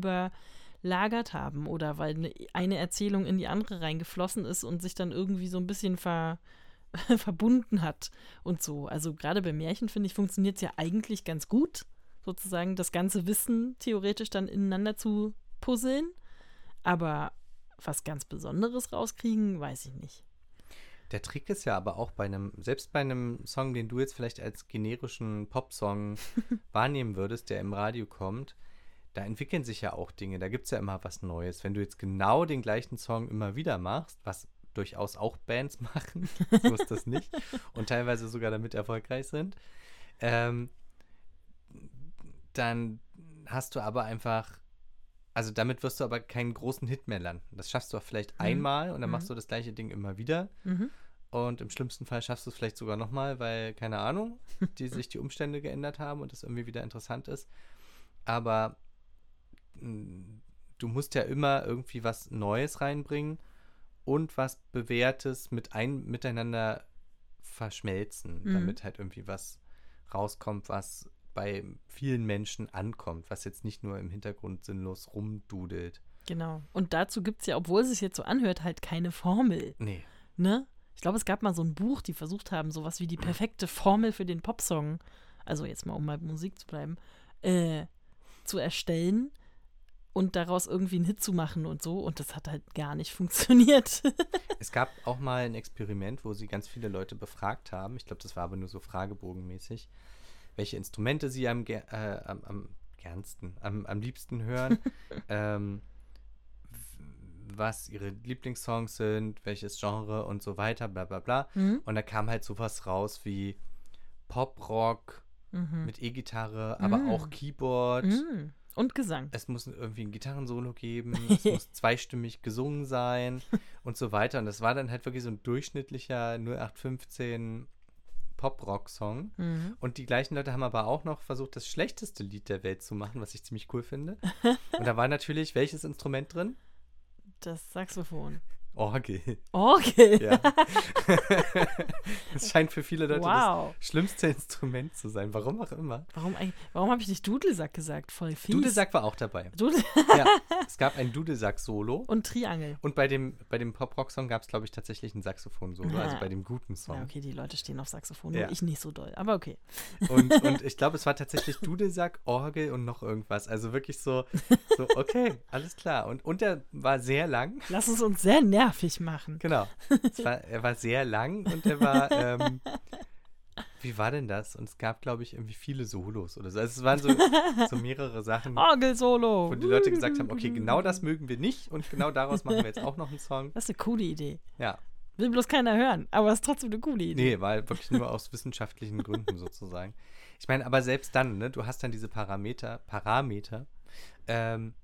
überlagert haben oder weil eine, eine Erzählung in die andere reingeflossen ist und sich dann irgendwie so ein bisschen ver, verbunden hat und so. Also gerade bei Märchen, finde ich, funktioniert es ja eigentlich ganz gut, sozusagen das ganze Wissen theoretisch dann ineinander zu puzzeln. Aber was ganz Besonderes rauskriegen, weiß ich nicht. Der Trick ist ja aber auch bei einem, selbst bei einem Song, den du jetzt vielleicht als generischen Popsong wahrnehmen würdest, der im Radio kommt, da entwickeln sich ja auch Dinge, da gibt es ja immer was Neues. Wenn du jetzt genau den gleichen Song immer wieder machst, was durchaus auch Bands machen, so ist das nicht, und teilweise sogar damit erfolgreich sind, ähm, dann hast du aber einfach, also damit wirst du aber keinen großen Hit mehr landen. Das schaffst du auch vielleicht einmal und dann machst du das gleiche Ding immer wieder. Mhm. Und im schlimmsten Fall schaffst du es vielleicht sogar nochmal, weil, keine Ahnung, die sich die Umstände geändert haben und es irgendwie wieder interessant ist. Aber du musst ja immer irgendwie was Neues reinbringen und was Bewährtes mit ein, miteinander verschmelzen, Mhm. damit halt irgendwie was rauskommt, was bei vielen Menschen ankommt, was jetzt nicht nur im Hintergrund sinnlos rumdudelt. Genau. Und dazu gibt es ja, obwohl es sich jetzt so anhört, halt keine Formel. Nee. Ne? Ich glaube, es gab mal so ein Buch, die versucht haben, sowas wie die perfekte Formel für den Popsong, also jetzt mal um bei Musik zu bleiben, äh, zu erstellen und daraus irgendwie einen Hit zu machen und so. Und das hat halt gar nicht funktioniert. Es gab auch mal ein Experiment, wo sie ganz viele Leute befragt haben. Ich glaube, das war aber nur so fragebogenmäßig, welche Instrumente sie am, äh, am, am gernsten, am, am liebsten hören, ähm, was ihre Lieblingssongs sind, welches Genre und so weiter, bla bla bla. Mhm. Und da kam halt sowas raus wie Pop-Rock Mhm. mit E-Gitarre, aber Mm. auch Keyboard. Mhm. Und Gesang. Es muss irgendwie ein Gitarrensolo geben, es muss zweistimmig gesungen sein und so weiter. Und das war dann halt wirklich so ein durchschnittlicher 0815 Pop-Rock-Song. Mhm. Und die gleichen Leute haben aber auch noch versucht, das schlechteste Lied der Welt zu machen, was ich ziemlich cool finde. Und da war natürlich welches Instrument drin? Das Saxophon. Orgel. Orgel. Ja. Es scheint für viele Leute Wow. das schlimmste Instrument zu sein. Warum auch immer. Warum, warum habe ich nicht Dudelsack gesagt? Voll fies. Dudelsack war auch dabei. Dudel Ja, es gab ein Dudelsack-Solo. und Triangel. Und bei dem, bei dem Pop-Rock-Song gab es, glaube ich, tatsächlich ein Saxophon-Solo, also Ah. bei dem guten Song. Ja, okay, die Leute stehen auf Saxophon, Ja. ich nicht so doll. Aber okay. Und, und ich glaube, es war tatsächlich Dudelsack, Orgel und noch irgendwas. Also wirklich so, so okay, alles klar. Und, und er war sehr lang. Lass es uns sehr nervig machen. Genau. War, er war sehr lang und er war, ähm, wie war denn das? Und es gab, glaube ich, irgendwie viele Solos oder so. Also es waren so, so mehrere Sachen, Orgel-Solo. wo die Leute gesagt haben, okay, genau das mögen wir nicht und genau daraus machen wir jetzt auch noch einen Song. Das ist eine coole Idee. Ja. Will bloß keiner hören, aber es ist trotzdem eine coole Idee. Nee, war wirklich nur aus wissenschaftlichen Gründen sozusagen. Ich meine, aber selbst dann, ne, du hast dann diese Parameter, Parameter, ähm,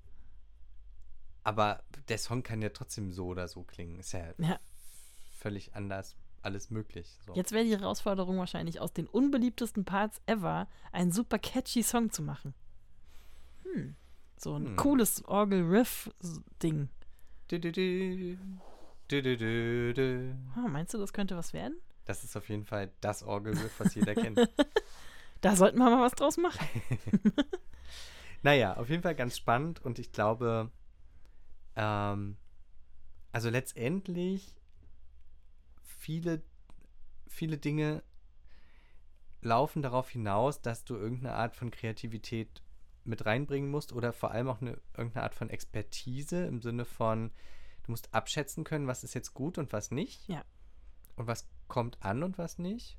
aber der Song kann ja trotzdem so oder so klingen. Ist ja, Ja. völlig anders alles möglich. So. Jetzt wäre die Herausforderung wahrscheinlich, aus den unbeliebtesten Parts ever einen super catchy Song zu machen. Hm. So ein Hm. cooles Orgel-Riff-Ding. Ah, meinst du, das könnte was werden? Das ist auf jeden Fall das Orgelriff, was jeder kennt. Da sollten wir mal was draus machen. Naja, auf jeden Fall ganz spannend und ich glaube, ähm, also letztendlich viele, viele Dinge laufen darauf hinaus, dass du irgendeine Art von Kreativität mit reinbringen musst oder vor allem auch eine, irgendeine Art von Expertise im Sinne von, du musst abschätzen können, was ist jetzt gut und was nicht. Ja. Und was kommt an und was nicht.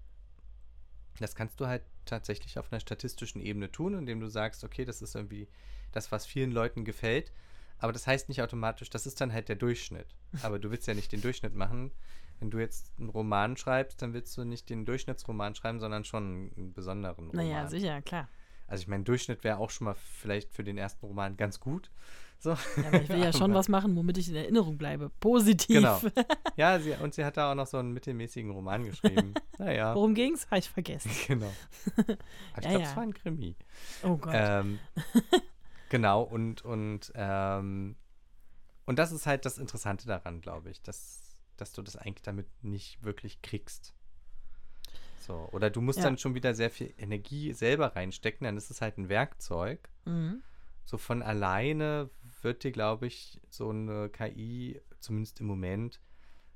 Das kannst du halt tatsächlich auf einer statistischen Ebene tun, indem du sagst, okay, das ist irgendwie das, was vielen Leuten gefällt. Aber das heißt nicht automatisch, das ist dann halt der Durchschnitt. Aber du willst ja nicht den Durchschnitt machen. Wenn du jetzt einen Roman schreibst, dann willst du nicht den Durchschnittsroman schreiben, sondern schon einen besonderen Roman. Naja, sicher, klar. Also ich meine, Durchschnitt wäre auch schon mal vielleicht für den ersten Roman ganz gut. So. Ja, aber ich will ja schon was machen, womit ich in Erinnerung bleibe. Positiv. Genau. Ja, sie, und sie hat da auch noch so einen mittelmäßigen Roman geschrieben. Naja, Worum ging's? Habe ich vergessen. genau. Aber ich Ja, glaube, ja. es war ein Krimi. Oh Gott. Ähm, genau, und, und, ähm, und das ist halt das Interessante daran, glaube ich, dass, dass du das eigentlich damit nicht wirklich kriegst. So, oder du musst Ja. dann schon wieder sehr viel Energie selber reinstecken, dann ist es halt ein Werkzeug. mhm. So von alleine wird dir, glaube ich, so eine KI, zumindest im Moment,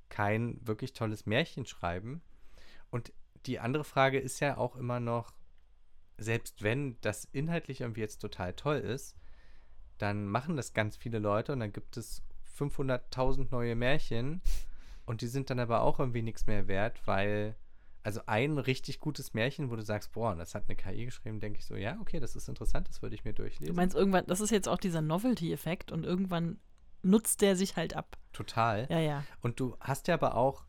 kein wirklich tolles Märchen schreiben. Und die andere Frage ist ja auch immer noch, selbst wenn das inhaltlich irgendwie jetzt total toll ist, dann machen das ganz viele Leute und dann gibt es 500.000 neue Märchen und die sind dann aber auch irgendwie nichts mehr wert, weil, also ein richtig gutes Märchen, wo du sagst, boah, das hat eine KI geschrieben, denke ich so, ja, okay, das ist interessant, das würde ich mir Du durchlesen. meinst irgendwann, das ist jetzt auch dieser Novelty-Effekt und irgendwann nutzt der sich halt ab. Total. Ja, ja. Und du hast ja aber auch,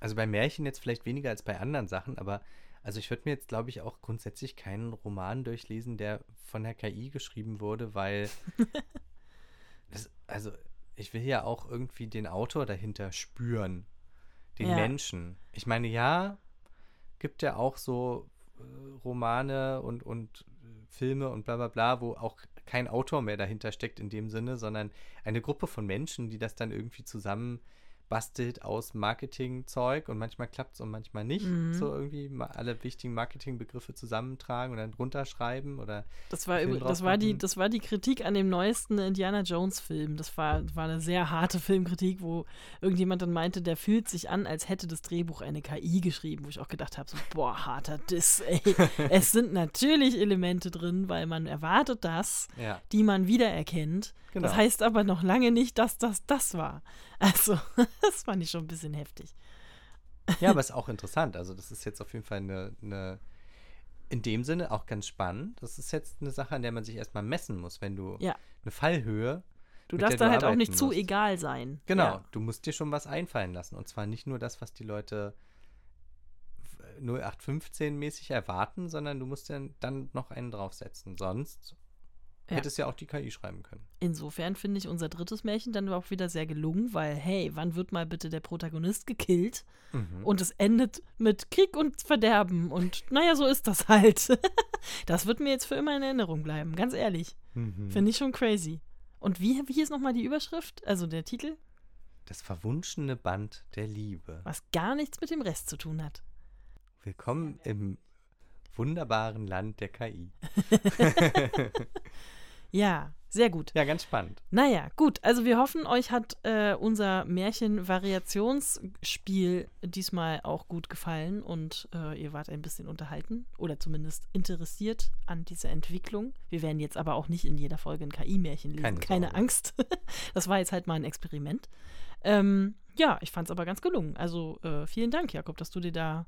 also bei Märchen jetzt vielleicht weniger als bei anderen Sachen, aber also ich würde mir jetzt, glaube ich, auch grundsätzlich keinen Roman durchlesen, der von der KI geschrieben wurde, weil das, also ich will ja auch irgendwie den Autor dahinter spüren, den Ja. Menschen. Ich meine, ja, gibt ja auch so äh, Romane und, und äh, Filme und bla bla bla, wo auch kein Autor mehr dahinter steckt in dem Sinne, sondern eine Gruppe von Menschen, die das dann irgendwie zusammen bastelt aus Marketingzeug und manchmal klappt es und manchmal nicht. Mhm. So irgendwie alle wichtigen Marketingbegriffe zusammentragen und dann runterschreiben oder Das war, das, war die, das war die Kritik an dem neuesten Indiana Jones-Film. Das war, war eine sehr harte Filmkritik, wo irgendjemand dann meinte, der fühlt sich an, als hätte das Drehbuch eine KI geschrieben, wo ich auch gedacht habe, so, boah, harter Diss, ey. es sind natürlich Elemente drin, weil man erwartet das, ja. die man wiedererkennt. Genau. Das heißt aber noch lange nicht, dass das das war. Also, das fand ich schon ein bisschen heftig. Ja, aber ist auch interessant. Also, das ist jetzt auf jeden Fall eine, eine, in dem Sinne auch ganz spannend. Das ist jetzt eine Sache, an der man sich erstmal messen muss, wenn du Ja. eine Fallhöhe. Du darfst da halt auch nicht zu musst. egal sein. Genau, Ja. du musst dir schon was einfallen lassen. Und zwar nicht nur das, was die Leute 0815-mäßig erwarten, sondern du musst dann, dann noch einen draufsetzen. Sonst Ja. hättest ja auch die KI schreiben können. Insofern finde ich unser drittes Märchen dann auch wieder sehr gelungen, weil, hey, wann wird mal bitte der Protagonist gekillt? Mhm. Und es endet mit Krieg und Verderben. Und naja, so ist das halt. das wird mir jetzt für immer in Erinnerung bleiben, ganz ehrlich. Mhm. Finde ich schon crazy. Und wie, wie ist nochmal die Überschrift? Also der Titel? Das verwunschene Band der Liebe. Was gar nichts mit dem Rest zu tun hat. Willkommen im wunderbaren Land der KI. Ja, sehr gut. Ja, ganz spannend. Naja, gut. Also wir hoffen, euch hat äh, unser Märchen-Variationsspiel diesmal auch gut gefallen und äh, ihr wart ein bisschen unterhalten oder zumindest interessiert an dieser Entwicklung. Wir werden jetzt aber auch nicht in jeder Folge ein KI-Märchen lesen. Keine Keine. Angst. das war jetzt halt mal ein Experiment. Ähm, ja, ich fand es aber ganz gelungen. Also äh, vielen Dank, Jakob, dass du dir da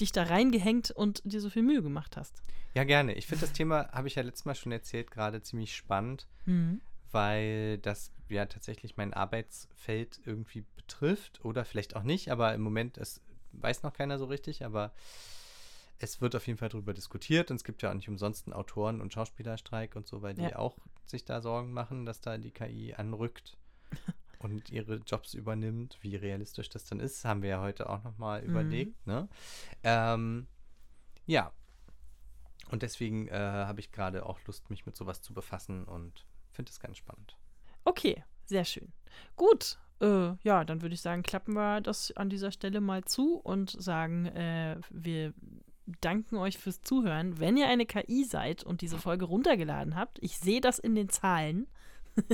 dich da reingehängt und dir so viel Mühe gemacht hast. Ja, gerne. Ich finde das Thema, habe ich ja letztes Mal schon erzählt, gerade ziemlich spannend, weil das ja tatsächlich mein Arbeitsfeld irgendwie betrifft oder vielleicht auch nicht, aber im Moment, es weiß noch keiner so richtig, aber es wird auf jeden Fall darüber diskutiert und es gibt ja auch nicht umsonst einen Autoren- und Schauspielerstreik und so, weil die Ja. auch sich da Sorgen machen, dass da die KI anrückt und ihre Jobs übernimmt. Wie realistisch das dann ist, haben wir ja heute auch nochmal Mhm. überlegt. Ne? Ähm, ja, und deswegen äh, habe ich gerade auch Lust, mich mit sowas zu befassen und finde es ganz spannend. Okay, sehr schön. Gut, äh, ja, dann würde ich sagen, klappen wir das an dieser Stelle mal zu und sagen, äh, wir danken euch fürs Zuhören. Wenn ihr eine KI seid und diese Folge runtergeladen habt, ich sehe das in den Zahlen,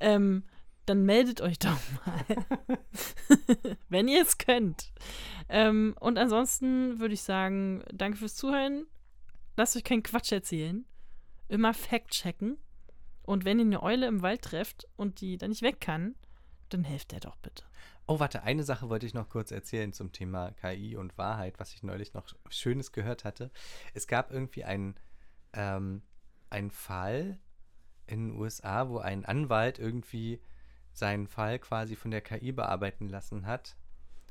ähm, dann meldet euch doch mal, wenn ihr es könnt. Ähm, und ansonsten würde ich sagen, danke fürs Zuhören. Lasst euch keinen Quatsch erzählen. Immer Fact checken. Und wenn ihr eine Eule im Wald trefft und die dann nicht weg kann, dann helft der doch bitte. Oh, warte, eine Sache wollte ich noch kurz erzählen zum Thema KI und Wahrheit, was ich neulich noch Schönes gehört hatte. Es gab irgendwie einen, ähm, einen Fall in den USA, wo ein Anwalt irgendwie seinen Fall quasi von der KI bearbeiten lassen hat.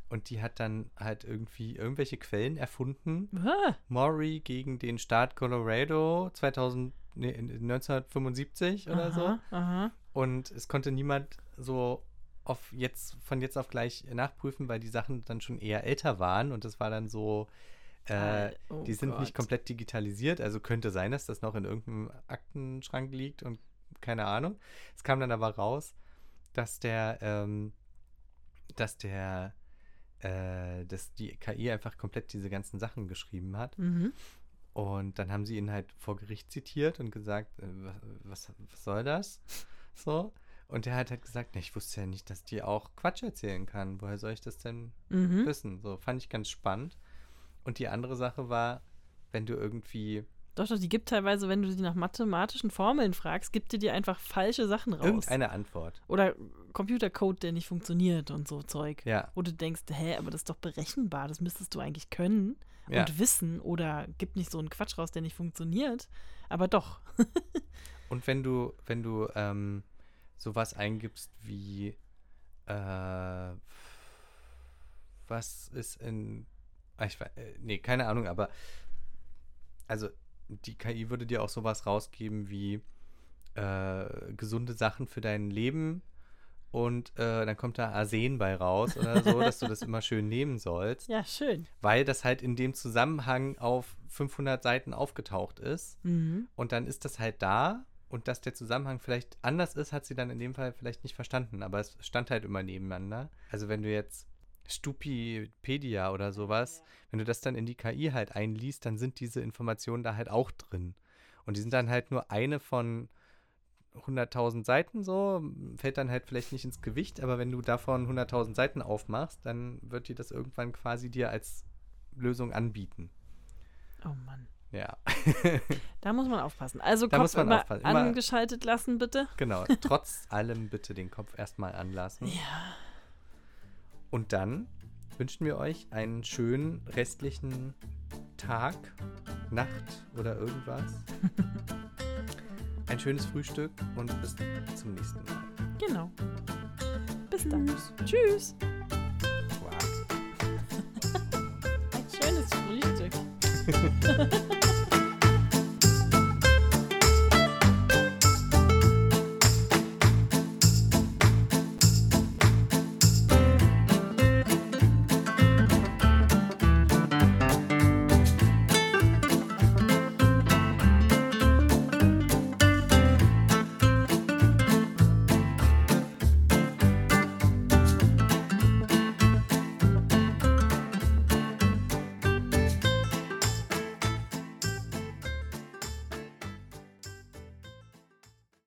Und die hat dann halt irgendwie irgendwelche Quellen erfunden, Ah, Maury gegen den Staat Colorado 2000, nee, 1975 oder so. aha. Und es konnte niemand so auf jetzt, von jetzt auf gleich nachprüfen, weil die Sachen dann schon eher älter waren und es war dann so, äh, oh die sind nicht Gott. komplett digitalisiert, also könnte sein, dass das noch in irgendeinem Aktenschrank liegt und keine Ahnung. Es kam dann aber raus, dass der, ähm, dass der, äh, dass die KI einfach komplett diese ganzen Sachen geschrieben hat. Mhm. Und dann haben sie ihn halt vor Gericht zitiert und gesagt, äh, wa- was, was soll das? So. Und er hat halt gesagt, ne, ich wusste ja nicht, dass die auch Quatsch erzählen kann. Woher soll ich das denn Mhm. wissen? So, fand ich ganz spannend. Und die andere Sache war, wenn du irgendwie Doch, doch, die gibt teilweise, wenn du sie nach mathematischen Formeln fragst, gibt die dir einfach falsche Sachen raus. irgendeine Antwort. Oder Computercode, der nicht funktioniert und so Zeug. Ja, Wo du denkst, hä, aber das ist doch berechenbar, das müsstest du eigentlich können ja. und wissen. Oder gibt nicht so einen Quatsch raus, der nicht funktioniert. Aber doch. Und wenn du, wenn du ähm, sowas eingibst wie äh, was ist in ah, ich, wei- äh, nee, keine Ahnung, aber also die KI würde dir auch sowas rausgeben wie äh, gesunde Sachen für dein Leben und äh, dann kommt da Arsen bei raus oder so, dass du das immer schön nehmen sollst, Ja, schön. weil das halt in dem Zusammenhang auf 500 Seiten aufgetaucht ist Mhm. und dann ist das halt da und dass der Zusammenhang vielleicht anders ist, hat sie dann in dem Fall vielleicht nicht verstanden, aber es stand halt immer nebeneinander. Also wenn du jetzt Stupipedia oder sowas, wenn du das dann in die KI halt einliest, dann sind diese Informationen da halt auch drin. Und die sind dann halt nur eine von 100.000 Seiten so, fällt dann halt vielleicht nicht ins Gewicht, aber wenn du davon 100.000 Seiten aufmachst, dann wird die das irgendwann quasi dir als Lösung anbieten. Oh Mann. Ja, Da muss man aufpassen. Also Da Kopf muss man immer aufpassen. Immer- angeschaltet lassen, bitte. genau. Trotz allem bitte den Kopf erstmal anlassen. Ja. Und dann wünschen wir euch einen schönen restlichen Tag, Nacht oder irgendwas. Ein schönes Frühstück und bis zum nächsten Mal. Genau. Bis dann. Tschüss. Wow. Ein schönes Frühstück.